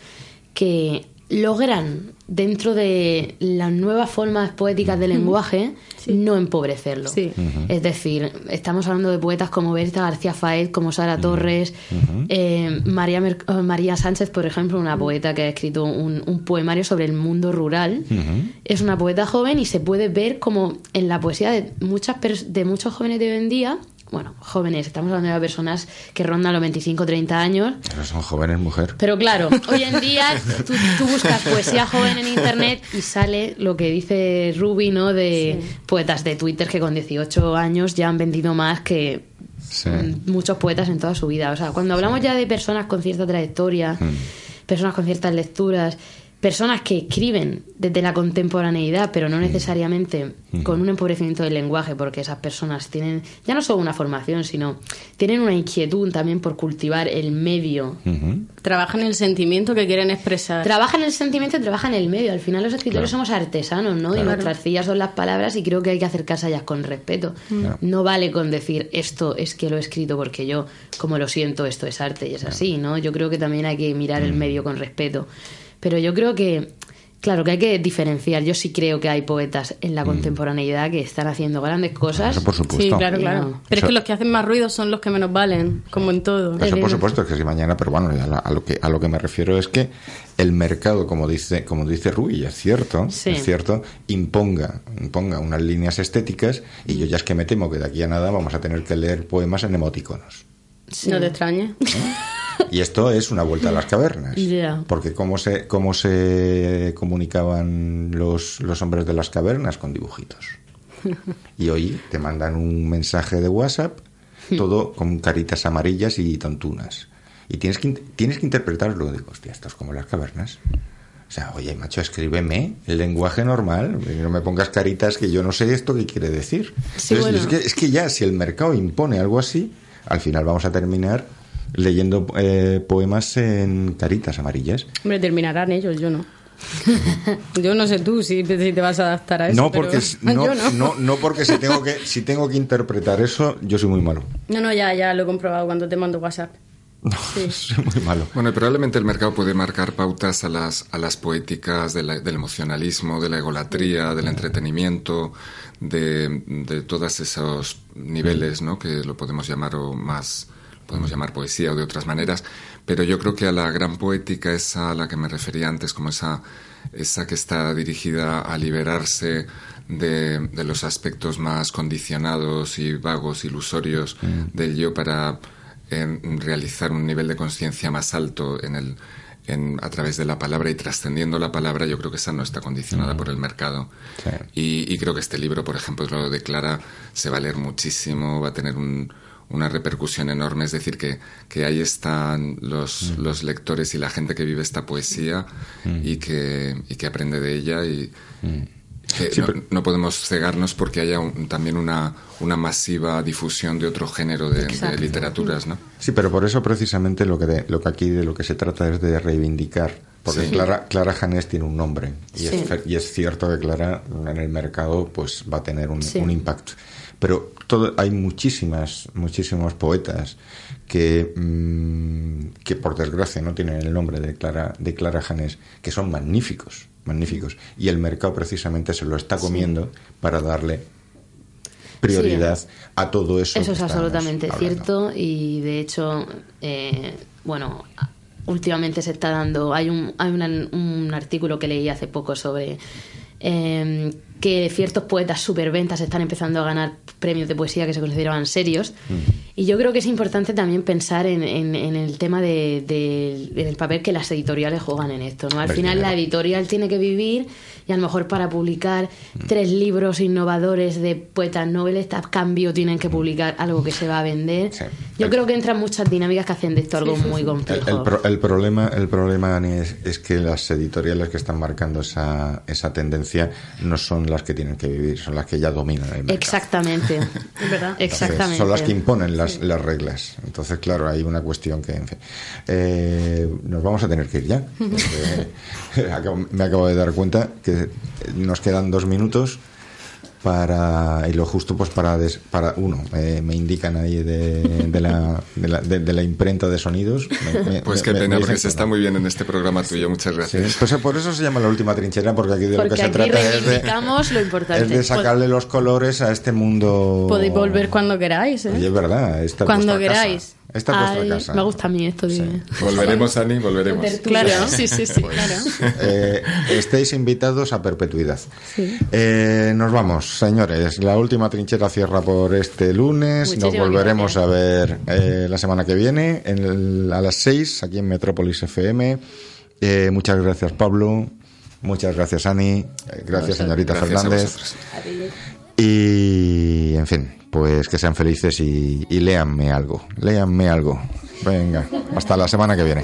que logran, dentro de las nuevas formas poéticas del lenguaje, no empobrecerlo. Sí. Es decir, estamos hablando de poetas como Berta García Faez, como Sara Torres, eh, María, Mer- eh, María Sánchez, por ejemplo, una poeta que ha escrito un, un poemario sobre el mundo rural. Es una poeta joven y se puede ver como en la poesía de, muchas de muchos jóvenes de hoy en día, bueno, jóvenes, estamos hablando de personas que rondan los 25 30 años, Pero son jóvenes mujer. pero claro, hoy en día tú, tú buscas poesía joven en internet y sale lo que dice Ruby, ¿no? De poetas de Twitter que con 18 años ya han vendido más que Sí. mm, muchos poetas en toda su vida. O sea, cuando hablamos ya de personas con cierta trayectoria, personas con ciertas lecturas, personas que escriben desde la contemporaneidad, pero no necesariamente con un empobrecimiento del lenguaje, porque esas personas tienen ya no solo una formación, sino tienen una inquietud también por cultivar el medio Ujú. Trabajan el sentimiento que quieren expresar. Trabaja en el sentimiento y trabaja en el medio. Al final los escritores Claro. somos artesanos, ¿no? Y nuestras sillas son las palabras y creo que hay que acercarse a ellas con respeto. Claro. No vale con decir esto es que lo he escrito porque yo, como lo siento, esto es arte y es así, ¿no? Yo creo que también hay que mirar Mm. el medio con respeto. Pero yo creo que, claro, que hay que diferenciar. Yo sí creo que hay poetas en la contemporaneidad que están haciendo grandes cosas. Mm. Eso por supuesto. Sí, claro, claro. no. Pero es que los que hacen más ruido son los que menos valen, como en todo. Eso por supuesto es que si mañana, pero bueno, a, lo que a lo que me refiero es que el mercado, como dice como dice Rui, y es cierto, Sí. es cierto, imponga imponga unas líneas estéticas y yo ya es que me temo que de aquí a nada vamos a tener que leer poemas en emoticonos. Sí. No te extrañe. Y esto es una vuelta a las cavernas. Ya. Porque cómo se, cómo se comunicaban los, los hombres de las cavernas con dibujitos. Y hoy te mandan un mensaje de WhatsApp, todo con caritas amarillas y tontunas. Y tienes que, tienes que interpretarlo. Digo, hostia, esto es como las cavernas. O sea, oye, macho, escríbeme el lenguaje normal. No me pongas caritas que yo no sé esto qué quiere decir. Sí, Entonces, bueno. es, que, es que ya, si el mercado impone algo así, al final vamos a terminar leyendo eh, poemas en caritas amarillas. Hombre, terminarán ellos, yo no. yo no sé tú si, si te vas a adaptar a eso. no pero porque es- no, no. no, no porque si tengo que si tengo que interpretar eso, yo soy muy malo. No, no, ya, ya lo he comprobado cuando te mando WhatsApp. Sí. Soy muy malo. Bueno, y probablemente el mercado puede marcar pautas a las, a las poéticas de la- del emocionalismo, de la egolatría, del entretenimiento, de, de todos esos niveles, ¿no? Que lo podemos llamar o más, podemos llamar poesía o de otras maneras. Pero yo creo que a la gran poética, esa a la que me refería antes, como esa, esa que está dirigida a liberarse de, de los aspectos más condicionados y vagos, ilusorios del yo para en realizar un nivel de conciencia más alto en el, en, a través de la palabra y trascendiendo la palabra, yo creo que esa no está condicionada por el mercado. Y, y creo que este libro, por ejemplo, lo declara, se va a leer muchísimo, va a tener un, una repercusión enorme. Es decir, que, que ahí están los, los lectores y la gente que vive esta poesía y, que, y que aprende de ella. Y que Sí, no, pero- no podemos cegarnos porque haya un- también una, una masiva difusión de otro género de, literaturas, ¿no? Sí, pero por eso precisamente lo que, de- lo que aquí de lo que se trata es de reivindicar. Porque Sí. Clara, Clara Janés tiene un nombre. Y, Sí. es, y es cierto que Clara en el mercado pues va a tener un, Sí. un impacto. Pero todo, hay muchísimas, muchísimos poetas que, mm, que por desgracia no tienen el nombre de Clara, de Clara Janés, que son magníficos, magníficos. Y el mercado precisamente se lo está comiendo para darle prioridad a todo eso. Eso es absolutamente hablando. cierto y de hecho, eh, bueno, últimamente se está dando, hay un, hay una- un artículo que leí hace poco sobre eh, que ciertos poetas superventas están empezando a ganar premios de poesía que se consideraban serios. Y yo creo que es importante también pensar en, en- en el tema de, de- del papel que las editoriales juegan en esto. ¿no? Al final claro. la editorial tiene que vivir y a lo mejor para publicar tres libros innovadores de poetas novelistas, a cambio tienen que publicar algo que se va a vender. Sí. Yo El- creo que entran muchas dinámicas que hacen de esto algo muy El, complejo. el pro- el problema, el problema Ani, es, es que las editoriales que están marcando esa, esa tendencia no son las que tienen que vivir, son las que ya dominan el mercado. Exactamente. Es verdad. Entonces, Exactamente. Son las que imponen las, las reglas. Entonces, claro, hay una cuestión que, en fin. Eh, nos vamos a tener que ir ya. porque me acabo de dar cuenta que nos quedan dos minutos para y lo justo pues para des- para uno eh, me indican ahí de, de la, de, la, de- de la imprenta de sonidos Me- me- Pues qué me- pena, me porque se está muy bien en este programa tuyo. Muchas Sí, gracias. pues por eso se llama la última trinchera porque aquí de lo que se trata es de, reivindicamos lo importante. es de sacarle los colores a este mundo Podéis volver cuando queráis, ¿eh? Oye, es verdad, esta es Cuando casa. Esta es vuestra Ay, casa. Me gusta a mí esto. de- Volveremos, Ani, volveremos. Claro, sí, sí, sí, Pues, claro. eh, estéis invitados a perpetuidad. Eh, nos vamos, señores. La última trinchera cierra por este lunes. nos volveremos gracias. a ver eh, la semana que viene en el- a las 6 aquí en Metrópolis FM. Eh, muchas gracias, Pablo. Muchas gracias, Ani. Gracias, señorita Gracias a Fernández. Y, en fin, pues que sean felices y, y léanme algo. Léanme algo. Venga, hasta la semana que viene.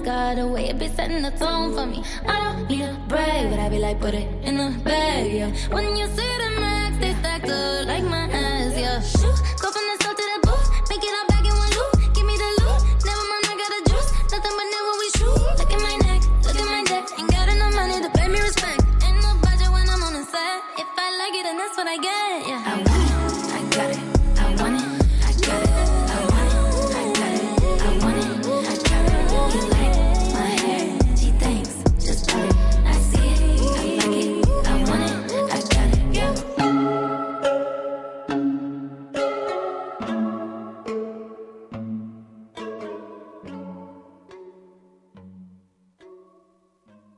Is my business card. The way it be setting the tone for me. I don't need a brag, but I be like, put it in the bag, yeah. When you see the max,